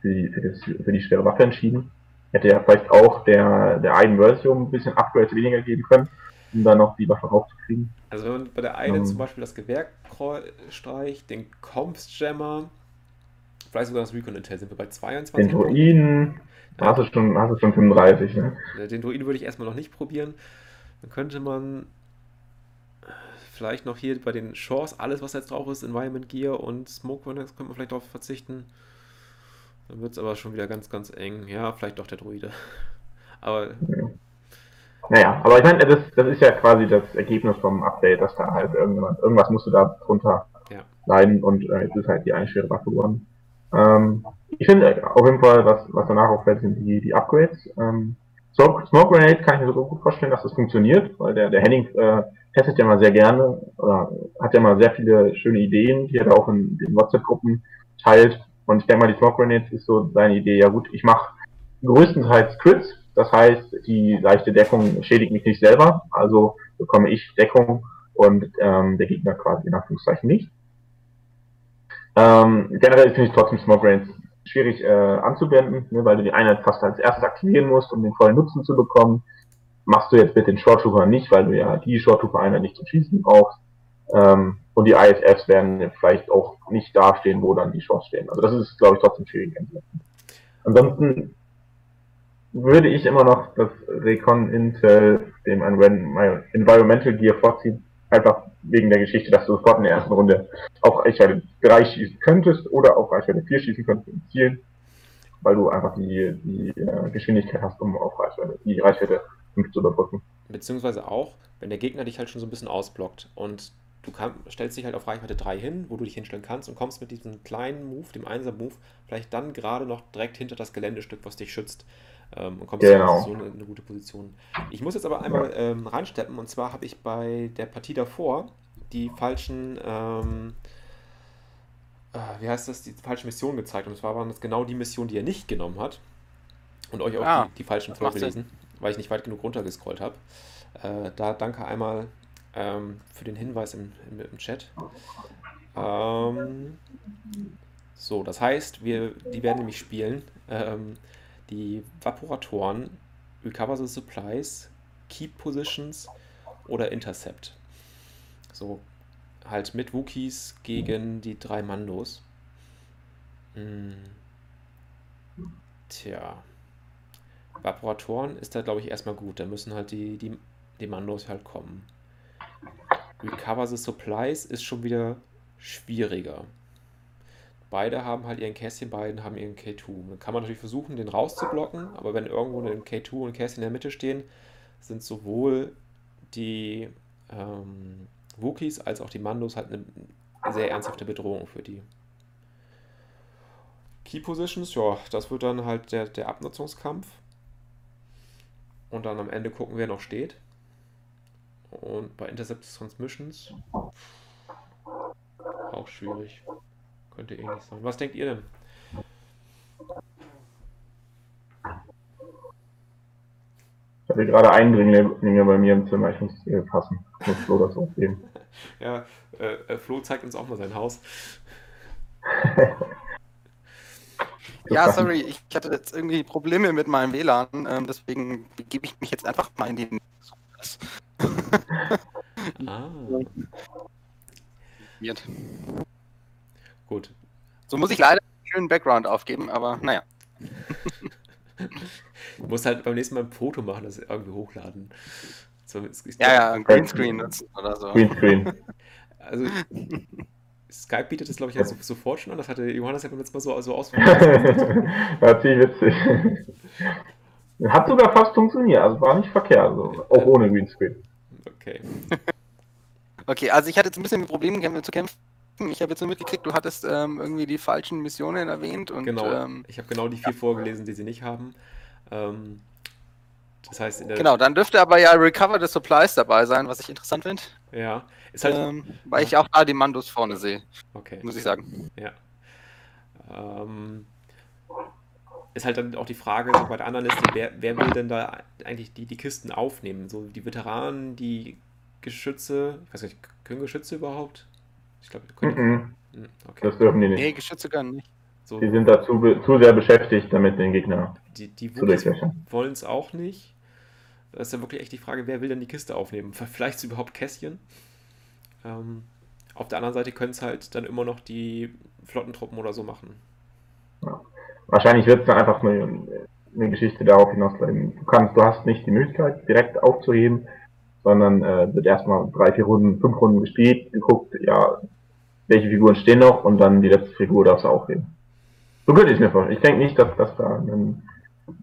für die, für, das, für die schwere Waffe entschieden. Hätte ja vielleicht auch der, der einen Version ein bisschen Upgrades weniger geben können um dann noch die Waffe raufzukriegen. Also wenn man bei der einen ähm. zum Beispiel das Gewehr streicht, den Comps-Jammer, vielleicht sogar das Recon Intel, sind wir bei 22. Den Druiden, ja. Hast, du schon, hast du schon 35, ne? Den Druiden würde ich erstmal noch nicht probieren. Dann könnte man vielleicht noch hier bei den Shores, alles was jetzt drauf ist, Environment Gear und Smoke Runners, könnte man vielleicht darauf verzichten. Dann wird es aber schon wieder ganz, ganz eng. Ja, vielleicht doch der Druide. Aber ja. Naja, aber ich meine, das, das ist ja quasi das Ergebnis vom Update, dass da halt irgendwas, irgendwas musst du da drunter ja. leiden und äh, jetzt ist halt die eine schwere Waffe geworden. Ähm, ich finde auf jeden Fall, was, was danach auffällt, sind die, die Upgrades. Ähm, Smoke, Smoke Grenade kann ich mir so gut vorstellen, dass das funktioniert, weil der, der Henning äh, testet ja mal sehr gerne oder hat ja mal sehr viele schöne Ideen, die er da auch in den WhatsApp-Gruppen teilt. Und ich denke mal, die Smoke Grenades ist so seine Idee, ja gut, ich mache größtenteils Crits, das heißt, die leichte Deckung schädigt mich nicht selber, also bekomme ich Deckung und ähm, der Gegner quasi in Anführungszeichen nicht. Ähm, generell finde ich trotzdem Smoke Rains schwierig äh, anzuwenden, ne, weil du die Einheit fast als erstes aktivieren musst, um den vollen Nutzen zu bekommen. Machst du jetzt mit den Short Trooper nicht, weil du ja die Short Trooper Einheit nicht zum Schießen brauchst. Ähm, und die ISFs werden vielleicht auch nicht dastehen, wo dann die Shorts stehen. Also das ist, glaube ich, trotzdem schwierig. Ansonsten würde ich immer noch das Recon Intel dem Environmental Gear vorziehen. Einfach wegen der Geschichte, dass du sofort in der ersten Runde auf Reichweite 3 schießen könntest oder auf Reichweite 4 schießen könntest im Ziel, weil du einfach die, die äh, Geschwindigkeit hast, um auf Reichweite, die Reichweite 5 zu überbrücken. Beziehungsweise auch, wenn der Gegner dich halt schon so ein bisschen ausblockt und du kann, stellst dich halt auf Reichweite 3 hin, wo du dich hinstellen kannst und kommst mit diesem kleinen Move, dem 1er-Move, vielleicht dann gerade noch direkt hinter das Geländestück, was dich schützt ähm, und kommst genau. in so eine, eine, gute Position. Ich muss jetzt aber einmal ja. ähm, reinsteppen und zwar habe ich bei der Partie davor die falschen, ähm, äh, wie heißt das, die falsche Mission gezeigt und zwar waren das genau die Missionen, die er nicht genommen hat und euch auch ah, die, die, falschen vorgelesen, weil ich nicht weit genug runtergescrollt habe. Äh, da danke einmal ähm, für den Hinweis im, im, im Chat. Ähm, so, das heißt, wir, die werden nämlich spielen. Ähm, die Vaporatoren, Recover the Supplies, Keep Positions oder Intercept. So halt mit Wookies gegen die drei Mandos. Hm. Tja. Vaporatoren ist da, glaube ich, erstmal gut. Da müssen halt die, die, die Mandos halt kommen. Recover the Supplies ist schon wieder schwieriger. Beide haben halt ihren Kästchen, beiden haben ihren K2. Dann kann man natürlich versuchen, den rauszublocken, aber wenn irgendwo ein K2 und ein Kästchen in der Mitte stehen, sind sowohl die ähm, Wookies als auch die Mandos halt eine sehr ernsthafte Bedrohung für die. Key Positions, ja, das wird dann halt der, der Abnutzungskampf. Und dann am Ende gucken, wer noch steht. Und bei Intercept Transmissions auch schwierig. Könnte ähnlich sein. Was denkt ihr denn? hier gerade Eindringlinge bei mir im Zimmer. Ich muss hier passen. Ich muss Flo das aufgeben. Ja, äh, äh, Flo zeigt uns auch mal sein Haus. Ja, sorry, ich hatte jetzt irgendwie Probleme mit meinem WLAN, ähm, deswegen begebe ich mich jetzt einfach mal in den. Ah. Gut. So muss ich leider einen schönen Background aufgeben, aber naja. Du musst halt beim nächsten Mal ein Foto machen, das irgendwie hochladen. So, Ja, ja, ein Greenscreen nutzen oder so. Greenscreen. Also, Skype bietet das, glaube ich, so- sofort schon an. Das hatte Johannes ja beim letzten Mal so, so ausprobiert. War ziemlich witzig. Hat sogar fast funktioniert, also war nicht verkehrt, also auch ohne Greenscreen. Okay. Okay, also ich hatte jetzt ein bisschen Probleme kämpfen- zu kämpfen. Ich habe jetzt nur mitgekriegt, du hattest ähm, irgendwie die falschen Missionen erwähnt und Genau. ähm, Ich habe genau die vier vorgelesen, die sie nicht haben. Ähm, das heißt, genau, dann dürfte aber ja Recover the Supplies dabei sein, was ich interessant finde, Ja. Ist halt. ähm, weil ich auch da die Mandos vorne sehe, Okay. muss ich sagen. Ähm, ist halt dann auch die Frage so bei der anderen Liste, wer, wer will denn da eigentlich die, die Kisten aufnehmen? So die Veteranen, die Geschütze, ich weiß nicht, können Geschütze überhaupt? Ich glaube, können. Mhm, Hm, Okay. Das dürfen die Nee, nicht. Geschütze können nicht. So, Die sind dazu be- zu sehr beschäftigt, damit den Gegner die, die zu wollen es auch nicht. Das ist ja wirklich echt die Frage, wer will denn die Kiste aufnehmen? Vielleicht ist überhaupt Kässchen. Ähm, auf der anderen Seite können es halt dann immer noch die Flottentruppen oder so machen. Wahrscheinlich wird es dann einfach eine, eine Geschichte darauf hinauslaufen. Du kannst, du hast nicht die Möglichkeit, direkt aufzuheben, sondern äh, wird erstmal drei, vier Runden, fünf Runden gespielt, geguckt, ja, welche Figuren stehen noch und dann die letzte Figur darfst du aufheben. So könnte ich mir vorstellen. Ich denke nicht, dass, dass da ein,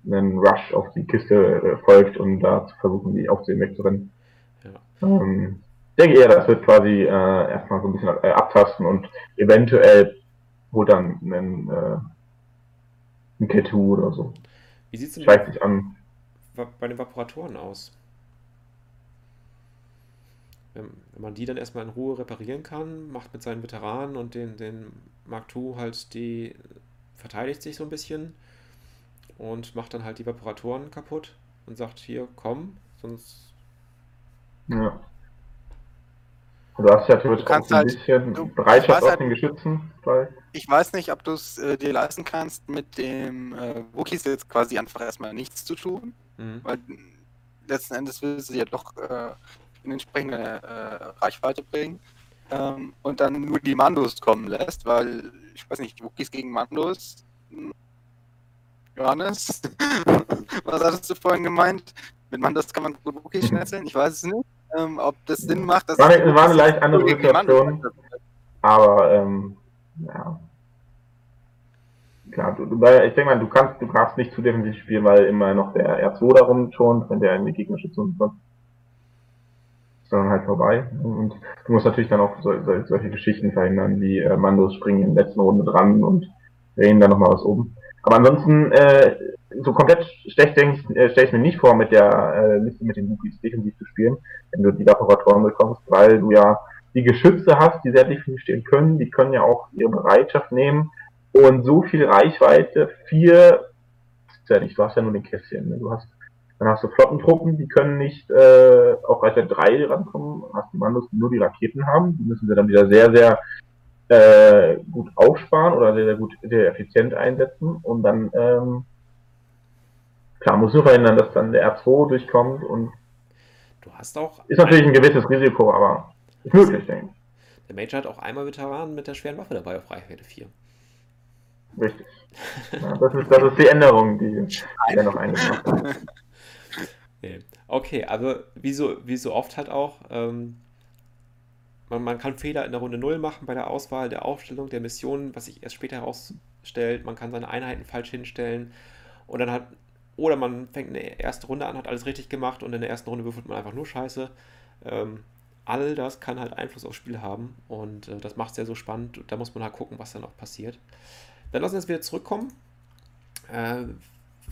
ein Rush auf die Kiste äh, folgt und da zu versuchen, die aufzuheben, wegzurennen. Ja. Ähm, ich denke eher, das wird quasi äh, erstmal so ein bisschen äh, abtasten und eventuell holt dann einen, äh, ein K2 oder so. Wie sieht es denn sich an. bei, bei den Vaporatoren aus? Wenn, wenn man die dann erstmal in Ruhe reparieren kann, macht mit seinen Veteranen und den, den Mark II halt die, verteidigt sich so ein bisschen und macht dann halt die Vaporatoren kaputt und sagt, hier, komm, sonst Ja. Du hast ja theoretisch Du kannst auch so ein halt- bisschen du- Bereitschaft auf halt- den Geschützen. Weil, Ich weiß nicht, ob du es äh, dir leisten kannst, mit dem äh, Wookies jetzt quasi einfach erstmal nichts zu tun, Mhm. weil letzten Endes will sie ja doch äh, in entsprechende äh, Reichweite bringen ähm, und dann nur die Mandos kommen lässt, weil ich weiß nicht, Wookies gegen Mandos. Johannes, was hattest du vorhin gemeint? Mit Mandos kann man gut Wookies schnetzeln? Ich weiß es nicht. Ähm, ob das Sinn macht, dass War eine- war eine leicht andere Situation. aber ähm, ja. Klar, du, du, ich denke mal, du kannst, du darfst nicht zu defensiv spielen, weil immer noch der R2 darum schon, wenn der in die Gegnerschütze kommt. Dann halt vorbei. Und du musst natürlich dann auch so, so, solche Geschichten verhindern, wie äh, Mandos springen in der letzten Runde dran und drehen dann nochmal was oben. Aber ansonsten, äh, so komplett schlecht äh, stelle ich mir nicht vor, mit der äh, Liste mit den Wookies defensiv zu spielen, wenn du die Vaporatoren bekommst, weil du ja die Geschütze hast, die sehr defensiv stehen können, die können ja auch ihre Bereitschaft nehmen und so viel Reichweite, vier, ist ja nicht, du hast ja nur den Kästchen, ne? du hast, dann hast du Flottentruppen, die können nicht äh, auf Reichweite 3 rankommen, hast die Mandos, die nur die Raketen haben, die müssen sie dann wieder sehr, sehr äh, gut aufsparen oder sehr, sehr gut, sehr effizient einsetzen und dann, ähm, klar, muss nur verhindern, dass dann der R2 durchkommt und Du hast auch, ist natürlich ein gewisses Risiko, aber ist möglich, denke der Major hat auch einmal Veteranen mit der schweren Waffe dabei auf Reichweite 4. ich. Richtig. Ja, das, ist, das ist die Änderung, die, die er noch eingebracht hat. Nee. Okay, also wie so, wie so oft halt auch, ähm, man, man kann Fehler in der Runde 0 machen bei der Auswahl der Aufstellung der Missionen, was sich erst später herausstellt. Man kann seine Einheiten falsch hinstellen und dann hat, oder man fängt eine erste Runde an, hat alles richtig gemacht und in der ersten Runde würfelt man einfach nur Scheiße. Ähm, all das kann halt Einfluss aufs Spiel haben und äh, das macht es ja so spannend. Da muss man halt gucken, was dann auch passiert. Dann lassen wir jetzt wieder zurückkommen. Äh,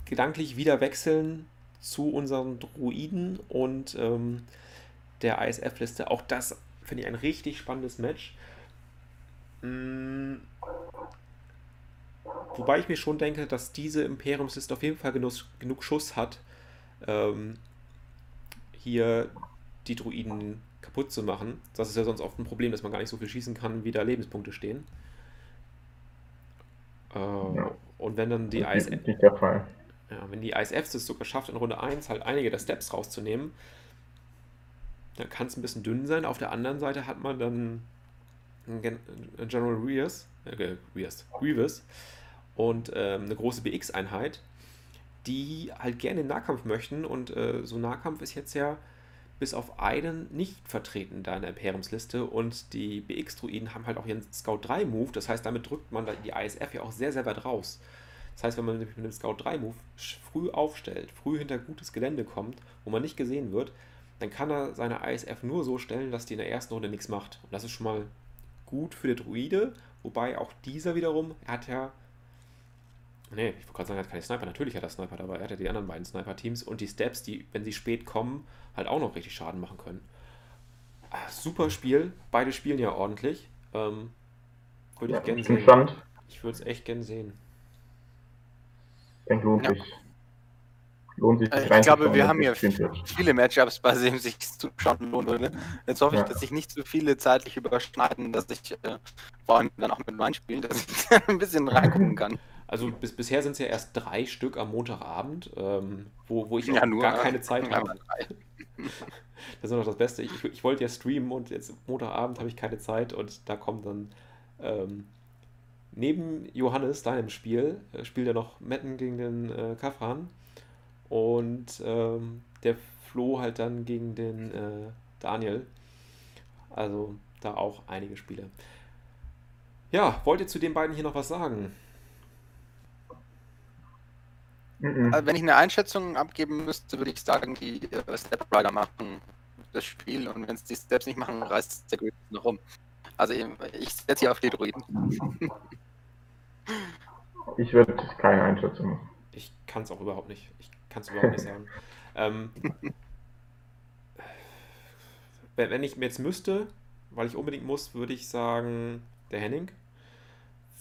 gedanklich wieder wechseln zu unseren Druiden und ähm, der ISF-Liste. Auch das finde ich ein richtig spannendes Match. Mm, wobei ich mir schon denke, dass diese Imperiumsliste auf jeden Fall genug, genug Schuss hat, ähm, hier die Druiden kaputt zu machen. Das ist ja sonst oft ein Problem, dass man gar nicht so viel schießen kann, wie da Lebenspunkte stehen. Äh, ja. Und wenn dann die ISF. Ja, wenn die ISFs es sogar schafft, in Runde 1 halt einige der Steps rauszunehmen, dann kann es ein bisschen dünn sein. Auf der anderen Seite hat man dann General Rears, äh, Rears, Grievous und ähm, eine große BX-Einheit, die halt gerne in Nahkampf möchten. Und äh, so Nahkampf ist jetzt ja bis auf einen nicht vertreten da in der Imperiumsliste. Und die BX-Druiden haben halt auch ihren Scout 3-Move. Das heißt, damit drückt man die ISF ja auch sehr, sehr weit raus. Das heißt, wenn man mit dem Scout 3-Move früh aufstellt, früh hinter gutes Gelände kommt, wo man nicht gesehen wird, dann kann er seine ISF nur so stellen, dass die in der ersten Runde nichts macht. Und das ist schon mal gut für den Druide, wobei auch dieser wiederum, er hat ja Nee, ich wollte gerade sagen, er hat keine Sniper. Natürlich hat er Sniper dabei. Er hat ja die anderen beiden Sniper-Teams und die Steps, die, wenn sie spät kommen, halt auch noch richtig Schaden machen können. Ah, super Spiel. Beide spielen ja ordentlich. Ähm, würde ja, ich gerne sehen. Ich würde es echt gerne sehen. Ich denke, lohnt ja. sich. Lohnt sich äh, ich glaube, wir haben hier viele Matchups, bei denen sich zuschauen lohnt würde. Jetzt hoffe ich, ja. dass sich nicht zu so viele zeitlich überschneiden, dass ich äh, vor allem dann auch mit meinen Spielen, dass ich ein bisschen reingucken kann. Also bis, bisher sind es ja erst drei Stück am Montagabend, ähm, wo, wo ich ja, nur, gar keine Zeit habe. das ist noch das Beste. Ich, ich wollte ja streamen und jetzt Montagabend habe ich keine Zeit und da kommt dann ähm, neben Johannes, deinem Spiel, äh, spielt er noch Metten gegen den äh, Kafran und ähm, der Flo halt dann gegen den äh, Daniel. Also da auch einige Spiele. Ja, wollt ihr zu den beiden hier noch was sagen? Mhm. Also wenn ich eine Einschätzung abgeben müsste, würde ich sagen, die äh, Step Rider machen das Spiel und wenn es die Steps nicht machen, reißt der Grid noch rum. Also ich setze hier auf die Druiden. Ich würde keine Einschätzung machen. Ich kann es auch überhaupt nicht. Ich kann es überhaupt nicht sagen. Ähm, wenn ich mir jetzt müsste, weil ich unbedingt muss, würde ich sagen, der Henning,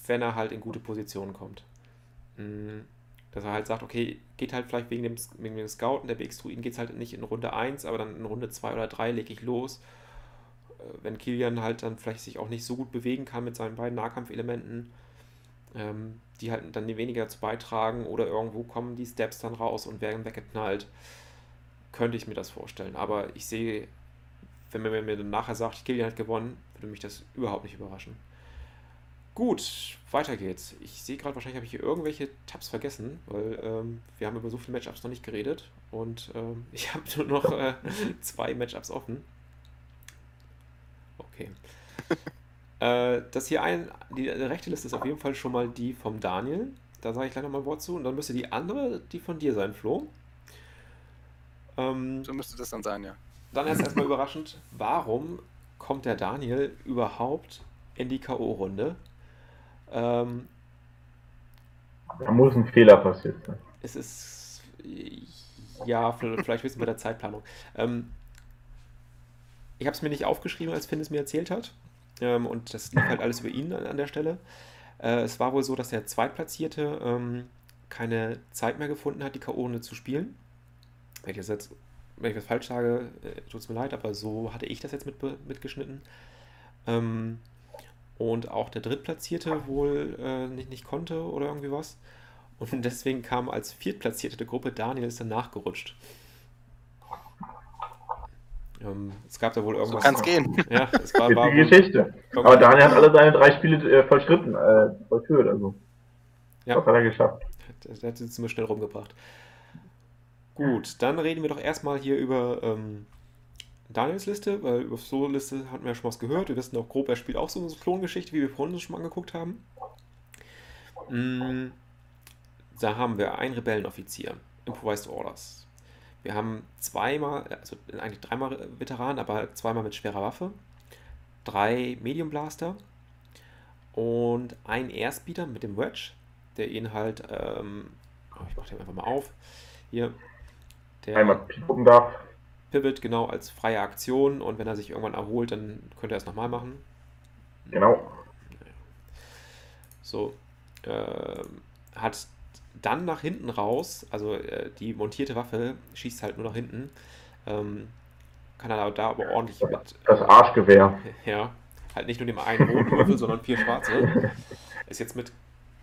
wenn er halt in gute Positionen kommt. Mhm dass er halt sagt, okay, geht halt vielleicht wegen dem, wegen dem Scouten der BX-Druiden geht es halt nicht in Runde 1, aber dann in Runde 2 oder 3 lege ich los. Äh, wenn Kilian halt dann vielleicht sich auch nicht so gut bewegen kann mit seinen beiden Nahkampfelementen, ähm, die halt dann weniger dazu beitragen oder irgendwo kommen die Steps dann raus und werden weggeknallt, könnte ich mir das vorstellen. Aber ich sehe, wenn man mir dann nachher sagt, Kilian hat gewonnen, würde mich das überhaupt nicht überraschen. Gut, weiter geht's. Ich sehe gerade, wahrscheinlich habe ich hier irgendwelche Tabs vergessen, weil ähm, wir haben über so viele Matchups noch nicht geredet und ähm, ich habe nur noch äh, zwei Matchups offen. Okay. äh, das hier ein, die, rechte Liste ist auf jeden Fall schon mal die vom Daniel. Da sage ich gleich nochmal ein Wort zu und dann müsste die andere die von dir sein, Flo. Ähm, so müsste das dann sein, ja. Dann erst erstmal überraschend, warum kommt der Daniel überhaupt in die K.O.-Runde? Ähm, da muss ein Fehler passiert sein. Es ist, ja, vielleicht wissen wir der Zeitplanung. Ähm, ich habe es mir nicht aufgeschrieben, als Finn es mir erzählt hat. Ähm, und das lief halt alles über ihn an, an der Stelle. Äh, es war wohl so, dass der Zweitplatzierte ähm, keine Zeit mehr gefunden hat, die K.O. zu spielen. Wenn ich, das jetzt, wenn ich was falsch sage, äh, tut es mir leid, aber so hatte ich das jetzt mit, mitgeschnitten. Ähm, und auch der Drittplatzierte wohl äh, nicht, nicht konnte oder irgendwie was. Und deswegen kam als Viertplatzierte der Gruppe Daniel ist dann nachgerutscht. Ähm, es gab da wohl irgendwas. So kann es gehen. Ja, es war, war die Geschichte. Aber Daniel hat alle seine drei Spiele äh, vollschritten, äh, vollführt. Also. Ja. Das hat er geschafft. Der hat es ziemlich schnell rumgebracht. Gut, dann reden wir doch erstmal hier über ähm, Daniels Liste, weil über Solo-Liste hatten wir ja schon was gehört. Wir wissen auch grob, er spielt auch so eine Klongeschichte, wie wir vorhin uns schon mal angeguckt haben. Mm, da haben wir einen Rebellenoffizier, Improvised Orders. Wir haben zweimal, also eigentlich dreimal Veteranen, aber zweimal mit schwerer Waffe. Drei Medium Blaster und ein Airspeeder mit dem Wedge, der ihn halt, ähm, oh, ich mache den einfach mal auf, hier, der einmal piepen darf. Pivot genau als freie Aktion und wenn er sich irgendwann erholt, dann könnte er es nochmal machen. Genau. So. Äh, hat dann nach hinten raus, also äh, die montierte Waffe schießt halt nur nach hinten, Ähm, kann er da aber ordentlich mit. Das Arschgewehr. Ja, halt nicht nur dem einen roten Würfel, sondern vier schwarze. Ist jetzt mit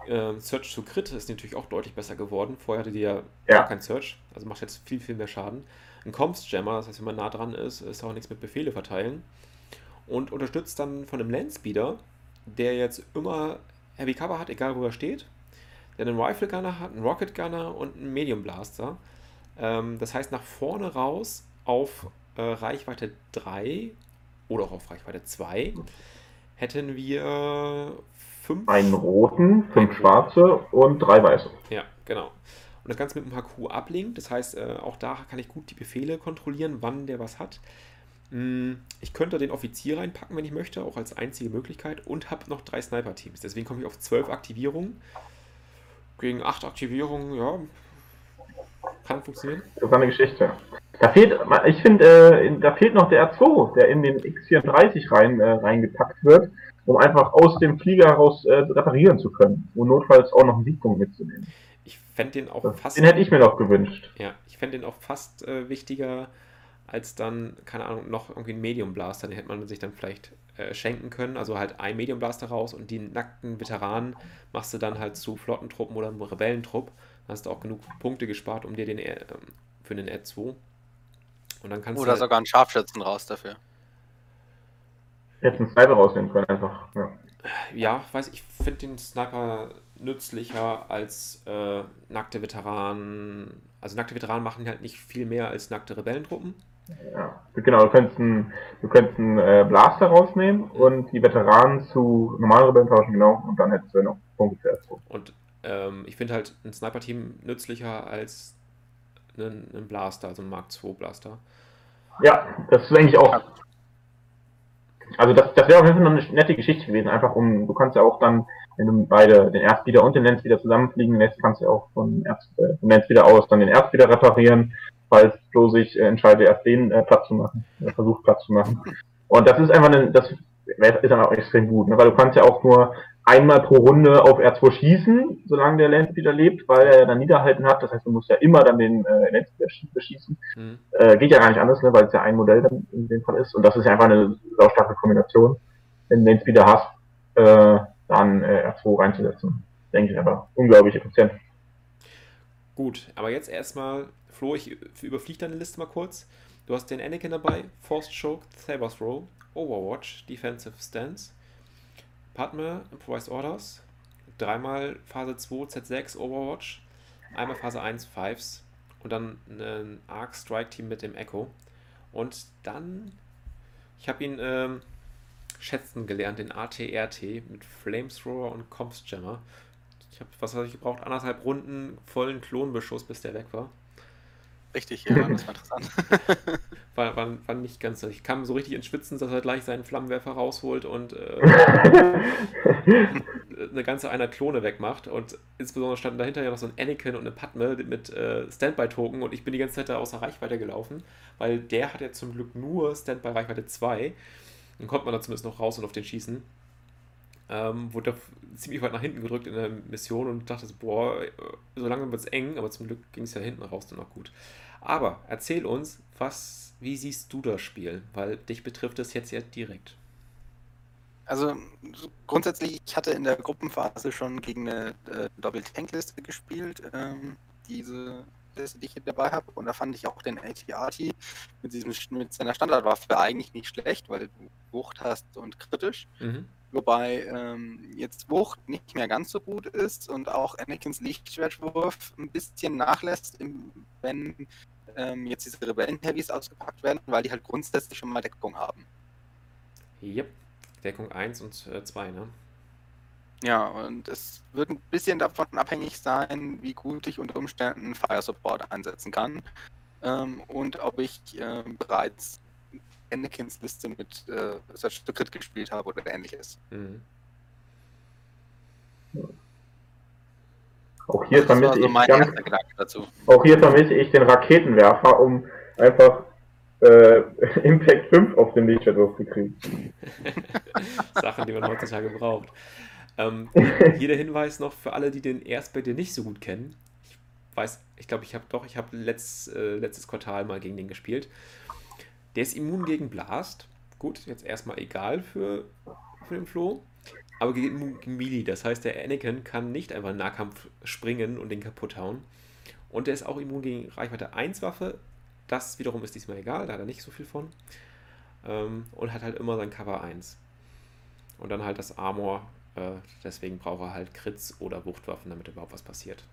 äh, Search to Crit ist natürlich auch deutlich besser geworden. Vorher hatte die ja, Ja. gar kein Search, also macht jetzt viel, viel mehr Schaden. Ein Comps Jammer, das heißt, wenn man nah dran ist, ist auch nichts mit Befehle verteilen. Und unterstützt dann von einem Landspeeder, der jetzt immer Heavy Cover hat, egal wo er steht. Der einen Rifle Gunner hat, einen Rocket Gunner und einen Medium Blaster. Ähm, das heißt, nach vorne raus auf äh, Reichweite 3 oder auch auf Reichweite 2 hätten wir fünf. Einen roten, fünf schwarze und drei weiße. Ja, genau. Und das Ganze mit dem HQ ablinkt. Das heißt, äh, auch da kann ich gut die Befehle kontrollieren, wann der was hat. Mm, Ich könnte den Offizier reinpacken, wenn ich möchte, auch als einzige Möglichkeit. Und habe noch drei Sniper-Teams. Deswegen komme ich auf zwölf Aktivierungen. Gegen acht Aktivierungen, ja, kann funktionieren. Interessante Geschichte. Da fehlt, ich finde, äh, da fehlt noch der R2, der in den X34 rein, äh, reingepackt wird, um einfach aus dem Flieger heraus äh, reparieren zu können. Und notfalls auch noch einen Siegpunkt mitzunehmen. Ich fände den auch Das, fast. den hätte ich mir noch gewünscht. Ja, ich fände den auch fast äh, wichtiger als dann, keine Ahnung, noch irgendwie ein Medium Blaster. Den hätte man sich dann vielleicht äh, schenken können. Also halt ein Medium Blaster raus und die nackten Veteranen machst du dann halt zu Flottentruppen oder einem Rebellentrupp. Dann hast du auch genug Punkte gespart, um dir den R- ähm, für den R2. Und dann kannst Oder du. sogar einen Scharfschützen raus dafür. Hätte einen Sniper rausnehmen können, einfach. Ja. Ja, weiß ich, finde den Sniper nützlicher als äh, nackte Veteranen. Also nackte Veteranen machen halt nicht viel mehr als nackte Rebellentruppen. Ja. Genau, du könntest einen, du könntest einen äh, Blaster rausnehmen und die Veteranen zu normalen Rebellen tauschen, genau. Und dann hättest du noch Punkte für R2. Und ähm, ich finde halt ein Sniper-Team nützlicher als einen, einen Blaster, also ein Mark II Blaster. Ja, das ist eigentlich auch. Also das, das wäre auf jeden Fall noch eine nette Geschichte gewesen, einfach um, du kannst ja auch dann, wenn du beide, den Erzbieder und den Landspeeder zusammenfliegen lässt, kannst du ja auch von, Erz, äh, vom Landspeeder aus dann den Erzbieder reparieren, falls Flo sich äh, entscheidet, erst den äh, Platz zu machen, äh, versucht Platz zu machen. Und das ist einfach eine, das ist dann auch extrem gut, ne? weil du kannst ja auch nur einmal pro Runde auf R2 schießen, solange der Landspeeder lebt, weil er ja dann Niederhalten hat, das heißt, du musst ja immer dann den äh, Landspeeder schie- beschießen. Hm. Äh, geht ja gar nicht anders, ne, weil es ja ein Modell dann in dem Fall ist. Und das ist ja einfach eine saustarke Kombination. Wenn du den Speeder hast, äh, dann äh, R2 reinzusetzen. Denke ich aber unglaublich effizient. Gut, aber jetzt erstmal, Flo, ich überfliege deine Liste mal kurz. Du hast den Anakin dabei, Forced Choke, Saber Throw, Overwatch, Defensive Stance, Padme, Improvised Orders, dreimal Phase 2 Z6 Overwatch, einmal Phase 1 Fives und dann ein Arc Strike Team mit dem Echo. Und dann, ich habe ihn ähm, schätzen gelernt, den ATRT mit Flamethrower und Comps Jammer. Ich habe, was habe ich gebraucht? Anderthalb Runden vollen Klonbeschuss, bis der weg war. Richtig, ja, das war interessant. War, war, war nicht ganz so. Ich kam so richtig ins Schwitzen, dass er gleich seinen Flammenwerfer rausholt und äh, eine ganze einer Klone wegmacht. Und insbesondere standen dahinter ja noch so ein Anakin und eine Padme mit äh, Standby-Token und ich bin die ganze Zeit da außer Reichweite gelaufen, weil der hat ja zum Glück nur Standby-Reichweite 2. Dann konnte man da zumindest noch raus und auf den schießen. Ähm, wurde da ziemlich weit nach hinten gedrückt in der Mission und dachte so, boah, äh, so langsam wird es eng, aber zum Glück ging es ja hinten raus dann noch gut. Aber erzähl uns, was, wie siehst du das Spiel? Weil dich betrifft es jetzt ja direkt. Also so grundsätzlich, ich hatte in der Gruppenphase schon gegen eine äh, Doppel-Tank-Liste gespielt, ähm, diese Liste, die ich hier dabei habe. Und da fand ich auch den ATRT mit, diesem, mit seiner Standardwaffe eigentlich nicht schlecht, weil du Wucht hast und kritisch. Mhm. Wobei ähm, jetzt Wucht nicht mehr ganz so gut ist und auch Anakins Lichtschwertwurf ein bisschen nachlässt, wenn ähm, jetzt diese Rebellen-Heavys ausgepackt werden, weil die halt grundsätzlich schon mal Deckung haben. Yep. Deckung 1 und 2, ne? Ja, und es wird ein bisschen davon abhängig sein, wie gut ich unter Umständen Fire Support einsetzen kann ähm, und ob ich ähm, bereits Anakins Liste mit äh, Search to Crit gespielt habe oder ähnliches. Mhm. Auch hier vermisse so ich mein ganz, dazu. auch hier vermisse ich den Raketenwerfer, um einfach äh, Impact 5 auf den Lichtschwertwurf zu kriegen. Sachen, die man heutzutage braucht. Ähm, hier der Hinweis noch für alle, die den Erstback nicht so gut kennen. Ich weiß, ich glaube, ich habe doch, ich habe letzt, äh, letztes Quartal mal gegen den gespielt. Der ist immun gegen Blast. Gut, jetzt erstmal egal für, für den Flo. Aber gegen, gegen Melee, das heißt, der Anakin kann nicht einfach im Nahkampf springen und den kaputt hauen. Und der ist auch immun gegen Reichweite 1 Waffe. Das wiederum ist diesmal egal, da hat er nicht so viel von. Ähm, und hat halt immer sein Cover 1. Und dann halt das Armor. Äh, deswegen braucht er halt Crits oder Wuchtwaffen, damit überhaupt was passiert.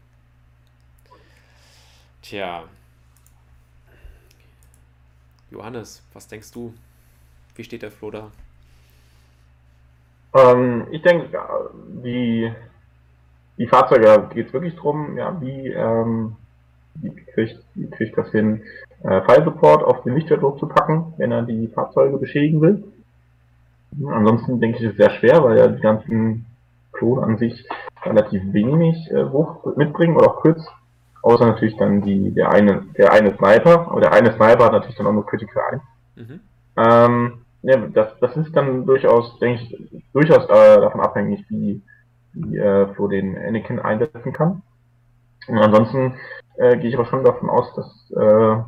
Tja. Johannes, was denkst du? Wie steht der Flo da? Ähm, ich denke, die, die Fahrzeuge geht es wirklich darum, ja, wie, ähm, wie, kriegt, wie kriegt das hin, äh, File Support auf den Lichtschwertdruck zu packen, wenn er die Fahrzeuge beschädigen will. Ansonsten denke ich, ist es sehr schwer, weil ja die ganzen Klone an sich relativ wenig äh, Wucht mitbringen oder auch kurz. Außer natürlich dann die, der eine, der eine Sniper, aber der eine Sniper hat natürlich dann auch nur Critical 1. Mhm. Ähm, ja, das, das ist dann durchaus, denke ich, durchaus äh, davon abhängig, wie, wie äh, Flo den Anakin einsetzen kann. Und ansonsten äh, gehe ich aber schon davon aus, dass, äh,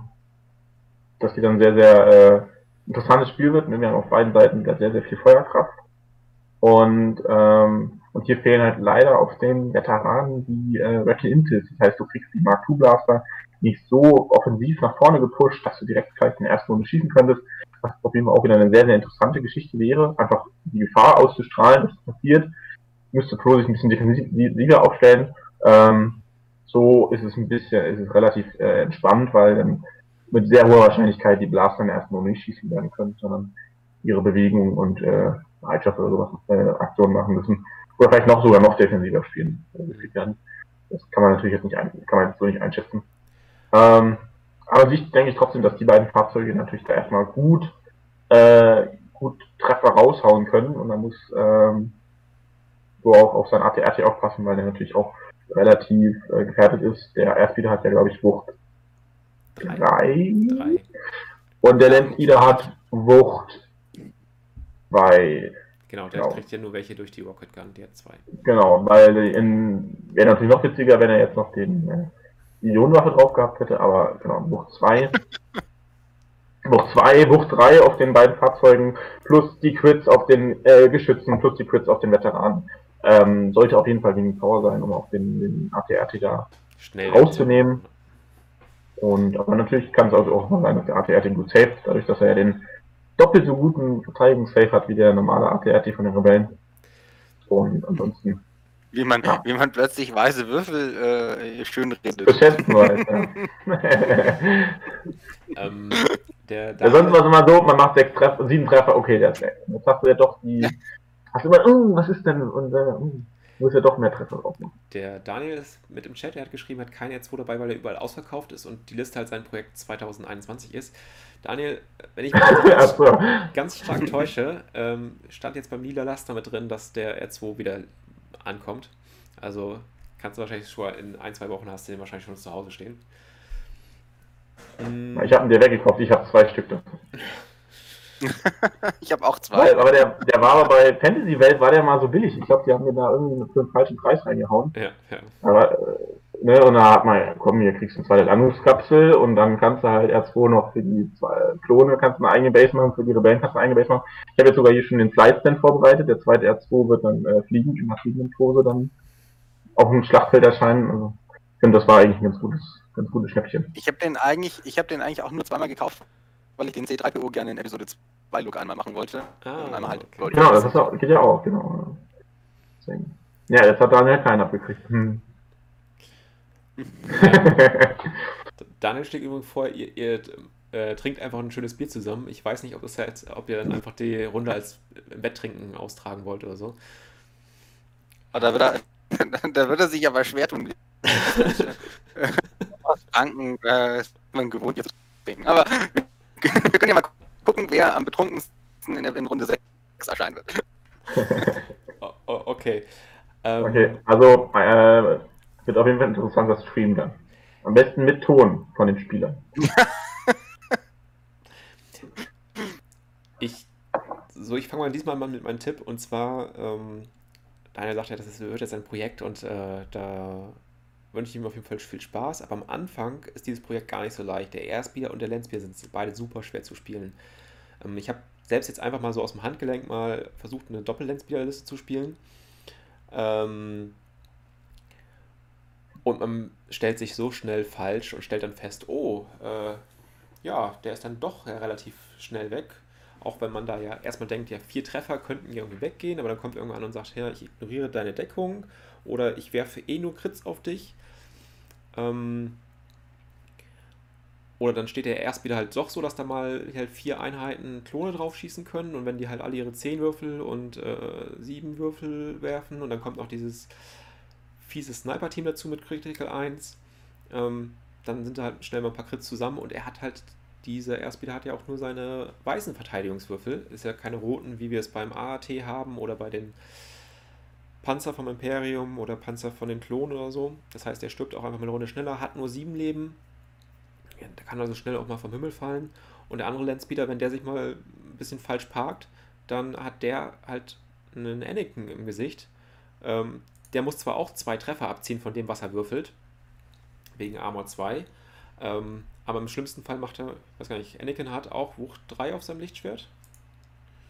dass die dann sehr, sehr äh, interessantes Spiel wird. Wir haben auf beiden Seiten sehr, sehr viel Feuerkraft. Und, ähm, und hier fehlen halt leider auf den Veteranen die äh, Rattle Intils. Das heißt, du kriegst die Mark II Blaster nicht so offensiv nach vorne gepusht, dass du direkt vielleicht in der ersten Runde schießen könntest. Was auf jeden Fall auch wieder eine sehr, sehr interessante Geschichte wäre. Einfach die Gefahr auszustrahlen, dass das passiert. Müsste Pro sich ein bisschen defensiver aufstellen. Ähm, so ist es ein bisschen, ist es relativ äh, entspannt, weil dann mit sehr hoher Wahrscheinlichkeit die Blaster in der ersten Runde nicht schießen werden können, sondern ihre Bewegung und äh, Bereitschaft oder sowas äh, Aktionen machen müssen. Oder vielleicht noch sogar noch defensiver spielen. Das kann man natürlich jetzt nicht, ein, kann man jetzt so nicht einschätzen. Ähm, aber ich denke ich trotzdem, dass die beiden Fahrzeuge natürlich da erstmal gut, äh, gut Treffer raushauen können und man muss ähm, so auch auf sein ATRT aufpassen, weil der natürlich auch relativ äh, gefährdet ist. Der Airspeeder hat ja, glaube ich, Wucht 3. Und der Landspeeder hat Wucht 2. Genau, der genau. kriegt ja nur welche durch die Rocket Gun, der hat 2. Genau, weil in wäre natürlich noch witziger, wenn er jetzt noch den äh, Ionenwaffe drauf gehabt hätte, aber genau, Wucht 2. Wucht 2, Wucht 3 auf den beiden Fahrzeugen, plus die Crits auf den äh, Geschützen, plus die Crits auf den Veteranen. Ähm, sollte auf jeden Fall wenig Power sein, um auch den, den ATRT da Schnell rauszunehmen. Und aber natürlich kann es also auch mal sein, dass der ATRT gut safe, dadurch, dass er ja den doppelt so guten Verteidigungssafe hat wie der normale ATRT von den Rebellen. Und ansonsten wie man, ja. wie man plötzlich weiße Würfel äh, schön redet. Beschäftigen weiß, ja. ähm, der, der ja, sonst war es immer so, man macht sechs Treffer, sieben Treffer, okay, der ist weg. Jetzt hast du ja doch die. Hast du immer, uh, was ist denn? Und äh, uh, muss ja doch mehr Treffer drauf machen. Der Daniel ist mit im Chat, der hat geschrieben, hat kein R2 dabei, weil er überall ausverkauft ist und die Liste halt sein Projekt 2021 ist. Daniel, wenn ich mich ganz, ganz stark täusche, ähm, stand jetzt beim Lila Laster mit drin, dass der R2 wieder ankommt. Also kannst du wahrscheinlich schon in ein, zwei Wochen hast du den wahrscheinlich schon zu Hause stehen. Ich habe ihn dir weggekauft, ich habe zwei Stück davon. ich habe auch zwei. Weil, aber der, der war aber bei Fantasy Welt war der mal so billig. Ich glaube, die haben mir da irgendwie für einen falschen Preis reingehauen. Ja, ja. Aber, äh, ne, und da hat man, komm, hier kriegst du eine zweite Landungskapsel und dann kannst du halt R2 noch für die zwei Klone kannst du eine eigene Base machen, für die Rebellen kannst du eine eigene Base machen. Ich habe jetzt sogar hier schon den Flightstand vorbereitet. Der zweite R2 wird dann äh, fliegen, in der fliegenden Pose dann auf dem Schlachtfeld erscheinen. Also, ich finde, das war eigentlich ein ganz gutes, ganz gutes Schnäppchen. Ich habe den eigentlich, ich habe den eigentlich auch nur zweimal gekauft, weil ich den C3PO gerne in Episode 2 Look einmal machen wollte. Ah, und einmal halt okay. Genau, das auch, geht ja auch, genau. Deswegen. Ja, jetzt hat Daniel keinen abgekriegt. Hm. Daniel schlägt übrigens vor, ihr, ihr äh, trinkt einfach ein schönes Bier zusammen. Ich weiß nicht, ob, das halt, ob ihr dann einfach die Runde als Wetttrinken austragen wollt oder so. Aber da wird er, da wird er sich aber schwer tun. Franken äh, ist man gewohnt jetzt trinken. Aber wir können ja mal gucken, wer am betrunkensten in, der, in Runde 6 erscheinen wird. okay. Ähm, okay, also äh, wird auf jeden Fall interessant das Stream dann. Am besten mit Ton von den Spielern. ich, so, ich fange mal diesmal mal mit meinem Tipp und zwar, ähm, Daniel sagt ja, das wird jetzt ein Projekt und äh, da wünsche ich ihm auf jeden Fall viel Spaß. Aber am Anfang ist dieses Projekt gar nicht so leicht. Der Airspeeder und der Landspeeder sind beide super schwer zu spielen. Ähm, ich habe selbst jetzt einfach mal so aus dem Handgelenk mal versucht, eine Doppel-Landspeeder-Liste zu spielen. Ähm, und man stellt sich so schnell falsch und stellt dann fest, oh, äh, ja, der ist dann doch ja, relativ schnell weg. Auch wenn man da ja erstmal denkt, ja, vier Treffer könnten irgendwie weggehen, aber dann kommt irgendwann an und sagt, ja, ich ignoriere deine Deckung oder ich werfe eh nur Crits auf dich. Ähm, oder dann steht der erst wieder halt doch so, dass da mal halt vier Einheiten Klone drauf schießen können und wenn die halt alle ihre 10 Würfel und äh, 7 Würfel werfen und dann kommt noch dieses fiese Sniper-Team dazu mit Critical 1, ähm, dann sind da halt schnell mal ein paar Crits zusammen und er hat halt, dieser Erstspieler hat ja auch nur seine weißen Verteidigungswürfel, ist ja keine roten, wie wir es beim AAT haben oder bei den Panzer vom Imperium oder Panzer von den Klonen oder so. Das heißt, er stirbt auch einfach mal eine Runde schneller, hat nur sieben Leben. Ja, der kann also schnell auch mal vom Himmel fallen. Und der andere Landspeeder, wenn der sich mal ein bisschen falsch parkt, dann hat der halt einen Anakin im Gesicht. Ähm, der muss zwar auch zwei Treffer abziehen von dem, was er würfelt, wegen Armor 2, ähm, aber im schlimmsten Fall macht er, ich weiß gar nicht, Anakin hat auch Wucht 3 auf seinem Lichtschwert.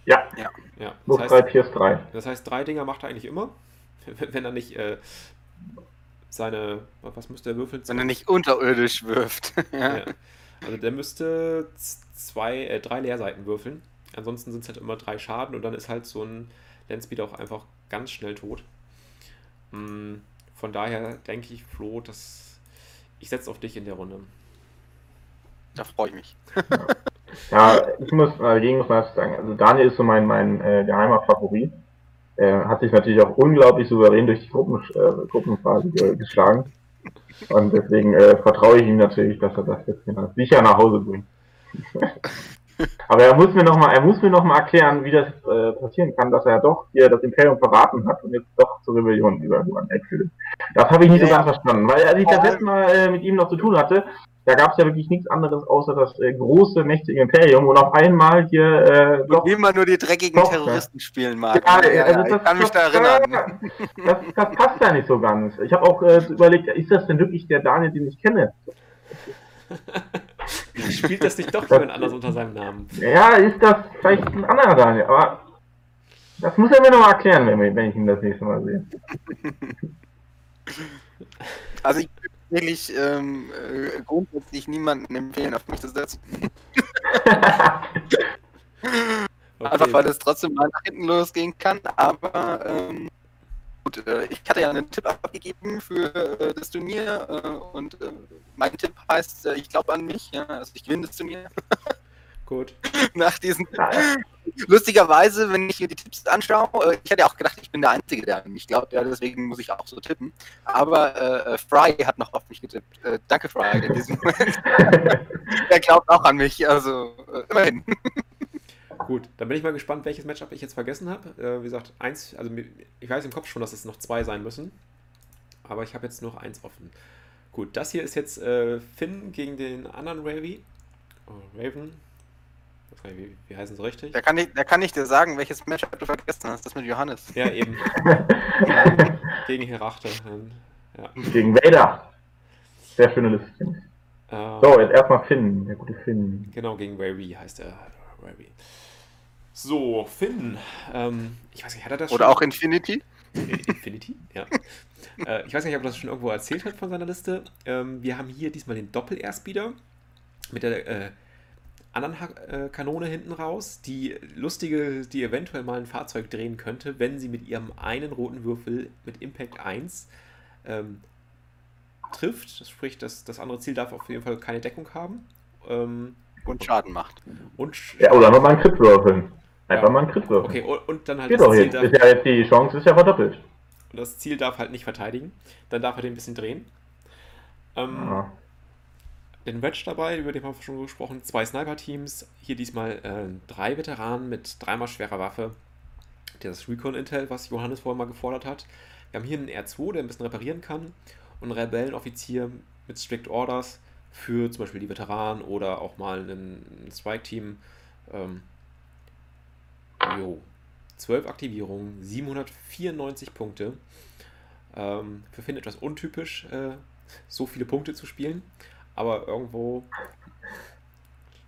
Ja. Ja. ja. Das heißt, 3, Pierce 3. Das heißt, drei Dinger macht er eigentlich immer. Wenn er nicht äh, seine, was müsste er würfeln? Wenn er nicht unterirdisch wirft. ja. ja. Also der müsste zwei, äh, drei Leerseiten würfeln. Ansonsten sind es halt immer drei Schaden und dann ist halt so ein Landspeed auch einfach ganz schnell tot. Hm, von daher denke ich, Flo, dass ich setze auf dich in der Runde. Da freue ich mich. Ja, ich muss dagegen muss man sagen, also Daniel ist so mein, mein äh, geheimer Favorit. Er hat sich natürlich auch unglaublich souverän durch die Gruppen, äh, Gruppenphase geschlagen. Und deswegen äh, vertraue ich ihm natürlich, dass er das jetzt sicher nach Hause bringt. Aber er muss mir nochmal, er muss mir noch mal erklären, wie das äh, passieren kann, dass er doch hier das Imperium verraten hat und jetzt doch zur Rebellion über Juan will. Das habe ich nicht ja, so ganz verstanden, weil als ich das letzte Mal äh, mit ihm noch zu tun hatte, da gab es ja wirklich nichts anderes außer das äh, große, mächtige Imperium und auf einmal hier. Äh, und wie man nur die dreckigen Tochter. Terroristen spielen mag. Ja, ja, also das, ich kann mich da erinnern. Das, das, passt ja nicht so ganz. Ich habe auch äh, überlegt, ist das denn wirklich der Daniel, den ich kenne? Spielt das nicht doch jemand anders unter seinem Namen? Ja, ist das vielleicht ein anderer Daniel, aber das muss er mir nochmal erklären, wenn, wenn ich ihn das nächste Mal sehe. Also ich will ich ähm, äh, grundsätzlich niemanden empfehlen, auf mich zu setzen. okay. Einfach weil es trotzdem mal nach hinten losgehen kann, aber ähm, gut, äh, ich hatte ja einen Tipp abgegeben für äh, das Turnier äh, und äh, mein Tipp heißt, äh, ich glaube an mich, ja, also ich gewinne das Turnier. Gut. Nach diesen. Lustigerweise, wenn ich mir die Tipps anschaue, äh, ich hätte auch gedacht, ich bin der Einzige, der an mich glaubt, ja, deswegen muss ich auch so tippen. Aber äh, Fry hat noch auf mich getippt. Äh, danke, Fry, in diesem Moment. er glaubt auch an mich, also äh, immerhin. Gut, dann bin ich mal gespannt, welches Matchup ich jetzt vergessen habe. Äh, wie gesagt, eins, also ich weiß im Kopf schon, dass es noch zwei sein müssen. Aber ich habe jetzt noch eins offen. Gut, das hier ist jetzt äh, Finn gegen den anderen Ravy. Oh, Raven. Nicht, wie, wie heißen sie richtig? Da kann, ich, da kann ich dir sagen, welches Matchup du vergessen hast. Das mit Johannes. Ja, eben. gegen Herachte. Ja. Gegen Vader. Sehr schöne Liste. Uh, so, jetzt erstmal Finn, der gute Finn. Genau, gegen Ravy heißt er. Ravy. So, Finn. Ähm, ich weiß nicht, hat er das Oder schon? auch Infinity? Infinity, ja. äh, ich weiß nicht, ob er das schon irgendwo erzählt hat von seiner Liste. Ähm, wir haben hier diesmal den Doppel-Airspeeder mit der äh, anderen ha äh, Kanone hinten raus, die lustige, die eventuell mal ein Fahrzeug drehen könnte, wenn sie mit ihrem einen roten Würfel mit Impact 1 ähm, trifft. Das spricht, dass das andere Ziel darf auf jeden Fall keine Deckung haben. Ähm, und Schaden macht. Und ja, oder nochmal einen Crit würfeln. Einfach ja. mal einen Crit würfeln. Okay, und, dann halt Geht das Ziel darf, ist ja jetzt die Chance ist ja verdoppelt. Und das Ziel darf halt nicht verteidigen. Dann darf er den ein bisschen drehen. Ähm, ja. Den Wedge dabei, über den haben wir schon gesprochen. Zwei Sniper-Teams. Hier diesmal äh, drei Veteranen mit dreimal schwerer Waffe. Das Recon Intel, was Johannes vorher mal gefordert hat. Wir haben hier einen R2, der ein bisschen reparieren kann. Und einen Rebellenoffizier mit Strict Orders für zum Beispiel die Veteranen oder auch mal ein Strike-Team. Ähm, jo. 12 Aktivierungen, 794 Punkte. Ähm, für Finn etwas untypisch, äh, so viele Punkte zu spielen, aber irgendwo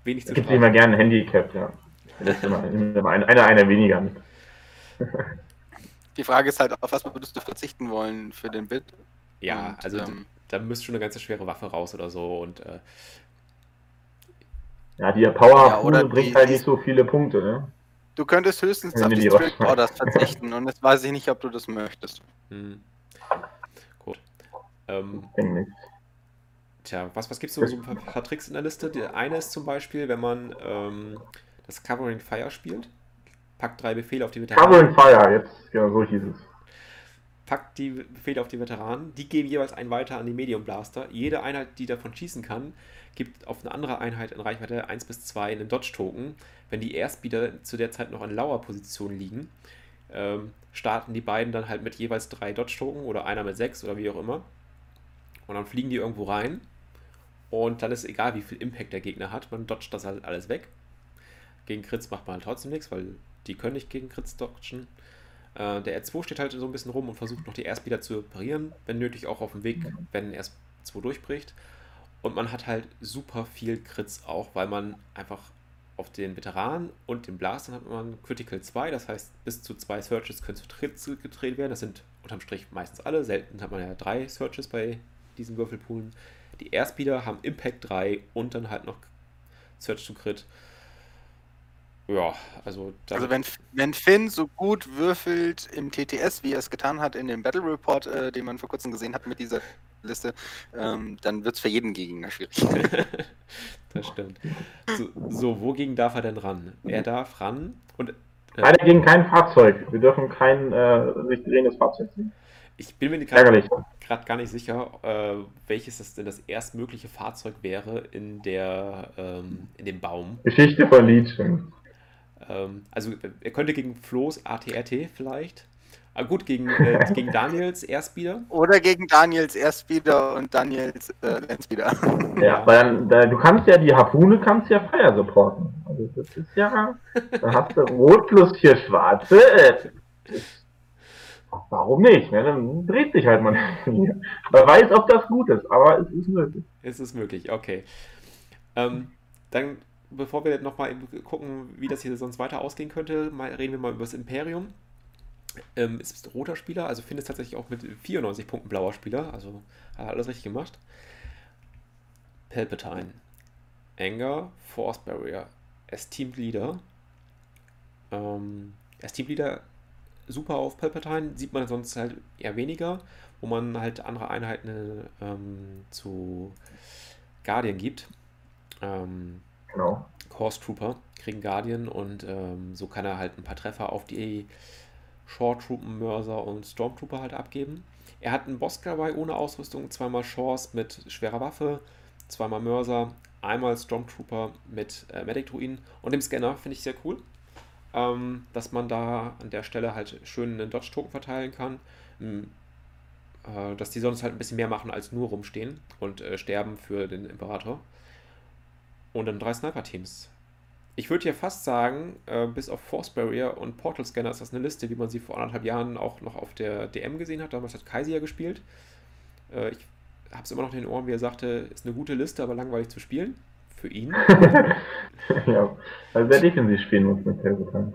wenig zu Gibt immer gerne ein Handicap, ja. Das ist immer, immer einer, einer weniger mit. Die Frage ist halt, auf was würdest du verzichten wollen für den Bit? Ja, und, also ähm, da müsste schon eine ganze schwere Waffe raus oder so und äh, ja, die Power ja, bringt halt nicht so viele Punkte, ne? Du könntest höchstens auf die Strict Orders verzichten und jetzt weiß ich nicht, ob du das möchtest. Hm. Gut. Ähm, tja, was, was gibt es so, so ein paar, Tricks in der Liste? Der eine ist zum Beispiel, wenn man ähm, das Covering Fire spielt, packt drei Befehle auf die Veteranen. Covering Fire, jetzt, genau so hieß es. Packt die Befehle auf die Veteranen, die geben jeweils einen weiter an die Medium Blaster. Jede Einheit, die davon schießen kann, gibt auf eine andere Einheit in Reichweite 1 bis 2 einen Dodge-Token. Wenn die Airspeeder zu der Zeit noch in Lauer-Position liegen, ähm, starten die beiden dann halt mit jeweils drei Dodge-Token oder einer mit sechs oder wie auch immer. Und dann fliegen die irgendwo rein. Und dann ist egal, wie viel Impact der Gegner hat, man dodgt das halt alles weg. Gegen Crits macht man halt trotzdem nichts, weil die können nicht gegen Crits dodgen. Äh, der R2 steht halt so ein bisschen rum und versucht noch die Airspeeder zu reparieren, wenn nötig auch auf dem Weg, wenn R2 durchbricht. Und man hat halt super viel Crits auch, weil man einfach auf den Veteranen und den Blastern hat man Critical 2, das heißt bis zu zwei Searches können zu Crits gedreht werden. Das sind unterm Strich meistens alle. Selten hat man ja drei Searches bei diesen Würfelpoolen. Die Airspeeder haben Impact 3 und dann halt noch Search to Crit. Ja, also. Also, wenn, wenn Finn so gut würfelt im TTS, wie er es getan hat in dem Battle Report, äh, den man vor kurzem gesehen hat mit dieser Liste, ähm, dann wird es für jeden Gegner schwierig. das stimmt. So, so, wogegen darf er denn ran? Er darf ran und. Äh, Leider gegen kein Fahrzeug. Wir dürfen kein äh, sich drehendes Fahrzeug ziehen. Ich bin mir gerade gar nicht sicher, äh, welches das denn das erstmögliche Fahrzeug wäre in der ähm, in dem Baum. Geschichte von Liedchen. Ähm, also er könnte gegen Flo's ATRT vielleicht. Aber gut, gegen, äh, gegen Daniels Airspeeder. Oder gegen Daniels Airspeeder und Daniels äh, Landspeeder. Ja, weil dann, du kannst ja die Harpune kannst ja Fire supporten. Also das ist ja, dann hast du Rot plus vier Schwarze. Äh, warum nicht? Ne? Dann dreht sich halt man. Man weiß, ob das gut ist, aber es ist möglich. Es ist möglich, okay. Ähm, dann bevor wir nochmal gucken, wie das hier sonst weiter ausgehen könnte, mal, reden wir mal über das Imperium. Ähm, ist roter Spieler, also findet es tatsächlich auch mit 94 Punkten blauer Spieler, also hat alles richtig gemacht. Palpatine, Anger, Force Barrier, Esteemed Leader. Ähm, Esteemed Leader super auf Palpatine, sieht man sonst halt eher weniger, wo man halt andere Einheiten ähm, zu Guardian gibt. Ähm, Genau. Horse Trooper kriegen Guardian und ähm, so kann er halt ein paar Treffer auf die Short Trooper, Mörser und Stormtrooper halt abgeben. Er hat einen Boss dabei ohne Ausrüstung, zweimal Shores mit schwerer Waffe, zweimal Mörser, einmal Stormtrooper mit äh, Medic Druiden und dem Scanner finde ich sehr cool, ähm, dass man da an der Stelle halt schön einen Dodge Token verteilen kann. Ähm, äh, dass die sonst halt ein bisschen mehr machen als nur rumstehen und äh, sterben für den Imperator und dann drei Sniper-Teams. Ich würde ja fast sagen, äh, bis auf Force Barrier und Portal Scanner ist das eine Liste, wie man sie vor anderthalb Jahren auch noch auf der DM gesehen hat. Damals hat Kaisia gespielt. Äh, ich habe es immer noch in den Ohren, wie er sagte, ist eine gute Liste, aber langweilig zu spielen. Für ihn. ja, weil wer defensiv spielen muss mit Pelvotan.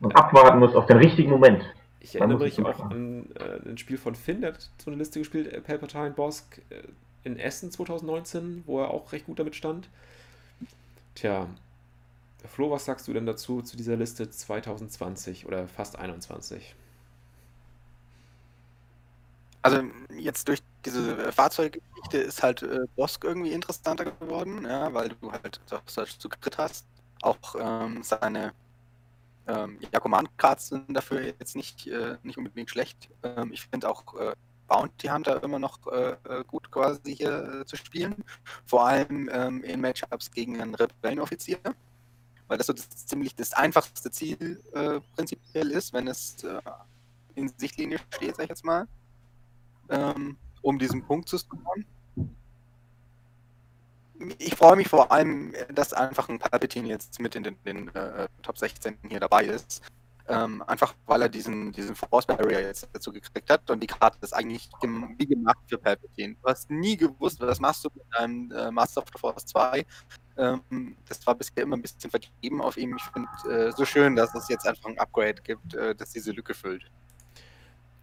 Und abwarten muss auf den richtigen Moment. Ich erinnere mich auch an äh, ein Spiel von Finn, der hat so eine Liste gespielt, äh, Palpatine Bosk äh, in Essen 2019, wo er auch recht gut damit stand. Tja, Flo, was sagst du denn dazu, zu dieser Liste 2020 oder fast 21? Also jetzt durch diese Fahrzeuggeschichte ist halt äh, Bosk irgendwie interessanter geworden, ja, weil du halt Search zu Crit hast. Auch ähm, seine ähm, ja, Command-Cards sind dafür jetzt nicht, äh, nicht unbedingt schlecht. Ähm, ich finde auch äh, Bounty Hunter immer noch äh, äh, gut quasi hier äh, zu spielen. Vor allem ähm, in Matchups gegen einen Rebellenoffizier. Weil das so das, ziemlich das einfachste Ziel äh, prinzipiell ist, wenn es äh, in Sichtlinie steht, sag ich jetzt mal. Ähm, um diesen Punkt zu scoren. Ich freue mich vor allem, dass einfach ein Palpatine jetzt mit in den, den äh, Top 16 hier dabei ist. Ähm, einfach weil er diesen, diesen Force Barrier jetzt dazu gekriegt hat und die Karte ist eigentlich wie gemacht für Palpatine. Du hast nie gewusst, was machst du mit deinem äh, Master of the Force 2. Ähm, das war bisher immer ein bisschen vergeben auf ihm. Ich finde äh, so schön, dass es jetzt einfach ein Upgrade gibt, äh, das diese Lücke füllt.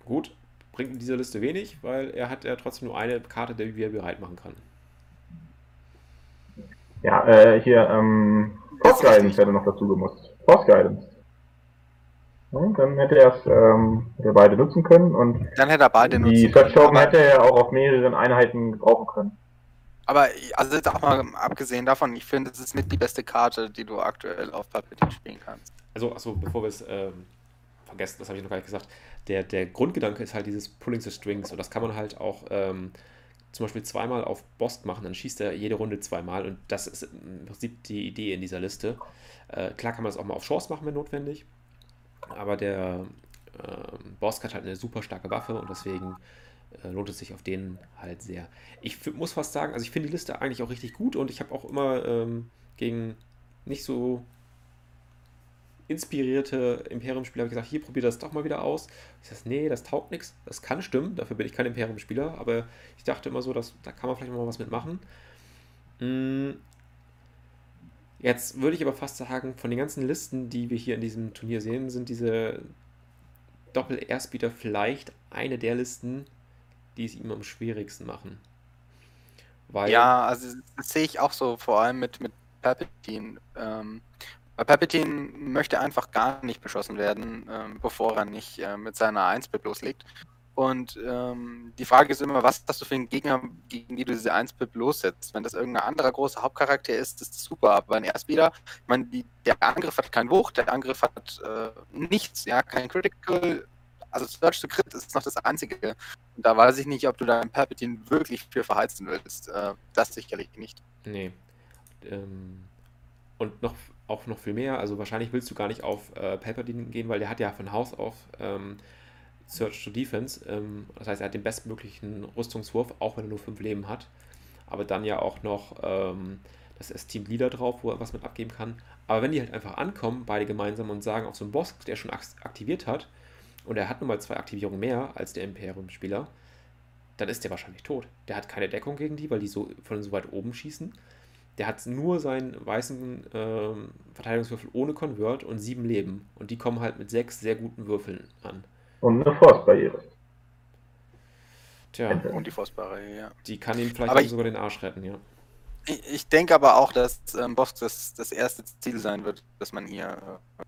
Gut, bringt in dieser Liste wenig, weil er hat ja trotzdem nur eine Karte, die er bereit machen kann. Ja, äh, hier, ähm, Force Guidance hätte noch dazu gemusst. Force Guidance. Ja, dann hätte er es ähm, hätte beide nutzen können und dann hätte er beide die nutzen Search können. Token hätte er auch auf mehreren Einheiten gebrauchen können. Aber also jetzt auch mal abgesehen davon, ich finde, es ist mit die beste Karte, die du aktuell auf Palpatine spielen kannst. Also, achso, bevor wir es ähm, vergessen, das habe ich noch gar nicht gesagt, der, der Grundgedanke ist halt dieses Pulling the Strings und das kann man halt auch ähm, zum Beispiel zweimal auf Bost machen, dann schießt er jede Runde zweimal und das ist im Prinzip die Idee in dieser Liste. Äh, klar kann man das auch mal auf Chance machen, wenn notwendig, aber der ähm, Bosk hat halt eine super starke Waffe und deswegen äh, lohnt es sich auf den halt sehr. Ich muss fast sagen, also ich finde die Liste eigentlich auch richtig gut und ich habe auch immer ähm, gegen nicht so inspirierte Imperium-Spieler gesagt, hier, probier das doch mal wieder aus. Ich sage, nee, das taugt nichts. Das kann stimmen, dafür bin ich kein Imperium-Spieler, aber ich dachte immer so, dass, da kann man vielleicht mal was mitmachen. Mm, Jetzt würde ich aber fast sagen, von den ganzen Listen, die wir hier in diesem Turnier sehen, sind diese Doppel-Erstbieter vielleicht eine der Listen, die es ihm am schwierigsten machen. Weil, Ja, also das sehe ich auch so, vor allem mit, mit Palpatine. Ähm, weil Palpatine möchte einfach gar nicht beschossen werden, ähm, bevor er nicht äh, mit seiner 1-Bit loslegt. Und ähm, die Frage ist immer, was hast du für einen Gegner, gegen die du diese 1-Bit lossetzt? Wenn das irgendein anderer großer Hauptcharakter ist, ist das super. Aber ein Erstspieler, ich meine, die, der Angriff hat keinen Wucht, der Angriff hat äh, nichts, ja, kein Critical. Also Search to Crit ist noch das Einzige. Und da weiß ich nicht, ob du da einen Palpatine wirklich für verheizen willst. Äh, das sicherlich nicht. nee. Ähm, und noch, auch noch viel mehr, also wahrscheinlich willst du gar nicht auf äh, Palpatine gehen, weil der hat ja von Haus auf ähm, Search to Defense. Ähm, das heißt, er hat den bestmöglichen Rüstungswurf, auch wenn er nur fünf Leben hat. Aber dann ja auch noch ähm, das Esteemed Leader drauf, wo er was mit abgeben kann. Aber wenn die halt einfach ankommen, beide gemeinsam und sagen, auf so einen Boss, der schon ak- aktiviert hat, und er hat nun mal zwei Aktivierungen mehr als der Imperium-Spieler, dann ist der wahrscheinlich tot. Der hat keine Deckung gegen die, weil die so von so weit oben schießen. Der hat nur seinen weißen ähm, Verteidigungswürfel ohne Convert und sieben Leben. Und die kommen halt mit sechs sehr guten Würfeln an. Und eine Force-Barriere. Tja, Und die Force-Barriere, ja. die kann ihm vielleicht ich- sogar den Arsch retten, ja. Ich, ich denke aber auch, dass ähm, Boss das, das erste Ziel sein wird, das man hier äh,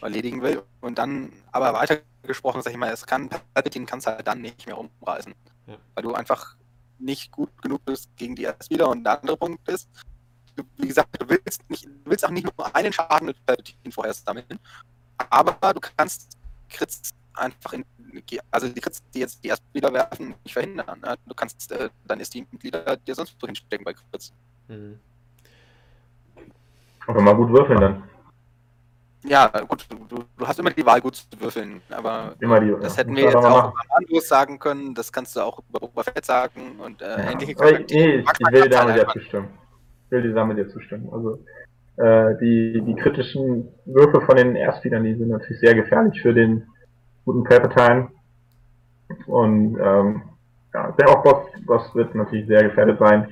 erledigen will. Und dann, aber weitergesprochen, sag ich mal, es kann, Palpatine kann es halt dann nicht mehr umreißen. Ja. Weil du einfach nicht gut genug bist gegen die Erstspieler. Und der andere Punkt ist, du, wie gesagt, du willst, nicht, du willst auch nicht nur einen Schaden mit Palpatine vorher sammeln, aber du kannst Crits einfach in, also die Crits, die jetzt die Erstspieler werfen, nicht verhindern. Ne? Du kannst äh, deine Steam-Mitglieder dir sonst wo hinstecken bei Crits. Mhm. Aber mal gut würfeln dann. Ja, gut, du, du hast immer die Wahl, gut zu würfeln, aber die. das hätten muss wir jetzt auch über Mandos sagen können, das kannst du auch über Fett sagen und äh, Ja. ähnliche Charaktere. nee, ich, ich will damit ja zustimmen. Ich will dir damit ja zustimmen. Also äh, die, die kritischen Würfe von den Erstspielern, die sind natürlich sehr gefährlich für den guten Palpatine. Und ähm, ja, der auch Boss, Boss wird natürlich sehr gefährdet sein.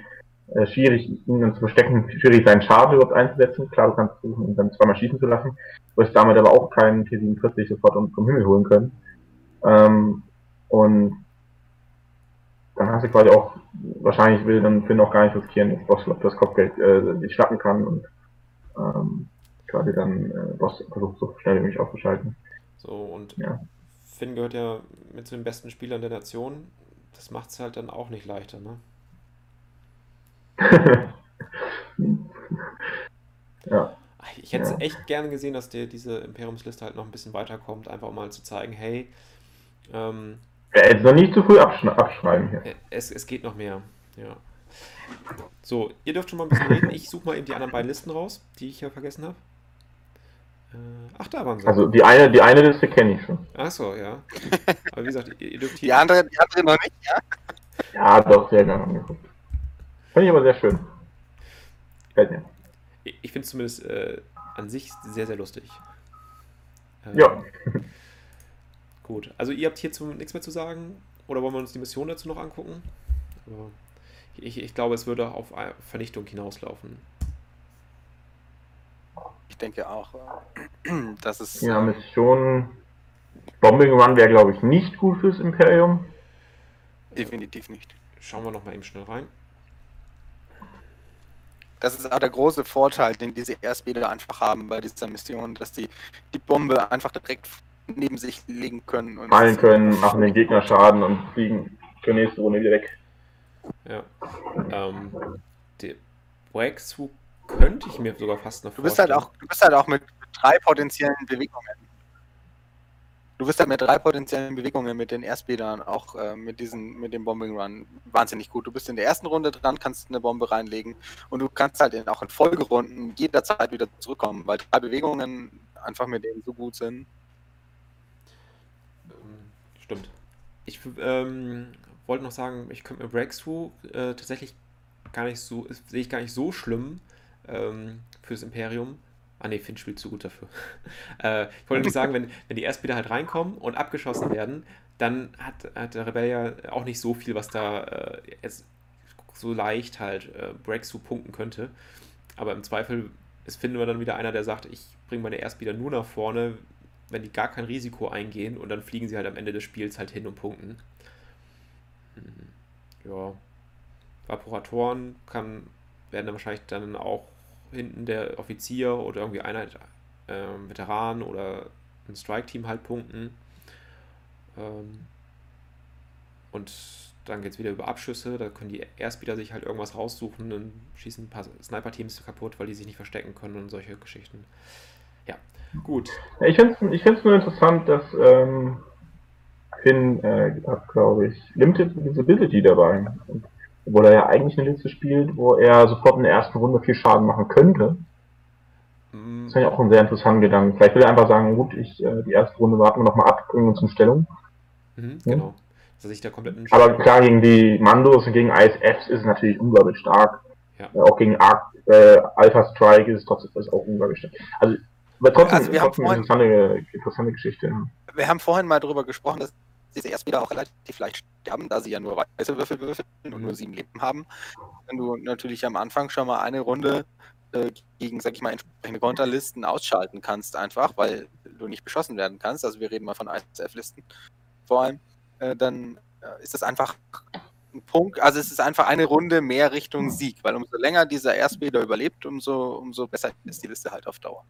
Äh, schwierig, ihn dann zu verstecken, schwierig seinen Schaden überhaupt einzusetzen. Klar, du kannst versuchen, ihn dann zweimal schießen zu lassen. Du wirst damit aber auch keinen T47 sofort um- vom Himmel holen können. Ähm, und dann hast du quasi auch, wahrscheinlich will dann Finn auch gar nicht riskieren, dass Boss das Kopfgeld äh, sich schnappen kann und ähm, quasi dann äh, Boss versucht so schnell wie möglich aufzuschalten. So, und Ja. Finn gehört ja mit zu den besten Spielern der Nation. Das macht es halt dann auch nicht leichter, ne? ja. Ich hätte es Ja. echt gerne gesehen, dass der, diese Imperiumsliste halt noch ein bisschen weiterkommt, einfach um mal zu zeigen, hey, ähm, Ja, jetzt noch nicht zu früh abschne abschreiben hier. äh, es, es geht noch mehr. Ja. So, ihr dürft schon mal ein bisschen reden. Ich suche mal eben die anderen beiden Listen raus, die ich ja vergessen habe. Äh, ach, da waren sie. Also die eine, die eine Liste kenne ich schon. Ach so, ja. Aber wie gesagt, ihr, ihr dürft Die hier. andere, die andere noch nicht, ja? Ja, doch, sehr gerne angeguckt. Fand ich aber sehr schön. Gefällt mir. Ich finde es zumindest äh, an sich sehr, sehr lustig. Ähm, Ja. Gut, also ihr habt hierzu nichts mehr zu sagen? Oder wollen wir uns die Mission dazu noch angucken? Aber ich, ich glaube, es würde auf Vernichtung hinauslaufen. Ich denke auch, äh, dass es. Ja, ähm, Mission. Bombing Run wäre, glaube ich, nicht gut fürs Imperium. definitiv nicht. Schauen wir noch mal eben schnell rein. Das ist auch der große Vorteil, den diese Airspeeder einfach haben bei dieser Mission, dass die die Bombe einfach direkt neben sich legen können. Und Fallen können, machen den Gegner Schaden und fliegen für nächste Runde wieder weg. Ja. Ähm, die Breakthrough könnte ich mir sogar fast noch Du bist halt vorstellen. auch, du bist halt auch mit drei potenziellen Bewegungen. Du bist halt mit drei potenziellen Bewegungen mit den Airspeedern auch äh, mit diesen, mit dem Bombing Run wahnsinnig gut. Du bist in der ersten Runde dran, kannst eine Bombe reinlegen und du kannst halt auch in Folgerunden jederzeit wieder zurückkommen, weil drei Bewegungen einfach mit denen so gut sind. Ähm, Stimmt. Ich ähm, wollte noch sagen, ich könnte mir Breakthrough äh, tatsächlich gar nicht so, sehe ich gar nicht so schlimm ähm, fürs Imperium. Ah ne, Finn spielt zu gut dafür. äh, ich wollte nämlich sagen, wenn, wenn die Erstspieler halt reinkommen und abgeschossen werden, dann hat, hat der Rebell ja auch nicht so viel, was da äh, so leicht halt äh, Breakthrough punkten könnte. Aber im Zweifel ist Finn immer dann wieder einer, der sagt, ich bringe meine Erstspieler nur nach vorne, wenn die gar kein Risiko eingehen und dann fliegen sie halt am Ende des Spiels halt hin und punkten. Hm, Ja. Vaporatoren kann, werden dann wahrscheinlich dann auch hinten der Offizier oder irgendwie Einheit, ähm, Veteran oder ein Strike-Team halt punkten. Ähm, und dann geht es wieder über Abschüsse, da können die Erstspieler sich halt irgendwas raussuchen, dann schießen ein paar Sniper-Teams kaputt, weil die sich nicht verstecken können und solche Geschichten. Ja, gut. Ich finde es ich nur interessant, dass ähm, Finn äh, hat, glaube ich, Limited Visibility dabei. Und, obwohl er ja eigentlich eine Liste spielt, wo er sofort in der ersten Runde viel Schaden machen könnte. Mm, Das ist ja auch ein sehr interessanter Gedanke. Vielleicht will er einfach sagen, gut, ich, äh, die erste Runde warten wir nochmal ab, bringen uns in Stellung. Mhm, genau. Dass er sich da kompletten Aber klar, gegen die Mandos und gegen ISFs ist es natürlich unglaublich stark. Ja. Äh, auch gegen Arc, äh, Alpha Strike ist es trotzdem ist auch unglaublich stark. Also, aber trotzdem, Also wir haben trotzdem eine interessante, interessante Geschichte. ja. Wir haben vorhin mal darüber gesprochen, dass diese Airspeeder auch relativ leicht sterben, da sie ja nur weiße Würfel würfeln und nur sieben Leben haben. Wenn du natürlich am Anfang schon mal eine Runde äh, gegen, sag ich mal, entsprechende Konterlisten ausschalten kannst, einfach, weil du nicht beschossen werden kannst. Also wir reden mal von ISF-Listen vor allem, äh, dann äh, ist das einfach ein Punkt, also es ist einfach eine Runde mehr Richtung Sieg, weil umso länger dieser Airspeeder überlebt, umso, umso besser ist die Liste halt auf Dauer.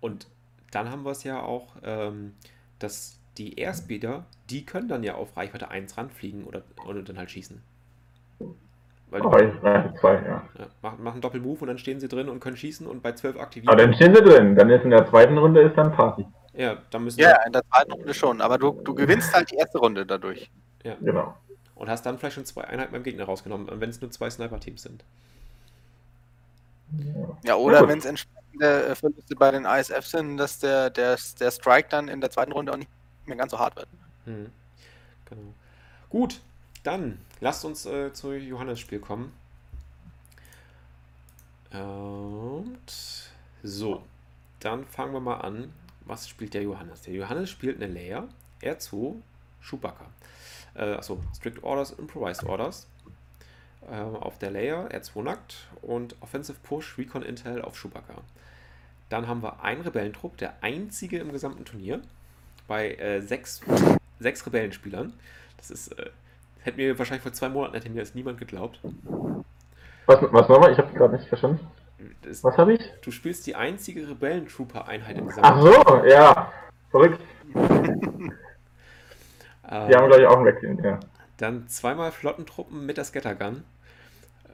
Und dann haben wir es ja auch, ähm, dass die Airspeeder, die können dann ja auf Reichweite 1 ranfliegen oder, oder dann halt schießen. Weil die Oh, zwei, ja. ja, machen, machen Doppelmove und dann stehen sie drin und können schießen und bei 12 Aber aktivieren. dann stehen sie drin. Dann ist in der zweiten Runde ist dann Party. ja, dann müssen Ja, in der zweiten Runde schon, aber du, du gewinnst halt die erste Runde dadurch. ja. Genau. Und hast dann vielleicht schon zwei Einheiten beim Gegner rausgenommen, wenn es nur zwei Sniper-Teams sind. Ja, oder gut. wenn es entsprechende Verluste bei den ISF sind, dass der, der, der Strike dann in der zweiten Runde auch nicht mehr ganz so hart wird. Mhm. Genau. Gut, dann lasst uns äh, zu Johannes-Spiel kommen. Und so, dann fangen wir mal an. Was spielt der Johannes? Der Johannes spielt eine Leia, R2, Chewbacca. Äh, achso, Strict Orders, Improvised Orders. Ähm, auf der Leia, R2 nackt und Offensive Push, Recon Intel auf Chewbacca. Dann haben wir einen Rebellentrupp, der einzige im gesamten Turnier, bei äh, sechs, sechs Rebellenspielern. Das ist, äh, hätte mir wahrscheinlich vor zwei Monaten hätte mir das niemand geglaubt. Was, was nochmal? Ich habe gerade nicht verstanden. Das, Was habe ich? du spielst die einzige Rebellentrooper-Einheit im Ach gesamten so, ja. Verrückt. Die haben, glaube ich, auch einen Wechsel. Ja. Dann zweimal Flottentruppen mit der Scattergun.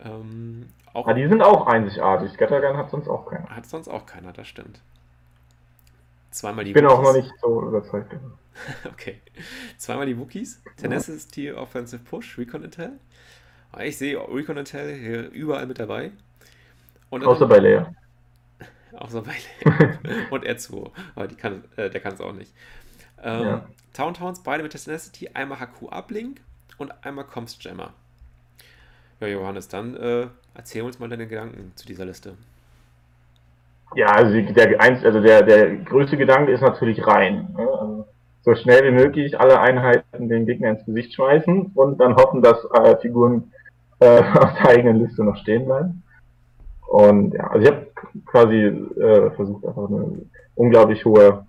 Ähm, auch Ah, die sind auch einzigartig. Scattergun hat sonst auch keiner. hat sonst auch keiner, das stimmt. Zweimal die Ich bin auch noch nicht so überzeugt. Okay. Zweimal die Wookies. Tenacity Offensive Push, Recon Intel. Ah, Ich sehe Recon Intel hier überall mit dabei. Außer bei Leia. Außer bei Und R2. Aber die kann, äh, der kann es auch nicht. Ähm, Ja. Town Towns, beide mit Tenacity. Einmal HQ Uplink und einmal Comms Jammer. Ja, Johannes, dann äh, erzähl uns mal deine Gedanken zu dieser Liste. Ja, also der, also der, der größte Gedanke ist natürlich rein. Ne? Also so schnell wie möglich alle Einheiten den Gegner ins Gesicht schmeißen und dann hoffen, dass äh, Figuren äh, auf der eigenen Liste noch stehen bleiben. Und ja, also ich habe quasi äh, versucht, einfach eine unglaublich hohe,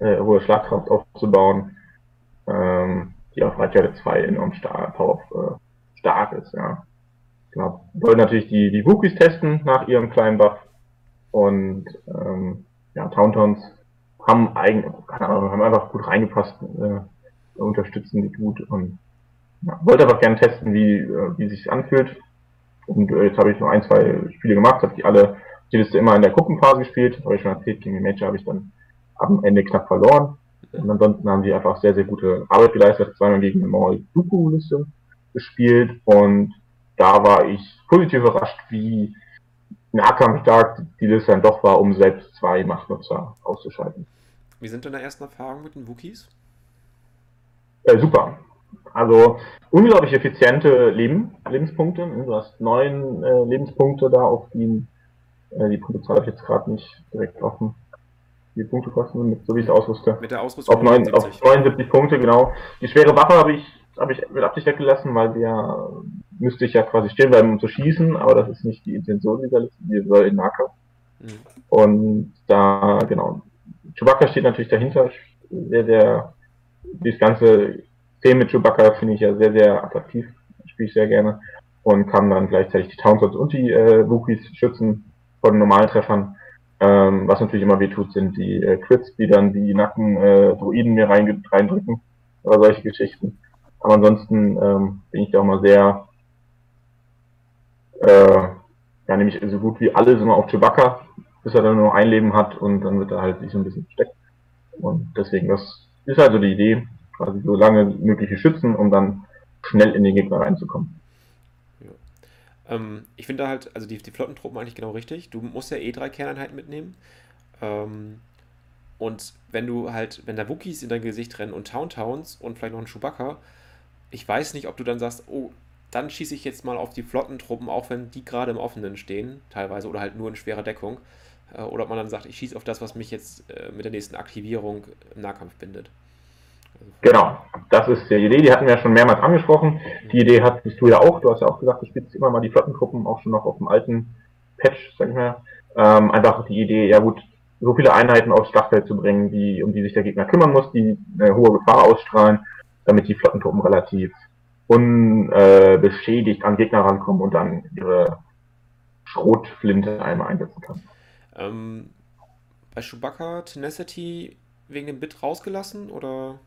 äh, hohe Schlagkraft aufzubauen, ähm, die auf Reichweite 2 enorm stark, auf, äh, stark ist, ja. Genau. Wollen natürlich die, die Wookies testen nach ihrem kleinen Buff. Und ähm, ja, Tauntons haben eigentlich, keine Ahnung, haben einfach gut reingepasst, äh, unterstützen die gut und ja, wollte einfach gerne testen, wie, äh, wie sich anfühlt. Und äh, jetzt habe ich nur ein, zwei Spiele gemacht, habe die alle die Liste immer in der Gruppenphase gespielt, habe ich schon erzählt, gegen die Major habe ich dann am Ende knapp verloren. Und ansonsten haben die einfach sehr, sehr gute Arbeit geleistet, zweimal gegen eine Maul Duku Liste gespielt und da war ich positiv überrascht, wie nahkampfstark die Liste dann doch war, um selbst zwei Machtnutzer auszuschalten. Wie sind deine ersten Erfahrungen mit den Wookies? Äh, super. Also unglaublich effiziente Leben, Lebenspunkte. Du hast neun äh, Lebenspunkte da auf die, äh, die Punktzahl habe ich jetzt gerade nicht direkt offen. Die Punkte kosten, so wie ich es ausrüste. Mit der Ausrüstung auf, 9, auf 79 Punkte, genau. Die schwere Waffe habe ich, habe ich mit Absicht weggelassen, weil der müsste ich ja quasi stehen bleiben, um zu schießen, aber das ist nicht die Intention dieser Liste, die soll in Nahkampf. Mhm. Und da, genau. Chewbacca steht natürlich dahinter. Sehr, sehr, dieses ganze Thema mit Chewbacca finde ich ja sehr, sehr attraktiv. Spiele ich sehr gerne. Und kann dann gleichzeitig die Townsends und die äh, Wookies schützen von normalen Treffern. Ähm, was natürlich immer wehtut, sind die äh, Crits, die dann die Nacken äh, Druiden mir reindrücken oder solche Geschichten. Aber ansonsten ähm, bin ich da auch mal sehr, äh, ja, nämlich so gut wie alles immer auf Chewbacca, bis er dann nur ein Leben hat und dann wird er halt sich so ein bisschen versteckt. Und deswegen, das ist also die Idee, quasi so lange mögliche schützen, um dann schnell in den Gegner reinzukommen. Ähm, ich finde halt, also die, die Flottentruppen eigentlich genau richtig. Du musst ja eh drei Kerneinheiten mitnehmen. Ähm, und wenn du halt, wenn da Wookies in dein Gesicht rennen und Town Towns und vielleicht noch ein Chewbacca, ich weiß nicht, ob du dann sagst, oh, dann schieße ich jetzt mal auf die Flottentruppen, auch wenn die gerade im Offenen stehen, teilweise, oder halt nur in schwerer Deckung. Äh, oder ob man dann sagt, ich schieße auf das, was mich jetzt äh, mit der nächsten Aktivierung im Nahkampf bindet. Genau, das ist die Idee, die hatten wir ja schon mehrmals angesprochen. Die Idee hattest du ja auch, du hast ja auch gesagt, du spielst immer mal die Flottentruppen, auch schon noch auf dem alten Patch, sag ich mal. Ähm, einfach die Idee, ja gut, so viele Einheiten aufs Schlachtfeld zu bringen, die, um die sich der Gegner kümmern muss, die eine hohe Gefahr ausstrahlen, damit die Flottentruppen relativ unbeschädigt äh, an Gegner rankommen und dann ihre Schrotflinte einmal einsetzen kann. Ähm, bei Chewbacca Tenacity wegen dem Bit rausgelassen oder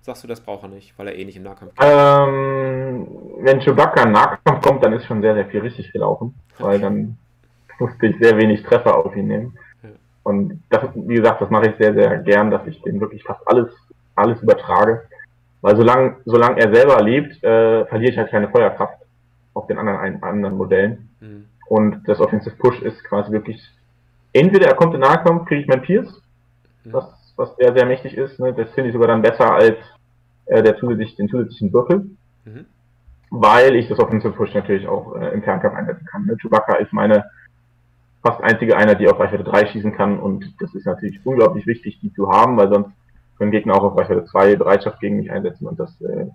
sagst du, das braucht er nicht, weil er eh nicht im Nahkampf kommt? Ähm, wenn Chewbacca im Nahkampf kommt, dann ist schon sehr, sehr viel richtig gelaufen, weil dann musste ich sehr wenig Treffer auf ihn nehmen. Ja. Und das, wie gesagt, das mache ich sehr, sehr gern, dass ich den wirklich fast alles, alles übertrage. Weil solange, solange er selber lebt, äh, verliere ich halt keine Feuerkraft auf den anderen, anderen Modellen. Mhm. Und das Offensive Push ist quasi wirklich, entweder er kommt in Nahkampf, kriege ich mein Pierce, mhm. was, was sehr, sehr mächtig ist. Ne? Das finde ich sogar dann besser als äh, der zusätzlich, den zusätzlichen Würfel. Mhm. Weil ich das Offensive Push natürlich auch äh, im Fernkampf einsetzen kann. Ne? Chewbacca ist meine fast einzige Einheit, die auf Reichweite 3 schießen kann und das ist natürlich unglaublich wichtig, die zu haben, weil sonst können Gegner auch auf Reichweite 2 Bereitschaft gegen mich einsetzen und das äh,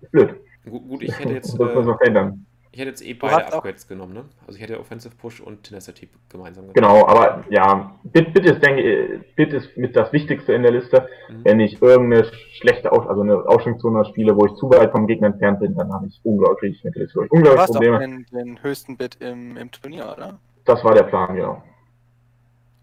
ist blöd. Gut, gut ich hätte jetzt. äh, ich hätte jetzt eh beide Upgrades genommen, ne? Also ich hätte Offensive Push und Tenacity gemeinsam genommen. Genau, aber ja, Bit, Bit ist, denke Bit ist mit das Wichtigste in der Liste. Mhm. Wenn ich irgendeine schlechte Aus also eine Ausschwungszone spiele, wo ich zu weit vom Gegner entfernt bin, dann habe ich unglaublich mit der Liste unglaublich du Probleme. Den, den höchsten Bit im, im Turnier, oder? Das war der Plan, genau.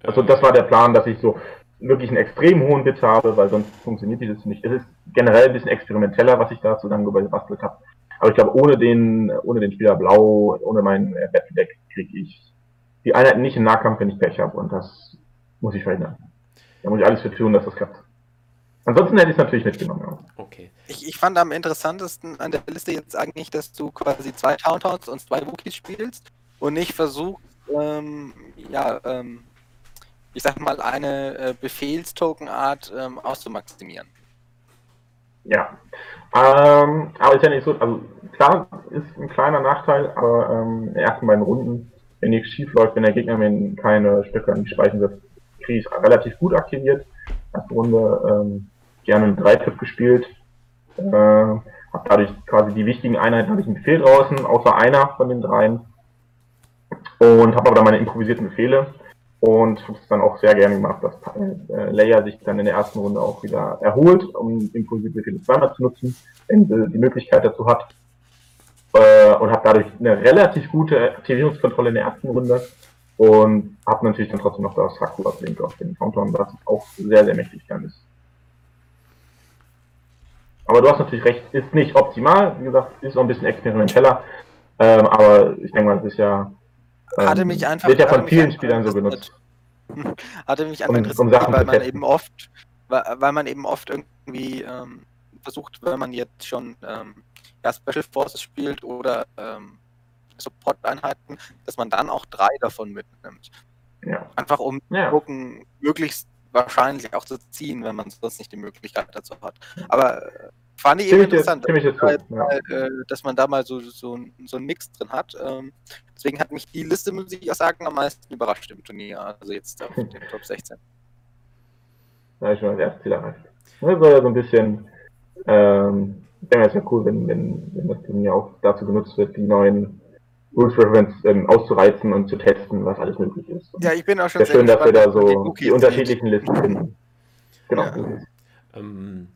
Also das war der Plan, dass ich so wirklich einen extrem hohen Bit habe, weil sonst funktioniert dieses nicht. Es ist generell ein bisschen experimenteller, was ich dazu dann gebastelt habe. Aber ich glaube, ohne den, ohne den Spieler Blau, ohne mein äh, Deck kriege ich die Einheiten nicht im Nahkampf, wenn ich Pech habe. Und das muss ich verhindern. Da muss ich alles für tun, dass das klappt. Ansonsten hätte ich es natürlich mitgenommen. Ja. Okay. Ich, ich, fand am interessantesten an der Liste jetzt eigentlich, dass du quasi zwei Towntowns und zwei Wookies spielst und nicht versuchst, ähm, ja, ähm, ich sag mal, eine äh, Befehlstokenart ähm, auszumaximieren. Ja. Ähm, aber ist ja nicht so, also klar ist ein kleiner Nachteil, aber ähm, in den ersten beiden Runden wenn nichts schief läuft, wenn der Gegner mir keine Stücke an die Speichen wirft, kriege ich relativ gut aktiviert. Erste Runde ähm, gerne einen Dreitipp gespielt. Äh, habe dadurch quasi die wichtigen Einheiten, habe ich einen Befehl draußen, außer einer von den dreien. Und habe aber dann meine improvisierten Befehle und habe es dann auch sehr gerne gemacht, dass äh, Leia sich dann in der ersten Runde auch wieder erholt, um impulsive Befehle zweimal zu nutzen, wenn sie die Möglichkeit dazu hat. Äh, und habe dadurch eine relativ gute Aktivierungskontrolle in der ersten Runde und habe natürlich dann trotzdem noch das Haku Blink auf den Countdown, was auch sehr, sehr mächtig dann ist. Aber du hast natürlich recht, ist nicht optimal, wie gesagt, ist auch ein bisschen experimenteller, ähm, aber ich denke mal, es ist ja hatte mich ähm, einfach. Wird ja von vielen Spielern so genutzt. Hatte mich einfach um, interessiert, um weil man eben oft, weil, man eben oft irgendwie ähm, versucht, wenn man jetzt schon ähm, ja, Special Forces spielt oder ähm, Support-Einheiten, dass man dann auch drei davon mitnimmt. Ja. Einfach um ja. zu gucken, möglichst wahrscheinlich auch zu ziehen, wenn man sonst nicht die Möglichkeit dazu hat. Aber äh, Fand ich eben interessant, jetzt, jetzt halt, ja. äh, dass man da mal so, so, so einen Mix drin hat. Ähm, deswegen hat mich die Liste, muss ich auch sagen, am meisten überrascht im Turnier. Also jetzt auf den Top 16. Da ist schon das erste Ziel erreicht. Das war ja so ein bisschen, ähm, ich denke, es ist ja cool, wenn, wenn, wenn das Turnier auch dazu genutzt wird, die neuen Rules Reference ähm, auszureizen und zu testen, was alles möglich ist. Ja, ich bin auch schon sehr, sehr schön, dass wir da so die, die unterschiedlichen Listen finden. Genau. Ja. Ähm,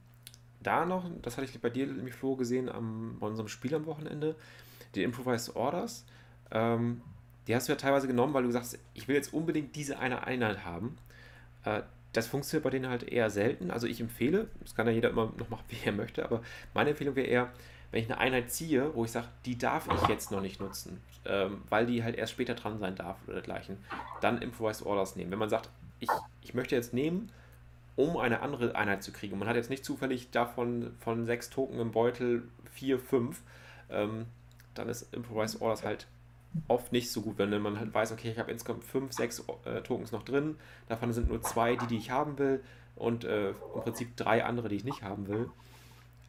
da noch, das hatte ich bei dir, nämlich Flo, gesehen am, bei unserem Spiel am Wochenende, die Improvised Orders. Ähm, die hast du ja teilweise genommen, weil du sagst, ich will jetzt unbedingt diese eine Einheit haben. Äh, das funktioniert bei denen halt eher selten. Also ich empfehle, das kann ja jeder immer noch machen, wie er möchte, aber meine Empfehlung wäre eher, wenn ich eine Einheit ziehe, wo ich sage, die darf ich jetzt noch nicht nutzen, ähm, weil die halt erst später dran sein darf oder dergleichen, dann Improvised Orders nehmen. Wenn man sagt, ich, ich möchte jetzt nehmen, um eine andere Einheit zu kriegen. Man hat jetzt nicht zufällig davon von sechs Token im Beutel vier, fünf. Ähm, dann ist Improvised Orders halt oft nicht so gut, wenn man halt weiß, okay, ich habe insgesamt fünf, sechs äh, Tokens noch drin, davon sind nur zwei, die, die ich haben will und äh, im Prinzip drei andere, die ich nicht haben will.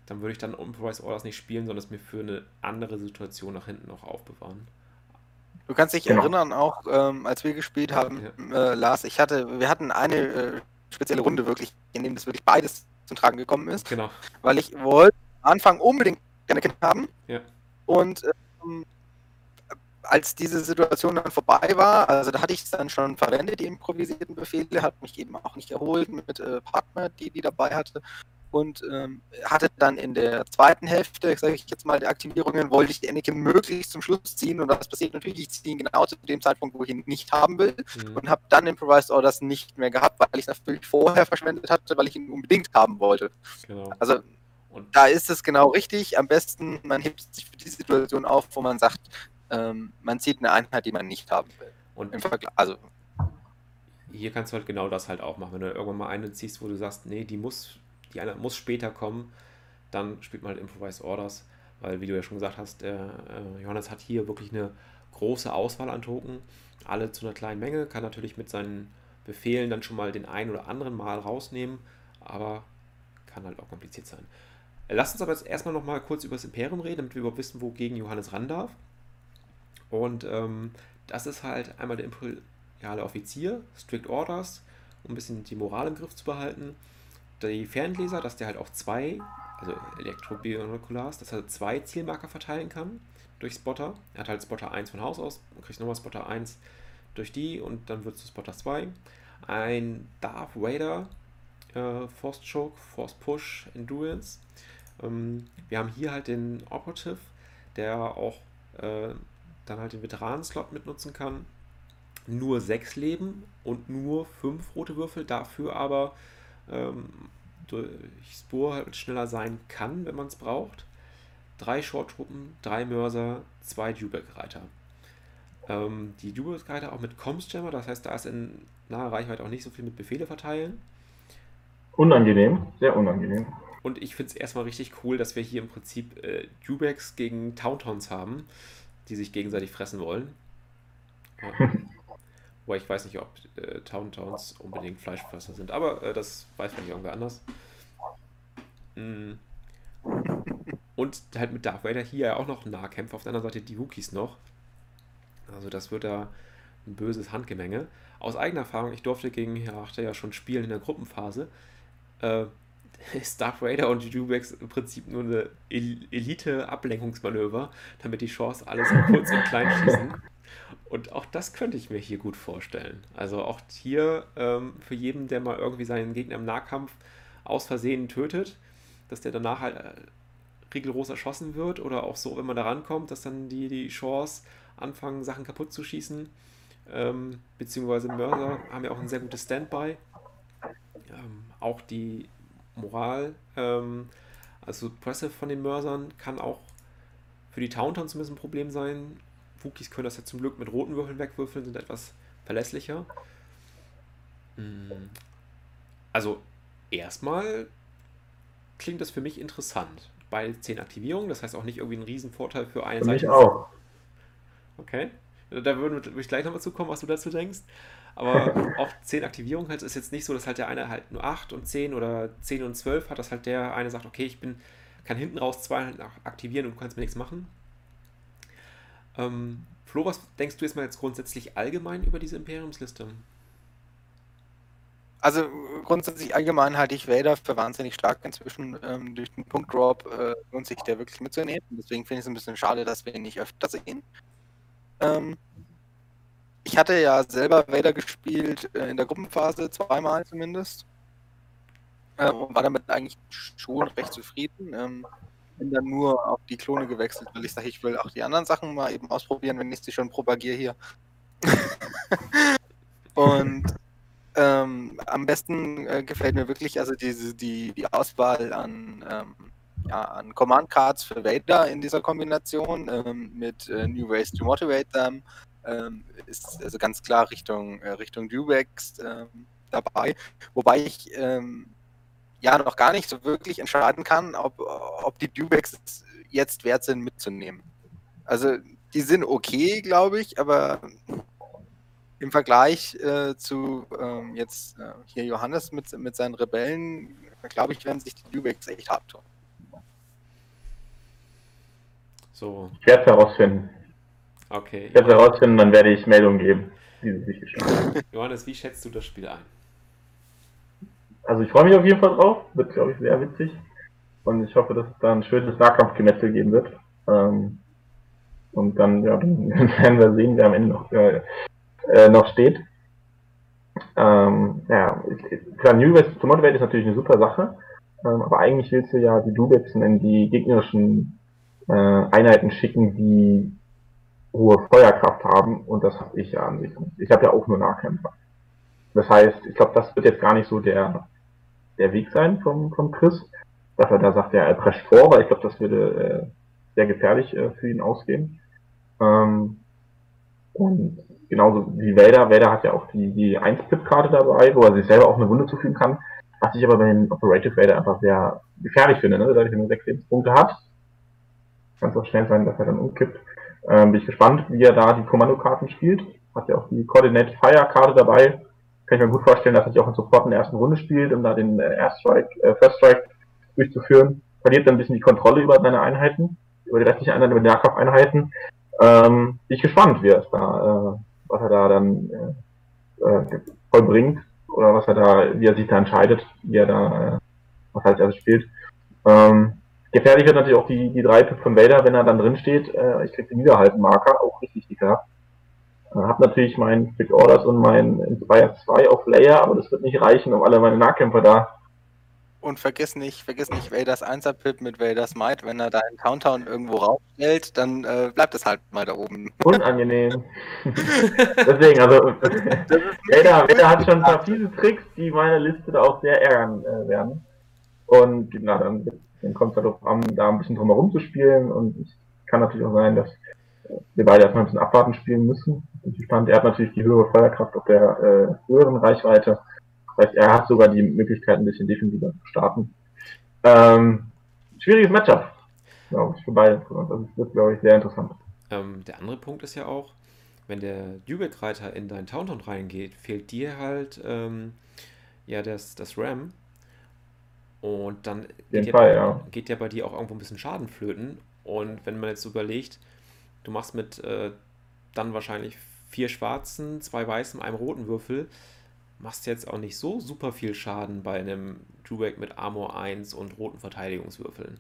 Dann würde ich dann Improvised Orders nicht spielen, sondern es mir für eine andere Situation nach hinten noch aufbewahren. Du kannst dich genau. erinnern, auch ähm, als wir gespielt haben, ja. äh, Lars, ich hatte, wir hatten eine äh, spezielle Runde wirklich, in dem das wirklich beides zum Tragen gekommen ist. Genau. Weil ich wollte am Anfang unbedingt gerne Kind haben. Ja. Und ähm, als diese Situation dann vorbei war, also da hatte ich es dann schon verwendet, die improvisierten Befehle, hat mich eben auch nicht erholt mit äh, Partner, die die dabei hatte und ähm, hatte dann in der zweiten Hälfte, sage ich jetzt mal, der Aktivierungen, wollte ich die Anakin möglichst zum Schluss ziehen und was passiert natürlich, ich ziehe ihn genau zu dem Zeitpunkt, wo ich ihn nicht haben will mhm. und habe dann Improvised Orders nicht mehr gehabt, weil ich es natürlich vorher verschwendet hatte, weil ich ihn unbedingt haben wollte. Genau. Also und da ist es genau richtig. Am besten, man hebt sich für die Situation auf, wo man sagt, ähm, man zieht eine Einheit, die man nicht haben will. Und im Vergleich, also hier kannst du halt genau das halt auch machen. Wenn du irgendwann mal eine ziehst, wo du sagst, nee, die muss die Einheit muss später kommen, dann spielt man halt Improvised Orders, weil, wie du ja schon gesagt hast, der äh, Johannes hat hier wirklich eine große Auswahl an Token, alle zu einer kleinen Menge, kann natürlich mit seinen Befehlen dann schon mal den einen oder anderen Mal rausnehmen, aber kann halt auch kompliziert sein. Lasst uns aber jetzt erstmal noch mal kurz über das Imperium reden, damit wir überhaupt wissen, wogegen Johannes ran darf. Und ähm, das ist halt einmal der imperiale Offizier, Strict Orders, um ein bisschen die Moral im Griff zu behalten die Fernleser, dass der halt auch zwei, also Elektrobinokulars, dass er zwei Zielmarker verteilen kann durch Spotter. Er hat halt Spotter 1 von Haus aus und kriegt nochmal Spotter 1 durch die und dann wird es zu Spotter 2. Ein Darth Vader äh, Force Choke, Force Push, Endurance. Ähm, wir haben hier halt den Operative, der auch äh, dann halt den Veteranen-Slot mitnutzen kann. Nur 6 Leben und nur 5 rote Würfel, dafür aber ähm, durch Spur halt schneller sein kann, wenn man es braucht. Drei Short-Truppen, drei Mörser, zwei Dubek-Reiter. Ähm, die Dubek-Reiter auch mit Comms-Jammer, das heißt, da ist in naher Reichweite auch nicht so viel mit Befehle verteilen. Unangenehm, sehr unangenehm. Und ich finde es erstmal richtig cool, dass wir hier im Prinzip äh, Dubeks gegen Tauntons haben, die sich gegenseitig fressen wollen. Wobei ich weiß nicht, ob äh, Town Towns unbedingt Fleischfresser sind, aber äh, das weiß vielleicht irgendwer anders. Mm. Und halt mit Darth Vader hier ja auch noch Nahkämpfer, auf der anderen Seite die Wookies noch. Also das wird da ein böses Handgemenge. Aus eigener Erfahrung, ich durfte gegen Herachte ja schon spielen in der Gruppenphase. Äh, ist Darth Vader und die Dubex im Prinzip nur eine Elite-Ablenkungsmanöver, damit die Chance alles kurz und klein schießen. Und auch das könnte ich mir hier gut vorstellen. Also auch hier ähm, für jeden, der mal irgendwie seinen Gegner im Nahkampf aus Versehen tötet, dass der danach halt äh, rigoros erschossen wird oder auch so, wenn man da rankommt, dass dann die, die Chance anfangen, Sachen kaputt zu schießen. Ähm, beziehungsweise Mörser haben ja auch ein sehr gutes Standby. Ähm, auch die Moral, ähm, also Suppressive von den Mörsern kann auch für die Tauntaun zumindest ein Problem sein. Wookies können das ja zum Glück mit roten Würfeln wegwürfeln, sind etwas verlässlicher. Mm. Also erstmal klingt das für mich interessant. Bei 10 Aktivierungen, das heißt auch nicht irgendwie ein Riesenvorteil für eine Für Seite. mich auch. Okay. Da würden wir gleich nochmal zukommen, was du dazu denkst. Aber auch 10 Aktivierungen halt ist jetzt nicht so, dass halt der eine halt nur 8 und 10 oder 10 und 12 hat, dass halt der eine sagt, okay, ich bin, kann hinten raus zwei halt aktivieren und du kannst mir nichts machen. Ähm, Flo, was denkst du jetzt mal jetzt grundsätzlich allgemein über diese Imperiumsliste? Also grundsätzlich allgemein halte ich Vader für wahnsinnig stark inzwischen. Ähm, durch den Punktdrop äh, lohnt sich der wirklich mitzunehmen. Deswegen finde ich es ein bisschen schade, dass wir ihn nicht öfter sehen. Ähm, ich hatte ja selber Vader gespielt äh, in der Gruppenphase, zweimal zumindest. Äh, und war damit eigentlich schon recht zufrieden. Ähm, bin dann nur auf die Klone gewechselt, weil ich sage, ich will auch die anderen Sachen mal eben ausprobieren, wenn ich sie schon propagiere hier. und ähm, am besten äh, gefällt mir wirklich also diese, die, die Auswahl an, ähm, ja, an Command Cards für Vader in dieser Kombination ähm, mit äh, New Ways to Motivate Them. Ähm, ist also ganz klar Richtung, äh, Richtung Dubex ähm, dabei. Wobei ich ähm, ja noch gar nicht so wirklich entscheiden kann, ob, ob die Dubex jetzt wert sind mitzunehmen. Also die sind okay, glaube ich, aber im Vergleich äh, zu ähm, jetzt äh, hier Johannes mit, mit seinen Rebellen, glaube ich, werden sich die Dubex echt hart tun. So, Ich werde es herausfinden. okay. Ich werde es herausfinden, dann werde ich Meldungen geben. Johannes, wie schätzt du das Spiel ein? Also ich freue mich auf jeden Fall drauf. Wird, glaube ich, sehr witzig. Und ich hoffe, dass es da ein schönes Nahkampfgemetzel geben wird. Ähm, und dann, ja, dann werden wir sehen, wer am Ende noch, äh, äh, noch steht. Ähm, ja, klar, New West to Motivate ist natürlich eine super Sache. Ähm, aber eigentlich willst du ja die Dubexen in die gegnerischen äh, Einheiten schicken, die hohe Feuerkraft haben. Und das habe ich ja an sich. Ich habe ja auch nur Nahkämpfer. Das heißt, ich glaube, das wird jetzt gar nicht so der, der Weg sein vom, vom Chris, dass er da sagt, ja, er prescht vor, weil ich glaube, das würde äh, sehr gefährlich äh, für ihn ausgehen. Ähm, und genauso wie Vader, Vader hat ja auch die, die 1-Pip-Karte dabei, wo er sich selber auch eine Wunde zufügen kann. Was ich aber bei den Operative Vader einfach sehr gefährlich finde, ne? dadurch, wenn er 6 Lebenspunkte hat, kann es auch schnell sein, dass er dann umkippt. Ähm, bin ich gespannt, wie er da die Kommandokarten spielt. Hat ja auch die Coordinate Fire Karte dabei. Kann ich mir gut vorstellen, dass er sich auch in Support in der ersten Runde spielt, um da den äh, Airstrike, äh, First Strike durchzuführen. Verliert dann ein bisschen die Kontrolle über seine Einheiten, über die restlichen Einheiten, über die Nahkampfeinheiten. Ähm, bin ich gespannt, wie er da, äh, was er da dann äh, äh, vollbringt oder was er da, wie er sich da entscheidet, wie er da, äh, was er als erstes spielt. Ähm, gefährlich wird natürlich auch die, die drei Pip von Vader, wenn er dann drin steht. Äh, ich krieg den Niederhalten-Marker, auch richtig dicker. Äh, hab natürlich meinen Quick Orders und mein Inspire 2 auf Layer, aber das wird nicht reichen, um alle meine Nahkämpfer da Und vergiss nicht, vergiss nicht Vaders 1er Pip mit Vaders Might. Wenn er da einen Countdown irgendwo rausstellt, dann äh, bleibt es halt mal da oben. unangenehm. Deswegen, also Vader, Vader hat schon ein paar fiese Tricks, die meine Liste da auch sehr ärgern äh, werden. Und na, dann, dann kommt es darauf an, da ein bisschen drumherum zu spielen. Und es kann natürlich auch sein, dass wir beide erstmal ein bisschen abwarten spielen müssen. Bin gespannt. Er hat natürlich die höhere Feuerkraft auf der äh, höheren Reichweite. Das heißt, er hat sogar die Möglichkeit, ein bisschen defensiver zu starten. Ähm, schwieriges Matchup, glaube ich, für beide. Also es wird, glaube ich, sehr interessant. Ähm, der andere Punkt ist ja auch, wenn der Dübeck-Reiter in deinen Tauntaun reingeht, fehlt dir halt ähm, ja das, das Ram. Und dann geht, Fall, ja, ja. geht ja bei dir auch irgendwo ein bisschen Schaden flöten. Und wenn man jetzt überlegt, du machst mit äh, dann wahrscheinlich vier schwarzen, zwei weißen, einem roten Würfel. Machst jetzt auch nicht so super viel Schaden bei einem Dewback mit Armor 1 und roten Verteidigungswürfeln.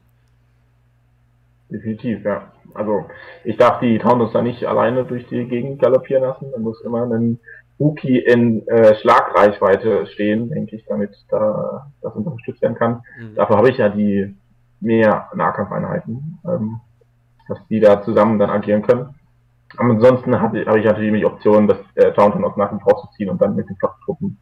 Definitiv, ja. Also ich darf die Taunos da nicht alleine durch die Gegend galoppieren lassen. Da muss immer ein Rookie in äh, Schlagreichweite stehen, denke ich, damit da das unterstützt werden kann. Mhm. Dafür habe ich ja die mehr Nahkampfeinheiten, ähm, dass die da zusammen dann agieren können. Aber ansonsten habe hab ich natürlich die Option, das äh, Taunton aus Nahkampf rauszuziehen und dann mit den Flocktruppen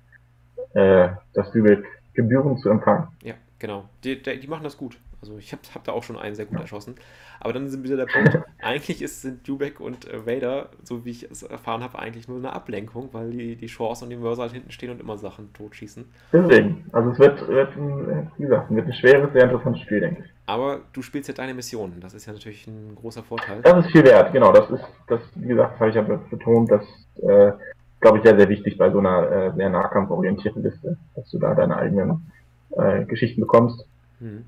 äh, das Lübeck Gebühren zu empfangen. Ja, genau. Die, die machen das gut. Also ich habe hab da auch schon einen sehr gut ja. erschossen. Aber dann sind wieder der Punkt, eigentlich ist, sind Dubek und äh, Vader, so wie ich es erfahren habe, eigentlich nur eine Ablenkung, weil die, die Chance und die Mörser halt hinten stehen und immer Sachen totschießen. Deswegen, also es wird, wird ein, wie gesagt, wird ein schweres, sehr interessantes Spiel, denke ich. Aber du spielst ja deine Missionen, das ist ja natürlich ein großer Vorteil. Das ist viel wert, genau. Das ist, das, wie gesagt, habe ich ja betont, das äh, glaube ich, sehr, sehr wichtig bei so einer äh, sehr nahkampforientierten Liste, dass du da deine eigenen äh, Geschichten bekommst. Mhm.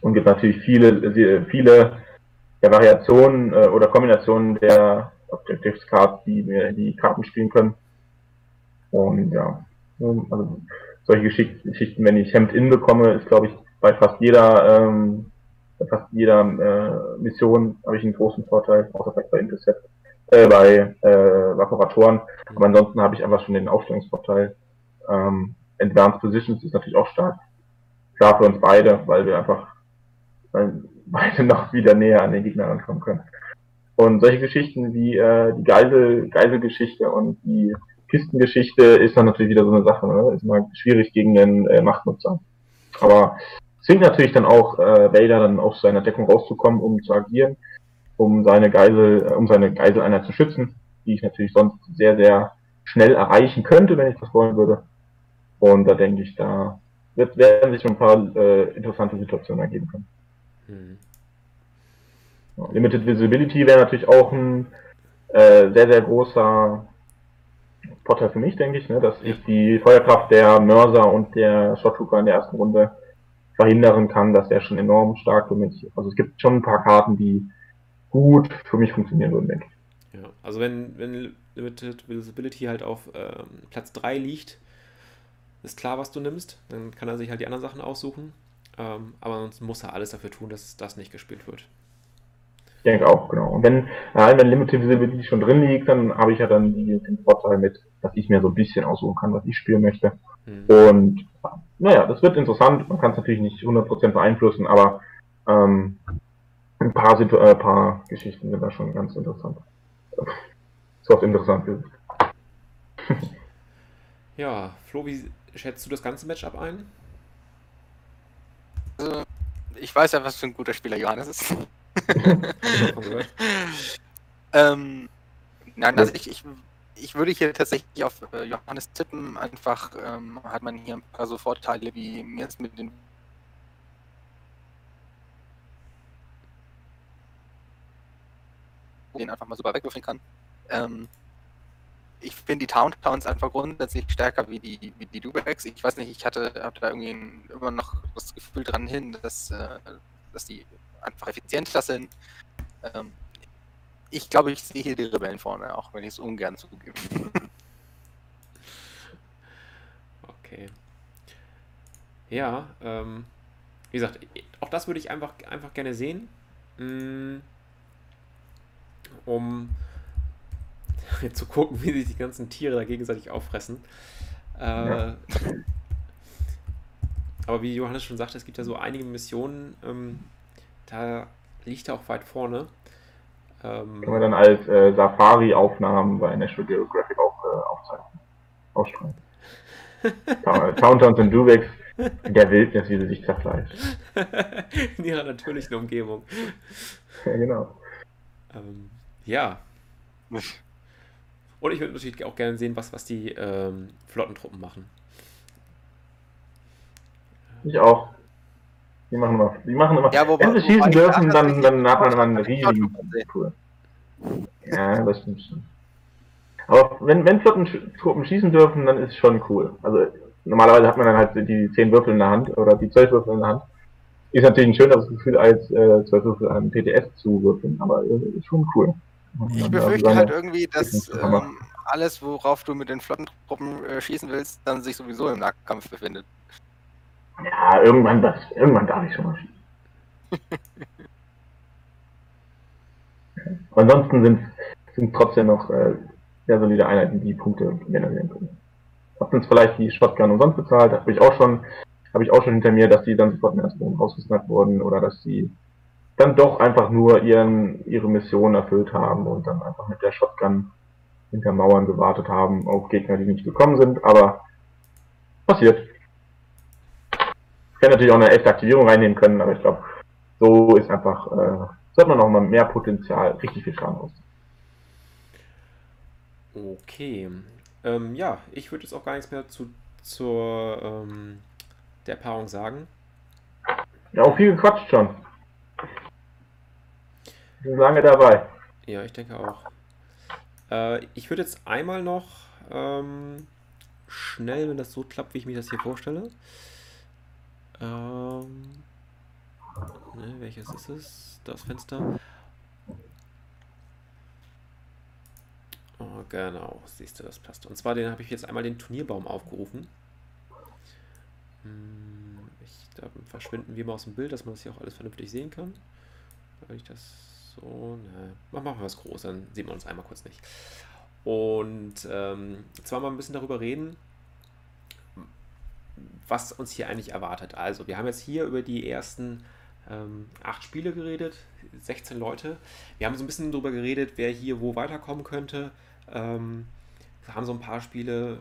Und gibt natürlich viele, viele ja, Variationen äh, oder Kombinationen der Objectives Cards, die wir die Karten spielen können. Und ja, also solche Geschichten, wenn ich Hemd in bekomme, ist glaube ich bei fast jeder ähm, bei fast jeder äh, Mission habe ich einen großen Vorteil, außer vielleicht bei Intercept, äh, bei äh, Vaporatoren. Aber ansonsten habe ich einfach schon den Aufstellungsvorteil. Ähm, Advanced Positions ist natürlich auch stark. Klar für uns beide, weil wir einfach weil beide noch wieder näher an den Gegner rankommen können. Und solche Geschichten wie äh, die Geisel, Geiselgeschichte und die Kistengeschichte ist dann natürlich wieder so eine Sache. Ne? Ist mal schwierig gegen den äh, Machtnutzer. Aber zwingt natürlich dann auch äh, Vader dann aus seiner Deckung rauszukommen, um zu agieren, um seine Geisel, äh, um seine Geiseleinheit zu schützen, die ich natürlich sonst sehr, sehr schnell erreichen könnte, wenn ich das wollen würde. Und da denke ich, da wird, werden sich ein paar äh, interessante Situationen ergeben können. Mhm. Limited Visibility wäre natürlich auch ein äh, sehr, sehr großer Vorteil für mich, denke ich, ne, dass ich die Feuerkraft der Mörser und der Shottrooper in der ersten Runde verhindern kann. Das wäre schon enorm stark für mich. Also es gibt schon ein paar Karten, die gut für mich funktionieren würden, denke ich. Ja, also wenn, wenn Limited Visibility halt auf ähm, Platz 3 liegt, ist klar, was du nimmst. Dann kann er sich halt die anderen Sachen aussuchen. Ähm, aber sonst muss er alles dafür tun, dass das nicht gespielt wird. Ich denke auch, genau. Und wenn, äh, wenn Limited Visibility schon drin liegt, dann habe ich ja dann die, den Vorteil mit, dass ich mir so ein bisschen aussuchen kann, was ich spielen möchte. Mhm. Und naja, das wird interessant. Man kann es natürlich nicht 100% beeinflussen, aber ähm, ein paar, Situ äh, paar Geschichten sind da schon ganz interessant. So was interessant ist. ja, Flo, wie schätzt du das ganze Matchup ein? Also, ich weiß ja, was für ein guter Spieler Johannes ist. ähm, nein, also ich, ich, ich würde hier tatsächlich auf äh, Johannes tippen. Einfach ähm, hat man hier ein paar so Vorteile wie jetzt mit den den einfach mal super wegwürfeln kann. Ähm, ich finde die Town Towns einfach grundsätzlich stärker wie die, wie die Dubacks. Ich weiß nicht, ich hatte, hatte da irgendwie immer noch das Gefühl dran hin, dass, äh, dass die einfach effizienter sind. Ähm, ich glaube, ich sehe hier die Rebellen vorne, auch wenn ich es ungern zugebe. okay. Ja, ähm, wie gesagt, auch das würde ich einfach, einfach gerne sehen. Mm, zu gucken, wie sich die ganzen Tiere da gegenseitig auffressen. Äh, ja. Aber wie Johannes schon sagte, es gibt ja so einige Missionen, ähm, da liegt er auch weit vorne. Ähm, Können wir dann als äh, Safari-Aufnahmen bei National Geographic auch äh, aufzeichnen, ausstrahlen. Towntowns und Duvex in der Wildnis, wie sie sich zerfleischt. in ihrer natürlichen Umgebung. Ja, genau. Ähm, ja. Und ich würde natürlich auch gerne sehen, was, was die ähm, Flottentruppen machen. Ich auch. Die machen immer. Die machen immer. Ja, wobei, wenn sie schießen dürfen, dann, dann hat man immer einen riesigen. Ja, das stimmt schon. Aber wenn, wenn Flottentruppen schießen dürfen, dann ist es schon cool. Also normalerweise hat man dann halt die 10 Würfel in der Hand oder die 12 Würfel in der Hand. Ist natürlich ein schöneres Gefühl, als äh, 12 Würfel an PTS zu würfeln, aber äh, ist schon cool. Ich befürchte halt irgendwie, dass ähm, alles, worauf du mit den Flottentruppen äh, schießen willst, dann sich sowieso im Nahkampf befindet. Ja, irgendwann, das, irgendwann darf ich schon mal schießen. Ansonsten sind es trotzdem noch äh, sehr solide Einheiten, die Punkte generieren können. Habt uns vielleicht die Shotgun umsonst bezahlt, habe ich auch schon, habe ich auch schon hinter mir, dass die dann sofort in ersten Boden rausgesnackt wurden oder dass sie dann doch einfach nur ihren, ihre Mission erfüllt haben und dann einfach mit der Shotgun hinter Mauern gewartet haben auf Gegner, die nicht gekommen sind, aber passiert. Ich hätte natürlich auch eine echte Aktivierung reinnehmen können, aber ich glaube, so ist einfach, äh, sollte man noch mal mehr Potenzial, richtig viel Schaden aus. Okay. Ähm, ja, ich würde jetzt auch gar nichts mehr zu, zur ähm, der Paarung sagen. Ja, auch viel gequatscht schon. Sind lange dabei. Ja, ich denke auch. Äh, ich würde jetzt einmal noch ähm, schnell, wenn das so klappt, wie ich mir das hier vorstelle. Ähm, ne, welches ist es? Das Fenster. Oh, genau, siehst du, das passt. Und zwar den habe ich jetzt einmal den Turnierbaum aufgerufen. Hm, ich, da verschwinden wir mal aus dem Bild, dass man das hier auch alles vernünftig sehen kann. Weil ich das so, ne, machen wir was groß, dann sieht man uns einmal kurz nicht. Und ähm, zwar mal ein bisschen darüber reden, was uns hier eigentlich erwartet. Also, wir haben jetzt hier über die ersten ähm, acht Spiele geredet, 16 Leute. Wir haben so ein bisschen darüber geredet, wer hier wo weiterkommen könnte. Ähm, wir haben so ein paar Spiele,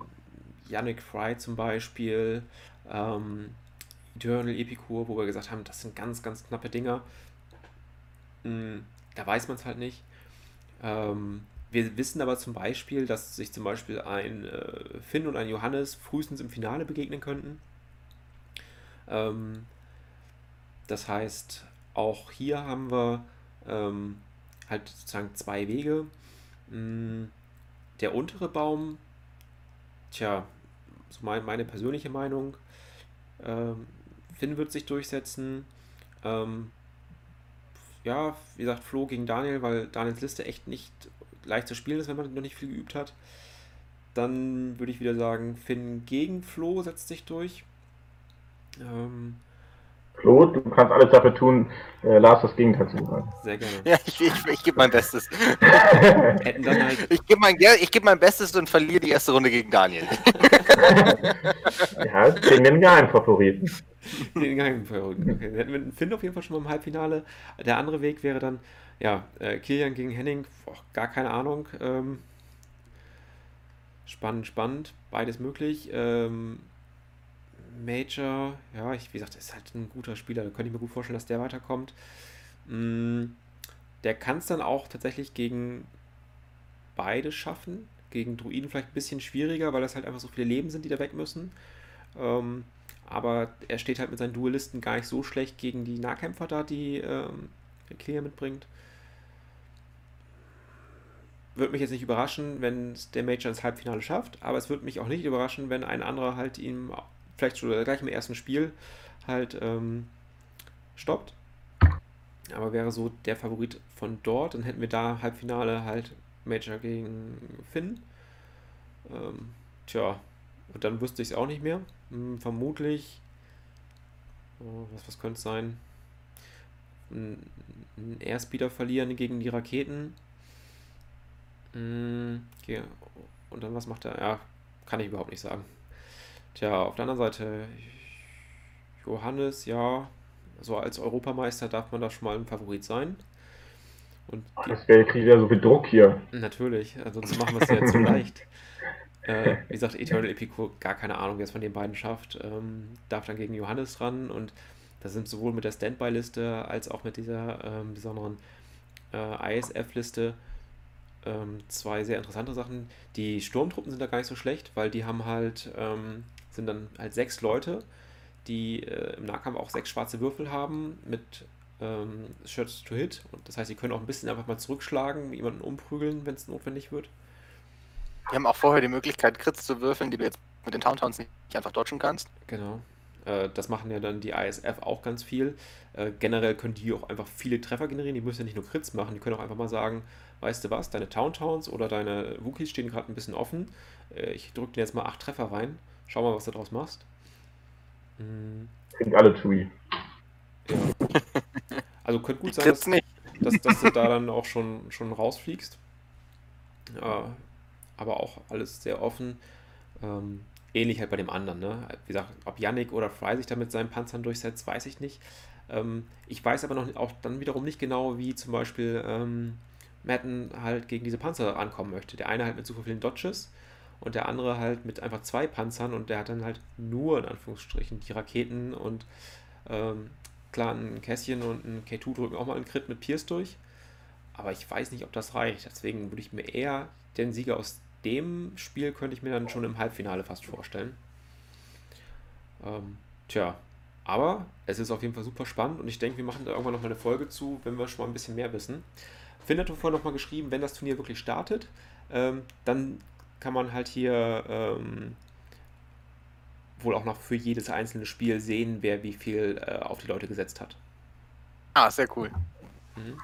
Yannick Fry zum Beispiel, ähm, Eternal Epicure, wo wir gesagt haben, das sind ganz, ganz knappe Dinger. Da weiß man es halt nicht. Ähm, wir wissen aber zum Beispiel, dass sich zum Beispiel ein äh, Finn und ein Johannes frühestens im Finale begegnen könnten. Ähm, das heißt, auch hier haben wir ähm, halt sozusagen zwei Wege. Mhm, der untere Baum, tja, so mein, meine persönliche Meinung, ähm, Finn wird sich durchsetzen. Ähm, ja, wie gesagt, Flo gegen Daniel, weil Daniels Liste echt nicht leicht zu spielen ist, wenn man noch nicht viel geübt hat. Dann würde ich wieder sagen, Finn gegen Flo setzt sich durch. Ähm, Flo, du kannst alles dafür tun, äh, Lars das Gegenteil zu sagen. Sehr gerne. Ja, ich, ich, ich gebe mein Bestes. halt ich gebe mein, geb mein Bestes und verliere die erste Runde gegen Daniel. ja, gegen den Geheimfavoriten. Den Geheimfavoriten, okay. Hätten wir Finn auf jeden Fall schon mal im Halbfinale. Der andere Weg wäre dann, ja, äh, Kilian gegen Henning, boah, gar keine Ahnung. Ähm, spannend, spannend, beides möglich. Ähm, Major, ja, ich, wie gesagt, ist halt ein guter Spieler, da könnte ich mir gut vorstellen, dass der weiterkommt. Mm, der kann es dann auch tatsächlich gegen beide schaffen. Gegen Druiden vielleicht ein bisschen schwieriger, weil das halt einfach so viele Leben sind, die da weg müssen. Ähm, aber er steht halt mit seinen Duelisten gar nicht so schlecht gegen die Nahkämpfer da, die ähm, Clear mitbringt. Würde mich jetzt nicht überraschen, wenn der Major ins Halbfinale schafft, aber es würde mich auch nicht überraschen, wenn ein anderer halt ihm vielleicht schon gleich im ersten Spiel halt ähm, stoppt. Aber wäre so der Favorit von dort, dann hätten wir da Halbfinale halt Major gegen Finn. Ähm, tja, und dann wüsste ich es auch nicht mehr. Hm, vermutlich, oh, was, was könnte es sein? Ein, ein Airspeeder verlieren gegen die Raketen. Hm, okay. Und dann was macht er? Ja, kann ich überhaupt nicht sagen. Tja, auf der anderen Seite, Johannes, ja, so als Europameister darf man da schon mal ein Favorit sein. Und die, das wäre, kriegt ja so viel Druck hier. Natürlich, sonst machen wir es ja zu leicht. Äh, wie gesagt, Eternal Epicure, gar keine Ahnung, wer es von den beiden schafft, ähm, darf dann gegen Johannes ran und da sind sowohl mit der Standby-Liste als auch mit dieser ähm, besonderen äh, ISF-Liste ähm, zwei sehr interessante Sachen. Die Sturmtruppen sind da gar nicht so schlecht, weil die haben halt ähm, sind dann halt sechs Leute, die äh, im Nahkampf auch sechs schwarze Würfel haben mit ähm, Shots to Hit. Und das heißt, sie können auch ein bisschen einfach mal zurückschlagen, jemanden umprügeln, wenn es notwendig wird. Wir haben auch vorher die Möglichkeit, Crits zu würfeln, die du jetzt mit den Towntowns nicht einfach dodgen kannst. Genau. Äh, das machen ja dann die ISF auch ganz viel. Äh, generell können die auch einfach viele Treffer generieren. Die müssen ja nicht nur Crits machen, die können auch einfach mal sagen, weißt du was, deine Towntowns oder deine Wookies stehen gerade ein bisschen offen. Äh, ich drücke dir jetzt mal acht Treffer rein. Schau mal, was du daraus machst. Mhm. Klingt alle Tree. Ja. Also könnte gut sein, dass, dass, dass, du da dann auch schon, schon rausfliegst. Ja, aber auch alles sehr offen. Ähm, ähnlich halt bei dem anderen. Ne? Wie gesagt, ob Yannick oder Fry sich da mit seinen Panzern durchsetzt, weiß ich nicht. Ähm, ich weiß aber noch auch dann wiederum nicht genau, wie zum Beispiel ähm, Madden halt gegen diese Panzer ankommen möchte. Der eine halt mit super vielen Dodges und der andere halt mit einfach zwei Panzern und der hat dann halt nur in Anführungsstrichen die Raketen und ähm, klar ein Kässchen und ein K2 drücken auch mal einen Crit mit Pierce durch. Aber ich weiß nicht, ob das reicht. Deswegen würde ich mir eher den Sieger aus dem Spiel könnte ich mir dann schon im Halbfinale fast vorstellen. Ähm, tja, aber es ist auf jeden Fall super spannend und ich denke, wir machen da irgendwann nochmal eine Folge zu, wenn wir schon mal ein bisschen mehr wissen. Finn hat vorhin nochmal geschrieben, wenn das Turnier wirklich startet, ähm, dann kann man halt hier ähm, wohl auch noch für jedes einzelne Spiel sehen, wer wie viel äh, auf die Leute gesetzt hat. Ah, sehr cool. Mhm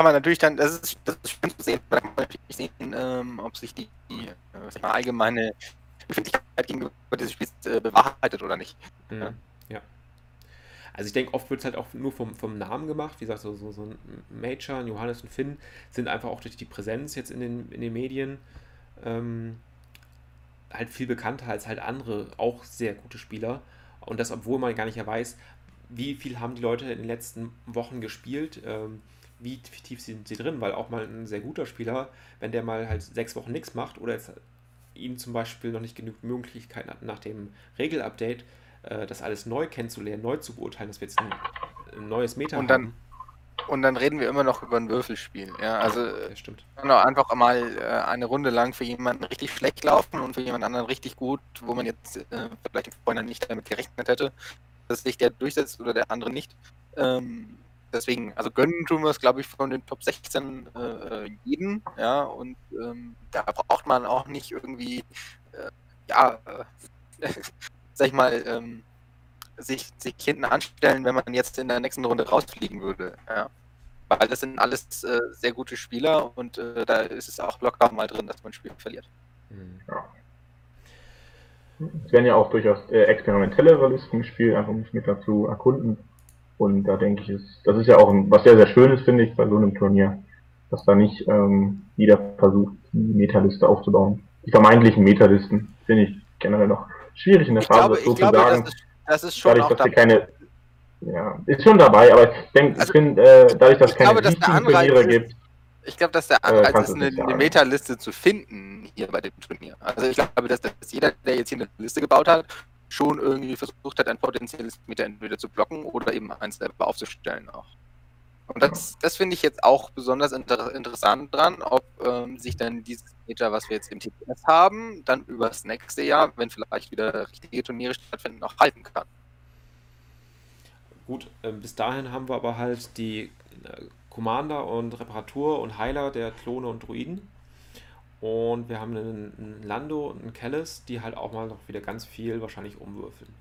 kann man natürlich dann, das ist, das ist schön zu sehen, da kann man natürlich sehen, ähm, ob sich die, die äh, allgemeine Befindlichkeit gegenüber dieses Spiels äh, bewahrheitet oder nicht. Mhm. Ja. ja. Also ich denke, oft wird es halt auch nur vom, vom Namen gemacht. Wie gesagt, so, so, so ein Major, ein Johannes und Finn sind einfach auch durch die Präsenz jetzt in den, in den Medien ähm, halt viel bekannter als halt andere, auch sehr gute Spieler. Und das, obwohl man gar nicht weiß, wie viel haben die Leute in den letzten Wochen gespielt. Ähm, wie tief sind sie drin, weil auch mal ein sehr guter Spieler, wenn der mal halt sechs Wochen nichts macht oder jetzt ihm zum Beispiel noch nicht genug Möglichkeiten hat, nach dem Regelupdate äh, das alles neu kennenzulernen, neu zu beurteilen, dass wir jetzt ein, ein neues Meta und dann, haben. Und dann reden wir immer noch über ein Würfelspiel. Ja, also ja, stimmt. Genau, einfach mal äh, eine Runde lang für jemanden richtig schlecht laufen und für jemand anderen richtig gut, wo man jetzt äh, vielleicht im Vorhinein nicht damit gerechnet hätte, dass sich der durchsetzt oder der andere nicht. Ähm, deswegen, also gönnen tun wir es, glaube ich, von den Top 16 äh, jeden, ja, und ähm, da braucht man auch nicht irgendwie, äh, ja, äh, sag ich mal, ähm, sich, sich hinten anstellen, wenn man jetzt in der nächsten Runde rausfliegen würde, ja. Weil das sind alles äh, sehr gute Spieler und äh, da ist es auch locker mal drin, dass man ein Spiel verliert. Mhm. Ja. Es werden ja auch durchaus äh, experimentellere Listen gespielt, einfach um sich mit dazu erkunden. Und da denke ich, ist, das ist ja auch ein, was sehr, sehr Schönes, finde ich, bei so einem Turnier, dass da nicht ähm, jeder versucht, eine Metaliste aufzubauen. Die vermeintlichen Metalisten finde ich generell noch schwierig in der Phase, das so zu sagen. Das ist, das ist schon dadurch, dass sie keine, ja, ist schon dabei, aber ich denke, also, ich finde, äh, dadurch, dass es keine glaube, Turniere gibt, ich glaube, dass der äh, Anreiz ist, eine, eine Meta-Liste zu finden hier bei dem Turnier. Also ich glaube, dass, dass jeder, der jetzt hier eine Liste gebaut hat, schon irgendwie versucht hat, ein potenzielles Meter entweder zu blocken oder eben eins selber aufzustellen auch. Und das, das finde ich jetzt auch besonders inter interessant dran, ob ähm, sich dann dieses Meter, was wir jetzt im TPS haben, dann über das nächste Jahr, wenn vielleicht wieder richtige Turniere stattfinden, auch halten kann. Gut, äh, bis dahin haben wir aber halt die äh, Commander und Reparatur und Heiler der Klone und Druiden. Und wir haben einen, einen Lando und einen Kellis, die halt auch mal noch wieder ganz viel wahrscheinlich umwürfeln.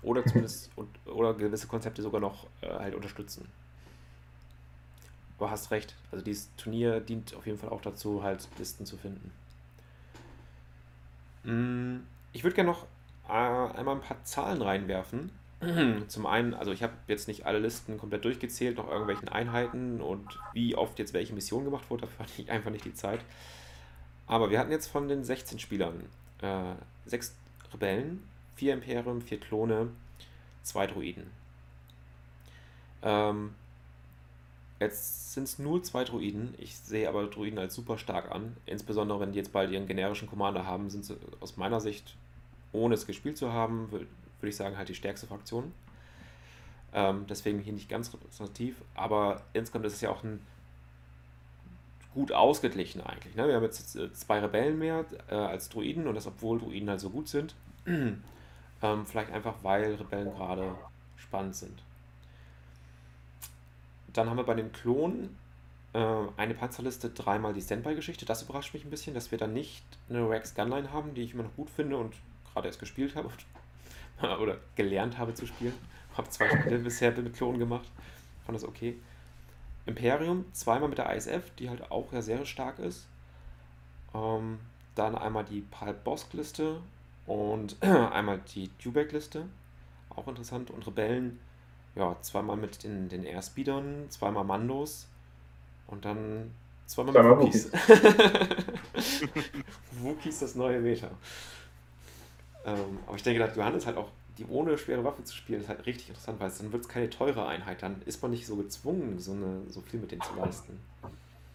Oder zumindest oder gewisse Konzepte sogar noch äh, halt unterstützen. Aber hast recht. Also dieses Turnier dient auf jeden Fall auch dazu, halt Listen zu finden. Mm, ich würde gerne noch äh, einmal ein paar Zahlen reinwerfen. Zum einen, also ich habe jetzt nicht alle Listen komplett durchgezählt, noch irgendwelchen Einheiten und wie oft jetzt welche Mission gemacht wurde, dafür hatte ich einfach nicht die Zeit. Aber wir hatten jetzt von den 16 Spielern äh, 6 Rebellen, 4 Imperium, 4 Klone, 2 Druiden. Ähm, jetzt sind es nur 2 Druiden. Ich sehe aber Druiden als super stark an. Insbesondere wenn die jetzt bald ihren generischen Commander haben, sind sie aus meiner Sicht, ohne es gespielt zu haben, würde ich sagen, halt die stärkste Fraktion. Ähm, deswegen hier nicht ganz repräsentativ, aber insgesamt ist es ja auch ein gut ausgeglichen eigentlich. Ne? Wir haben jetzt zwei Rebellen mehr äh, als Druiden und das, obwohl Druiden halt so gut sind. ähm, vielleicht einfach, weil Rebellen gerade spannend sind. Dann haben wir bei den Klonen äh, eine Panzerliste, dreimal die Standby-Geschichte. Das überrascht mich ein bisschen, dass wir dann nicht eine Rex Gunline haben, die ich immer noch gut finde und gerade erst gespielt habe oder gelernt habe zu spielen. Habe zwei Spiele bisher mit Klonen gemacht. Fand das okay. Imperium, zweimal mit der ISF, die halt auch ja sehr stark ist. Ähm, dann einmal die Pal Bosk-Liste und einmal die Dubek-Liste. Auch interessant. Und Rebellen, ja, zweimal mit den, den Airspeedern, zweimal Mandos und dann zweimal, Zweimal mit Wookies. Wookies das neue Meta. Ähm, aber ich denke, dass Johannes halt auch die ohne schwere Waffe zu spielen, ist halt richtig interessant, weil es, dann wird es keine teure Einheit, dann ist man nicht so gezwungen, so, eine, so viel mit denen zu leisten.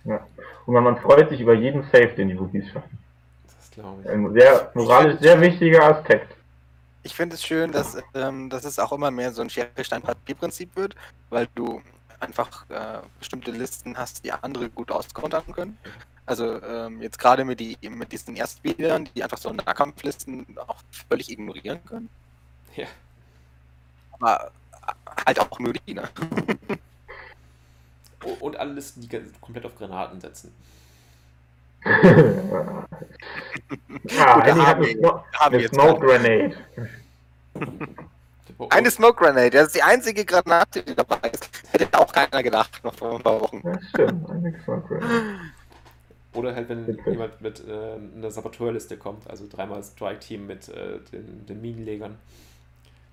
Ja. Und man, man freut sich über jeden Save, den die Wookies schaffen. Das glaube ich. Ein sehr moralisch sehr wichtiger Aspekt. Ich finde es schön, dass, ähm, dass es auch immer mehr so ein Schere-Stein-Papier-Prinzip wird, weil du einfach äh, bestimmte Listen hast, die andere gut auskontern können. Also ähm, jetzt gerade mit, die, mit diesen Erstspielern, die einfach so Nahkampflisten auch völlig ignorieren können. Ja. Aber halt auch nur die, ne? Und alle Listen, die komplett auf Granaten setzen. ja, einige hat eine, Smoke. Grenade. Eine Smoke Grenade, das ist die einzige Granate, die dabei ist. Hätte auch keiner gedacht, noch vor ein paar Wochen. Ja, stimmt, eine Smoke Grenade. Oder halt, wenn jemand mit äh, einer Saboteurliste kommt, also dreimal Strike Team mit äh, den, den Minenlegern.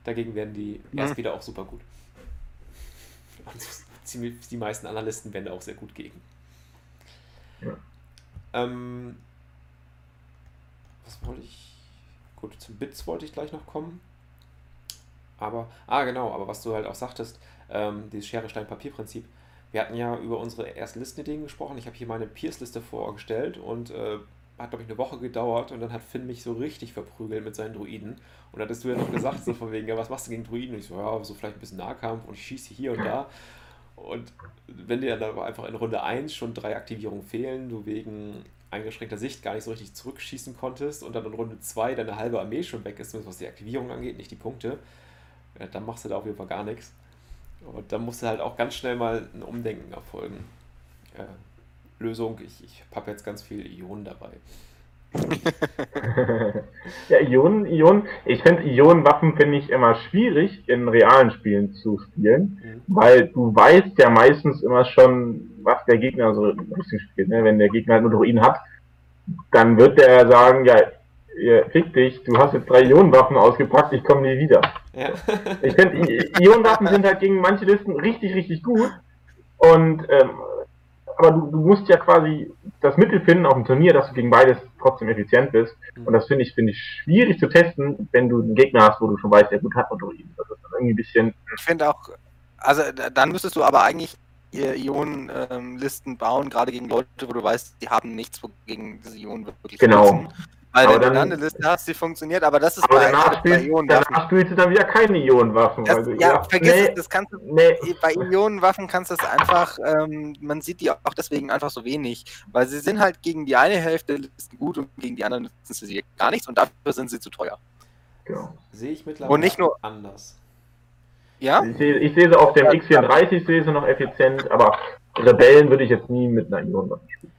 Dagegen werden die Mhm. erst wieder auch super gut. Und ziemlich, die meisten anderen Listen werden da auch sehr gut gegen. Ja. Ähm, was wollte ich? Gut, zum Bits wollte ich gleich noch kommen. Aber, ah genau, aber was du halt auch sagtest, ähm, dieses Schere-Stein-Papier-Prinzip. Wir hatten ja über unsere ersten Listenideen gesprochen. Ich habe hier meine Pierce-Liste vorgestellt und äh, hat, glaube ich, eine Woche gedauert und dann hat Finn mich so richtig verprügelt mit seinen Druiden. Und da hattest du ja noch gesagt, so von wegen, ja, was machst du gegen Druiden? Und ich so, ja, so vielleicht ein bisschen Nahkampf und ich schieße hier und da. Und wenn dir dann aber einfach in Runde 1 schon drei Aktivierungen fehlen, du wegen eingeschränkter Sicht gar nicht so richtig zurückschießen konntest und dann in Runde 2 deine halbe Armee schon weg ist, was die Aktivierung angeht, nicht die Punkte, ja, dann machst du da auf jeden Fall gar nichts. Und dann musste halt auch ganz schnell mal ein Umdenken erfolgen. Äh, Lösung, ich, ich habe jetzt ganz viel Ionen dabei. ja, Ionen, Ionen, ich finde Ionenwaffen finde ich immer schwierig in realen Spielen zu spielen, Mhm. weil du weißt ja meistens immer schon, was der Gegner so richtig spielt. Ne? Wenn der Gegner halt nur Druiden hat, dann wird der sagen, ja, ihr- fick dich, du hast jetzt drei Ionenwaffen ausgepackt, ich komme nie wieder. Ja. Ich finde, Ionenwaffen sind halt gegen manche Listen richtig, richtig gut. Und ähm, aber du, du musst ja quasi das Mittel finden auf dem Turnier, dass du gegen beides trotzdem effizient bist. Und das finde ich, finde ich schwierig zu testen, wenn du einen Gegner hast, wo du schon weißt, der gut hat Motoriden. Das ist dann irgendwie ein bisschen. Ich finde auch, also da- dann müsstest du aber eigentlich äh, Ionenlisten bauen, gerade gegen Leute, wo du weißt, die haben nichts, wo gegen diese Ionen wirklich Genau. nutzen. Weil Aber wenn du dann- eine Liste hast, die funktioniert, aber das ist Aber bei, danach bei spielst, Ionenwaffen. danach spielst du dann wieder keine Ionenwaffen. Das, weil du- ja, vergiss nee, es, das kannst du nee, bei Ionenwaffen kannst du es einfach, ähm, man sieht die auch deswegen einfach so wenig, weil sie sind halt gegen die eine Hälfte gut und gegen die anderen nutzen sie gar nichts und dafür sind sie zu teuer. genau. Sehe ich mittlerweile Und nicht nur- anders. Ja? Ich sehe, ich sehe sie auf dem X34, sehe sie noch effizient, aber Rebellen würde ich jetzt nie mit einer Ionenwaffe spielen.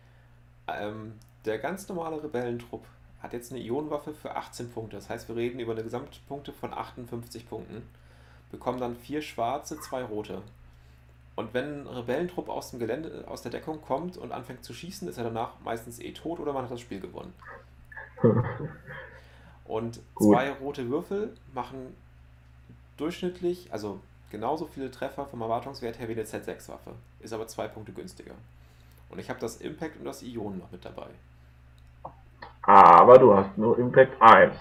Ähm, der ganz normale Rebellentrupp hat jetzt eine Ionenwaffe für 18 Punkte. Das heißt, wir reden über eine Gesamtpunkte von 58 Punkten. Bekommen dann vier schwarze, zwei rote. Und wenn ein Rebellentrupp aus dem Gelände, aus der Deckung kommt und anfängt zu schießen, ist er danach meistens eh tot oder man hat das Spiel gewonnen. Und Gut. zwei rote Würfel machen durchschnittlich, also genauso viele Treffer vom Erwartungswert her wie eine Z6-Waffe. Ist aber zwei Punkte günstiger. Und ich habe das Impact und das Ionen noch mit dabei. Aber du hast nur Impact 1.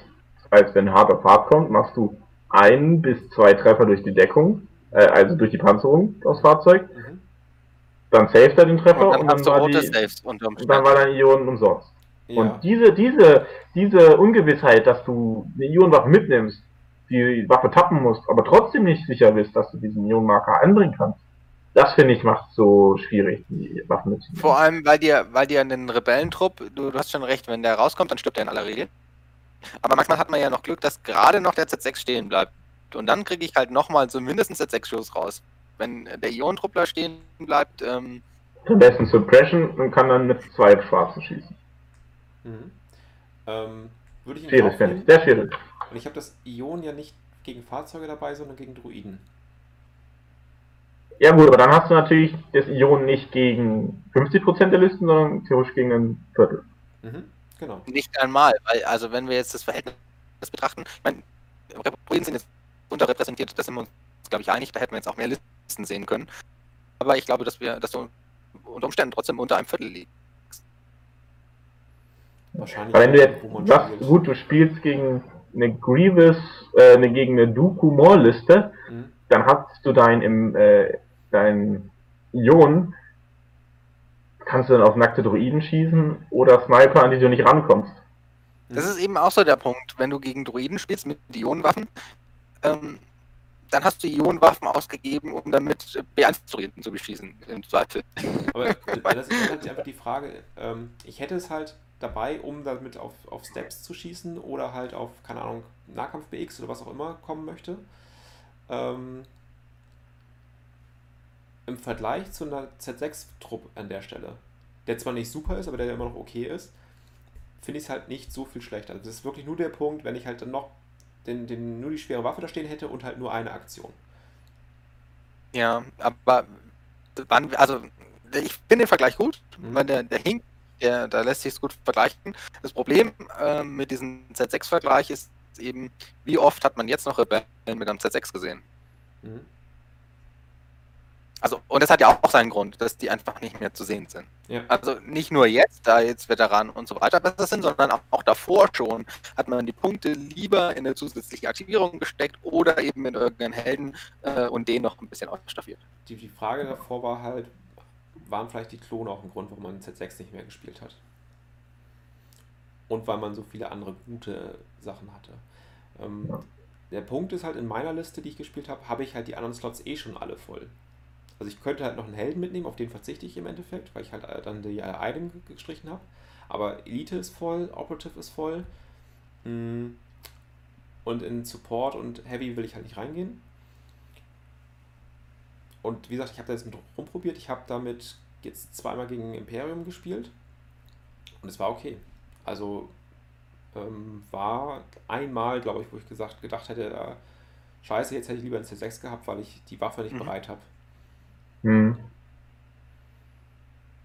Das heißt, wenn harter Fahrt kommt, machst du ein bis zwei Treffer durch die Deckung, äh, also durch die Panzerung aufs Fahrzeug, Mhm. dann saved er den Treffer Und dann hast du war die, und dann war deine Ionen umsonst. Ja, Und diese, diese, diese Ungewissheit, dass du eine Ionenwaffe mitnimmst, die Waffe tappen musst, aber trotzdem nicht sicher bist, dass du diesen Ionenmarker anbringen kannst, das finde ich macht so schwierig, die Waffen mitzunehmen. Vor allem, weil dir, weil dir einen Rebellentrupp, du, du hast schon recht, wenn der rauskommt, dann stirbt er in aller Regel. Aber manchmal hat man ja noch Glück, dass gerade noch der Z6 stehen bleibt. Und dann kriege ich halt nochmal so mindestens Z6-Schuss raus. Wenn der Ionentruppler stehen bleibt, ähm, Am besten Suppression und kann dann mit zwei Schwarzen schießen. Mhm. Ähm, würde ich in Schwierig, finde ich. Sehr schwierig. Und ich habe das Ion ja nicht gegen Fahrzeuge dabei, sondern gegen Druiden. Ja gut, aber dann hast du natürlich das Ion nicht gegen 50% der Listen, sondern theoretisch gegen ein Viertel. Mhm, genau. Nicht einmal, weil, also wenn wir jetzt das Verhältnis betrachten, ich meine, Druiden sind jetzt unterrepräsentiert, da sind wir uns, glaube ich, einig, da hätten wir jetzt auch mehr Listen sehen können. Aber ich glaube, dass wir, dass du unter Umständen trotzdem unter einem Viertel liegst. Wahrscheinlich. Aber wenn du jetzt sagst, gut, du spielst gegen eine Grievous, äh, eine, gegen eine Dooku-Maul-Liste, Mhm. dann hast du dein im äh, dein Ion, kannst du dann auf nackte Droiden schießen oder Sniper, an die du nicht rankommst. Das ist eben auch so der Punkt. Wenn du gegen Druiden spielst mit Ionenwaffen, ähm, dann hast du Ionenwaffen ausgegeben, um damit B1-Druiden zu beschießen, im Zweifel. Aber äh, das ist halt einfach die Frage, ähm, ich hätte es halt dabei, um damit auf, auf Steps zu schießen oder halt auf, keine Ahnung, Nahkampf BX oder was auch immer kommen möchte. Ähm, Im Vergleich zu einer Z6-Trupp an der Stelle, der zwar nicht super ist, aber der immer noch okay ist, finde ich es halt nicht so viel schlechter. Also das ist wirklich nur der Punkt, wenn ich halt dann noch den, den, nur die schwere Waffe da stehen hätte und halt nur eine Aktion. Ja, aber wann, also ich finde den Vergleich gut, Mhm. weil der, der hinkt, der, da lässt sich gut vergleichen. Das Problem ähm, mit diesem Z6-Vergleich ist eben, wie oft hat man jetzt noch Rebellen mit einem Z6 gesehen? Mhm. Also, und das hat ja auch seinen Grund, dass die einfach nicht mehr zu sehen sind. Ja. Also nicht nur jetzt, da jetzt Veteranen und so weiter besser sind, sondern auch, auch davor schon hat man die Punkte lieber in eine zusätzliche Aktivierung gesteckt oder eben in irgendeinen Helden äh, und den noch ein bisschen ausstaffiert. Die, die Frage davor war halt, waren vielleicht die Klone auch ein Grund, warum man Z6 nicht mehr gespielt hat? Und weil man so viele andere gute Sachen hatte. Ähm. Der Punkt ist halt, in meiner Liste, die ich gespielt habe, habe ich halt die anderen Slots eh schon alle voll. Also ich könnte halt noch einen Helden mitnehmen, auf den verzichte ich im Endeffekt, weil ich halt äh, dann die äh, Item ge- gestrichen habe. Aber Elite ist voll, Operative ist voll. Mm. Und in Support und Heavy will ich halt nicht reingehen. Und wie gesagt, ich habe da jetzt mit rumprobiert. Ich habe damit jetzt zweimal gegen Imperium gespielt. Und es war okay. Also ähm, war einmal, glaube ich, wo ich gesagt, gedacht hätte, äh, scheiße, jetzt hätte ich lieber ein C6 gehabt, weil ich die Waffe nicht Mhm. bereit habe. Hm.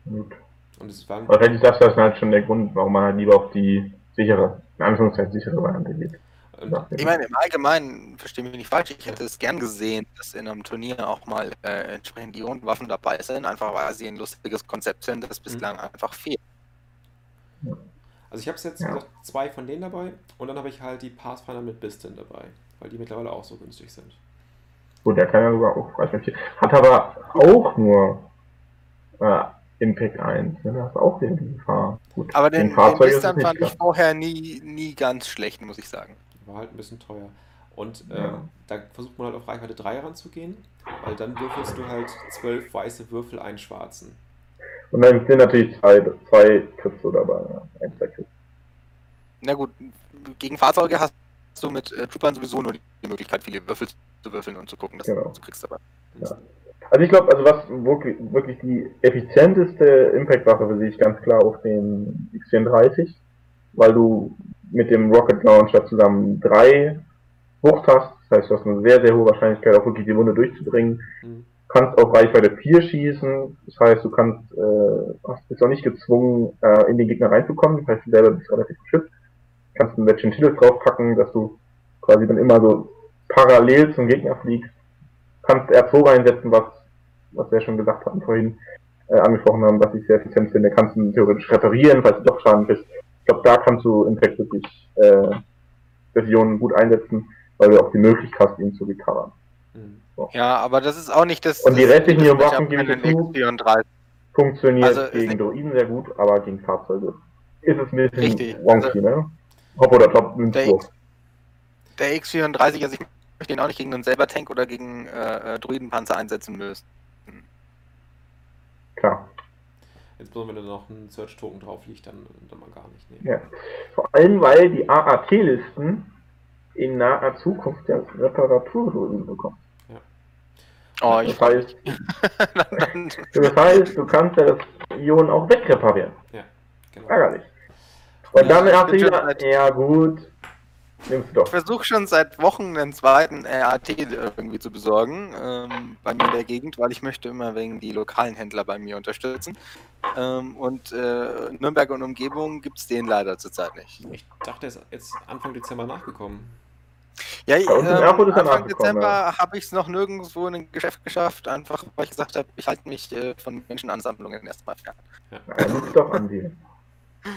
Gut. Und es war Wahrscheinlich das ist halt schon der Grund, warum man halt lieber auf die sichere, in Anführungszeichen sichere Variante geht. Ja. Ich meine, im Allgemeinen, verstehe mich nicht falsch, ich hätte es gern gesehen, dass in einem Turnier auch mal äh, entsprechend Ionenwaffen dabei sind, einfach weil sie ein lustiges Konzept sind, das bislang einfach fehlt. also ich habe jetzt Ja. zwei von denen dabei und dann habe ich halt die Pathfinder mit Bistin dabei, weil die mittlerweile auch so günstig sind. Gut, der kann ja sogar auch reflektieren. Hat aber auch nur äh, Impact 1. Ne? Das ist auch die Gefahr. Gut, Aber den, den nicht fand ich vorher nie, nie ganz schlecht, muss ich sagen. War halt ein bisschen teuer. Und ähm, Ja. da versucht man halt auf Reichweite 3 ranzugehen, weil dann würfelst du halt zwölf weiße Würfel, einen schwarzen. Und dann sind natürlich zwei, zwei so dabei. Ja. Ein, zwei Crits. Na gut, gegen Fahrzeuge hast du mit äh, Troopern sowieso nur die Möglichkeit, viele Würfel zu würfeln und zu gucken, dass Genau. du kriegst dabei. Also ich glaube, also was wirklich, wirklich die effizienteste Impact-Waffe sehe ich ganz klar auf den X34, weil du mit dem Rocket Launcher zusammen drei Wucht hast. Das heißt, du hast eine sehr, sehr hohe Wahrscheinlichkeit, auch wirklich die Wunde durchzubringen. Mhm. kannst auf Reichweite 4 schießen. Das heißt, du kannst, äh, hast, bist auch nicht gezwungen, äh, in den Gegner reinzukommen. Das heißt, du selber bist relativ geschützt. Kannst ein Ventilos draufpacken, dass du quasi dann immer so parallel zum Gegner fliegst. Kannst R2 reinsetzen, was, was wir schon gesagt hatten vorhin, äh, angesprochen haben, was ich sehr effizient finde. Kannst du theoretisch reparieren, falls du doch Schaden bist. Ich glaube, da kannst du Impact wirklich, äh, Versionen gut einsetzen, weil du auch die Möglichkeit hast, ihn zu recovern. Mhm. Ja, aber das ist auch nicht das. Und die restlichen Waffen gebe ich mit zu. X34. funktioniert Also, gegen Droiden sehr gut, aber gegen Fahrzeuge ist es ein bisschen wonky, ne? Hop oder Top Der. X, der X34, also ich möchte ihn auch nicht gegen einen selber Tank oder gegen äh, äh, Druidenpanzer einsetzen müssen. Klar. Jetzt bloß, wenn da noch ein Search-Token drauf liegt, dann, dann mal gar nicht. Nee. Ja. Vor allem, weil die AAT-Listen in naher Zukunft ja Reparaturdroiden bekommen. Oh, ich Das heißt, dann, das heißt, du kannst ja das Ion auch wegreparieren. Genau. Ärgerlich. Und Ja, wieder, seit- ja gut, Nimm's doch. Ich versuche schon seit Wochen einen zweiten RAT irgendwie zu besorgen, ähm, bei mir in der Gegend, weil ich möchte immer wegen die lokalen Händler bei mir unterstützen. Ähm, und äh, Nürnberg und Umgebung gibt es den leider zurzeit nicht. Ich dachte, er ist jetzt Anfang Dezember nachgekommen. Ja, ähm, Anfang Dezember habe ich es noch nirgendwo in ein Geschäft geschafft, einfach weil ich gesagt habe, ich halte mich äh, von Menschenansammlungen erstmal fern. Ja, er liegt doch an dir.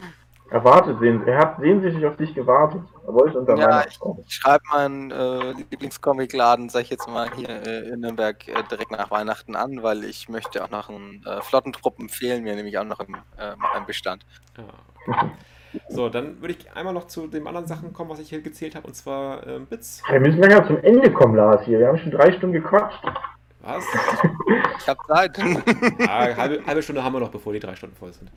Er wartet, sehen, er hat sehnsüchtig auf dich gewartet. Er wollte unter Ja, Weihnachten kommen. Ich schreibe meinen äh, Lieblingscomicladen, sag ich jetzt mal, hier äh, in Nürnberg äh, direkt nach Weihnachten an, weil ich möchte auch noch einen äh, Flottentruppen fehlen mir nämlich auch noch im, äh, im Bestand. Ja. So, dann würde ich einmal noch zu den anderen Sachen kommen, was ich hier gezählt habe, und zwar ähm, Bits. Wir müssen langsam zum Ende kommen, Lars, hier. Wir haben schon drei Stunden gequatscht. Was? Ich habe Zeit. Ah, halbe, halbe Stunde haben wir noch, bevor die drei Stunden voll sind.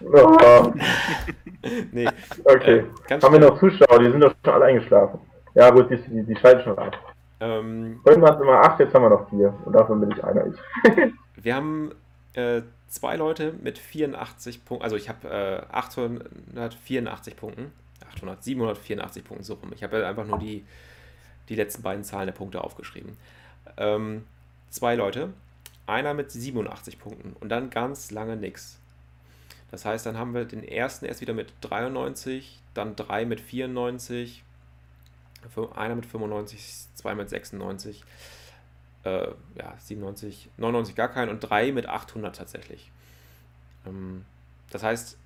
Ja, Nee, okay. äh, haben wir noch Zuschauer, die sind doch schon alle eingeschlafen. Ja gut, die, die, die schalten schon rein. Ähm, Vorhin waren es immer acht, jetzt haben wir noch vier. Und davon bin ich einer. Ich. wir haben äh, zwei Leute mit 84 Punkten, also ich habe äh, 884 Punkten, 800, 784 Punkten so rum. Ich habe ja einfach nur die, die letzten beiden Zahlen der Punkte aufgeschrieben. Ähm, zwei Leute, einer mit 87 Punkten und dann ganz lange nix. Das heißt, dann haben wir den ersten erst wieder mit 93, dann drei mit 94, fü- einer mit 95, zwei mit 96, äh, ja, 97, 99 gar keinen und drei mit 800 tatsächlich. Ähm, das heißt,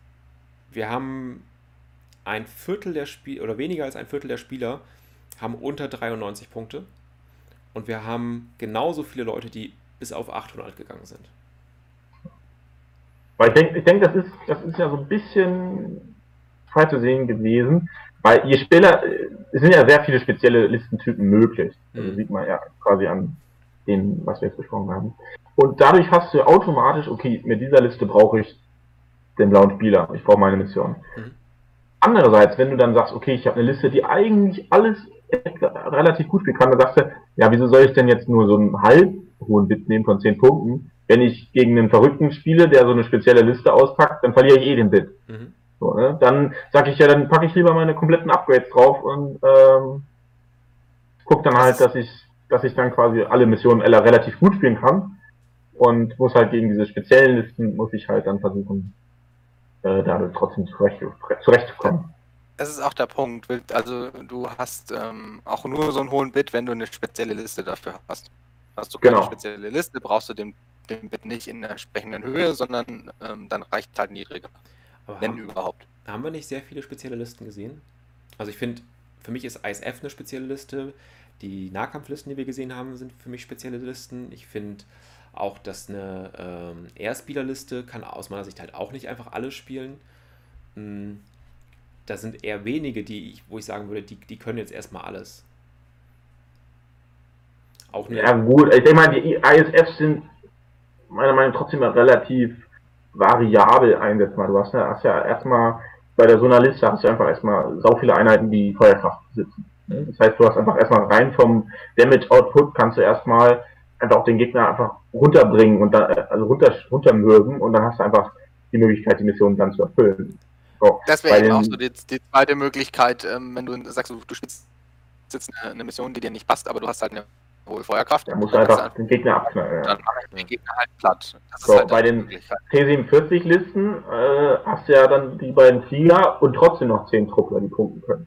wir haben ein Viertel der Spieler oder weniger als ein Viertel der Spieler haben unter 93 Punkte und wir haben genauso viele Leute, die bis auf 800 gegangen sind. Weil ich denke, ich denk, das, ist, das ist ja so ein bisschen frei zu sehen gewesen. Weil je Spieler, es sind ja sehr viele spezielle Listentypen möglich. Also Mhm. sieht man ja quasi an dem, was wir jetzt besprochen haben. Und dadurch hast du automatisch, okay, mit dieser Liste brauche ich den blauen Spieler. Ich brauche meine Mission. Mhm. Andererseits, wenn du dann sagst, okay, ich habe eine Liste, die eigentlich alles relativ gut spielen kann, dann sagst du, ja, wieso soll ich denn jetzt nur so einen halb hohen Bit nehmen von 10 Punkten? Wenn ich gegen einen Verrückten spiele, der so eine spezielle Liste auspackt, dann verliere ich eh den Bit. Mhm. So, ne? Dann sage ich ja, dann packe ich lieber meine kompletten Upgrades drauf und ähm, guck dann halt, dass ich, dass ich dann quasi alle Missionen alle relativ gut spielen kann und muss halt gegen diese speziellen Listen muss ich halt dann versuchen, äh, da trotzdem zurecht, zurechtzukommen. Das ist auch der Punkt. Also du hast ähm, auch nur so einen hohen Bit, wenn du eine spezielle Liste dafür hast. Hast du keine Genau. spezielle Liste, brauchst du den, nicht in der entsprechenden Höhe, sondern ähm, dann reicht halt niedriger, Aber wenn haben, überhaupt. haben wir nicht sehr viele spezielle Listen gesehen? Also ich finde, für mich ist ISF eine spezielle Liste. Die Nahkampflisten, die wir gesehen haben, sind für mich spezielle Listen. Ich finde auch, dass eine ähm, Airspieler-Liste kann aus meiner Sicht halt auch nicht einfach alles spielen. Mm, Da sind eher wenige, die ich, wo ich sagen würde, die, die können jetzt erstmal alles. Auch eine, Ja gut, ich denke mal, die ISFs sind meiner Meinung nach trotzdem relativ variabel einsetzbar. Du hast ja, hast ja erstmal bei der so einer Liste hast du einfach erstmal sau viele Einheiten, die Feuerkraft besitzen. Ne? Das heißt, du hast einfach erstmal rein vom Damage Output kannst du erstmal einfach auch den Gegner einfach runterbringen und dann, also runter, runtermürben und dann hast du einfach die Möglichkeit, die Mission dann zu erfüllen. So, Das wäre eben auch so die, die zweite Möglichkeit, ähm, wenn du sagst, du, du spielst jetzt eine, eine Mission, die dir nicht passt, aber du hast halt eine hohe Feuerkraft. Da musst du dann kannst einfach den Gegner abknallen. Dann mache ich den Gegner halt platt. Das ist So, halt bei den- Möglichkeit. T47-Listen äh, hast du ja dann die beiden Flieger und trotzdem noch 10 Truppler, die punkten können.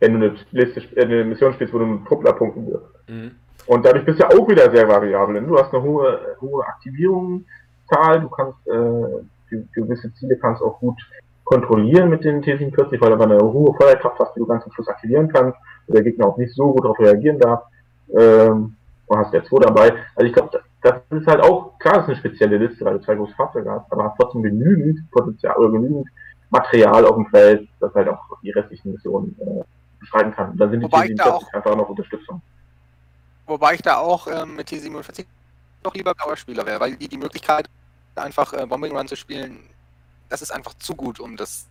Wenn du eine, Liste, äh, eine Mission spielst, wo du einen Truppler punkten wirst. Mhm. Und dadurch bist du ja auch wieder sehr variabel. denn Du hast eine hohe, hohe Aktivierungszahl, du kannst äh, ge- gewisse Ziele kannst auch gut kontrollieren mit den T47, weil du aber eine hohe Feuerkraft hast, die du ganz zum Schluss aktivieren kannst, wo der Gegner auch nicht so gut darauf reagieren darf. Ähm, du hast der 2 dabei. Also ich glaube, das, das ist halt auch, klar, das ist eine spezielle Liste, weil du zwei große Fahrzeuge hast, aber hast trotzdem genügend Potenzial oder genügend Material auf dem Feld, das halt auch die restlichen Missionen äh, beschreiben kann. Und dann sind die Wobei T47 auch- einfach noch Unterstützung. Wobei ich da auch ähm, mit T47 doch lieber Powerspieler wäre, weil die die Möglichkeit, einfach äh, Bombing Run zu spielen, das ist einfach zu gut, um das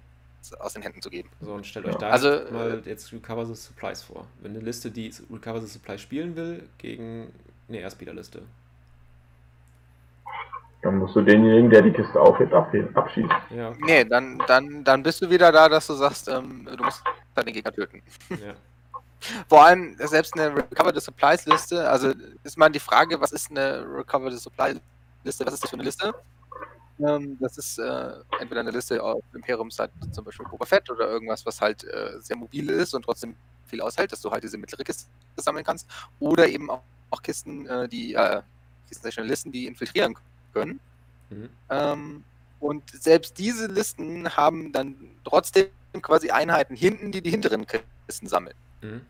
aus den Händen zu geben. So, und stellt Ja. euch da Also, mal jetzt Recover the Supplies vor. Wenn eine Liste, die Recover the Supplies spielen will, gegen eine Airspeeder-Liste. Dann musst du denjenigen, der die Kiste aufhebt, abschießen. Ja, Nee, dann, dann, dann bist du wieder da, dass du sagst, ähm, du musst den Gegner töten. Ja. Vor allem selbst eine Recover the Supplies Liste, also ist mal die Frage, was ist eine Recover the Supply Liste, was ist das für eine Liste? Ähm, das ist äh, entweder eine Liste auf Imperium-Seite, zum Beispiel Boba Fett oder irgendwas, was halt äh, sehr mobil ist und trotzdem viel aushält, dass du halt diese mittlere Kiste sammeln kannst. Oder eben auch, auch Kisten, äh, die äh, Kisten Listen, die infiltrieren können. Mhm. Ähm, und selbst diese Listen haben dann trotzdem quasi Einheiten hinten, die die hinteren Kisten sammeln. Mhm.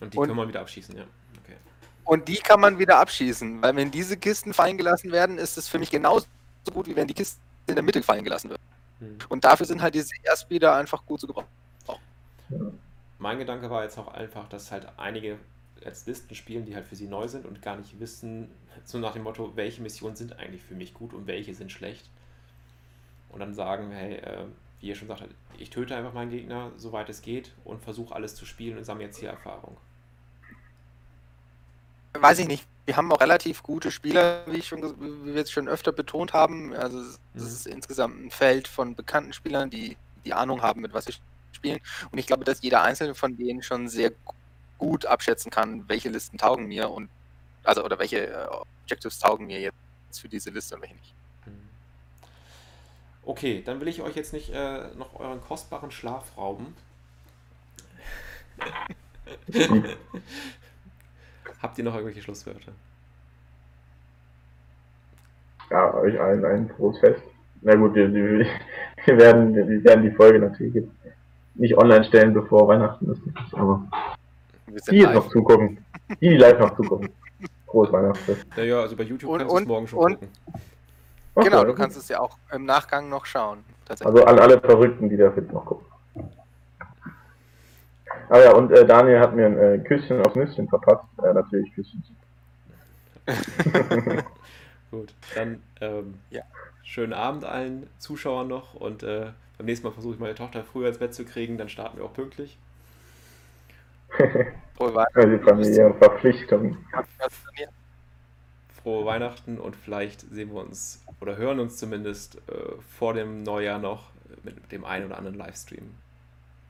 Und die und, kann man wieder abschießen, ja. Okay. Und die kann man wieder abschießen, weil wenn diese Kisten fallen gelassen werden, ist es für mich genauso gut, wie wenn die Kisten in der Mitte fallen gelassen wird. Mhm. Und dafür sind halt diese Erstbilder einfach gut zu gebrauchen. Mein Gedanke war jetzt auch einfach, dass halt einige als Listen spielen, die halt für sie neu sind und gar nicht wissen, so nach dem Motto, welche Missionen sind eigentlich für mich gut und welche sind schlecht. Und dann sagen, hey, äh, wie ihr schon sagt, ich töte einfach meinen Gegner, soweit es geht, und versuche alles zu spielen und sammle jetzt hier Erfahrung. Weiß ich nicht. Wir haben auch relativ gute Spieler, wie, ich schon, wie wir jetzt schon öfter betont haben. Also es mhm. ist insgesamt ein Feld von bekannten Spielern, die die Ahnung haben, mit was sie spielen. Und ich glaube, dass jeder einzelne von denen schon sehr gut abschätzen kann, welche Listen taugen mir und also oder welche äh, Objectives taugen mir jetzt für diese Liste und welche nicht. Mhm. Okay, dann will ich euch jetzt nicht äh, noch euren kostbaren Schlaf rauben. Habt ihr noch irgendwelche Schlusswörter? Ja, euch allen ein frohes Fest. Na gut, wir, wir, wir, werden, wir werden die Folge natürlich jetzt nicht online stellen, bevor Weihnachten ist. Aber die jetzt noch zugucken. Die, die live noch zugucken. Frohes Weihnachtsfest. Ja, ja, also bei YouTube und, kannst du es morgen schon und, gucken. Okay, genau, du kannst es ja auch im Nachgang noch schauen. Also an alle Verrückten, die das jetzt noch gucken. Ah ja, und äh, Daniel hat mir ein äh, Küsschen aufs Nüsschen verpasst. Äh, natürlich Küsschen. Gut, dann ähm, ja. schönen Abend allen Zuschauern noch und äh, beim nächsten Mal versuche ich meine Tochter früher ins Bett zu kriegen, dann starten wir auch pünktlich. Frohe Weihnachten. Die familiären Verpflichtungen. Frohe Weihnachten und vielleicht sehen wir uns oder hören uns zumindest äh, vor dem Neujahr noch mit dem einen oder anderen Livestream.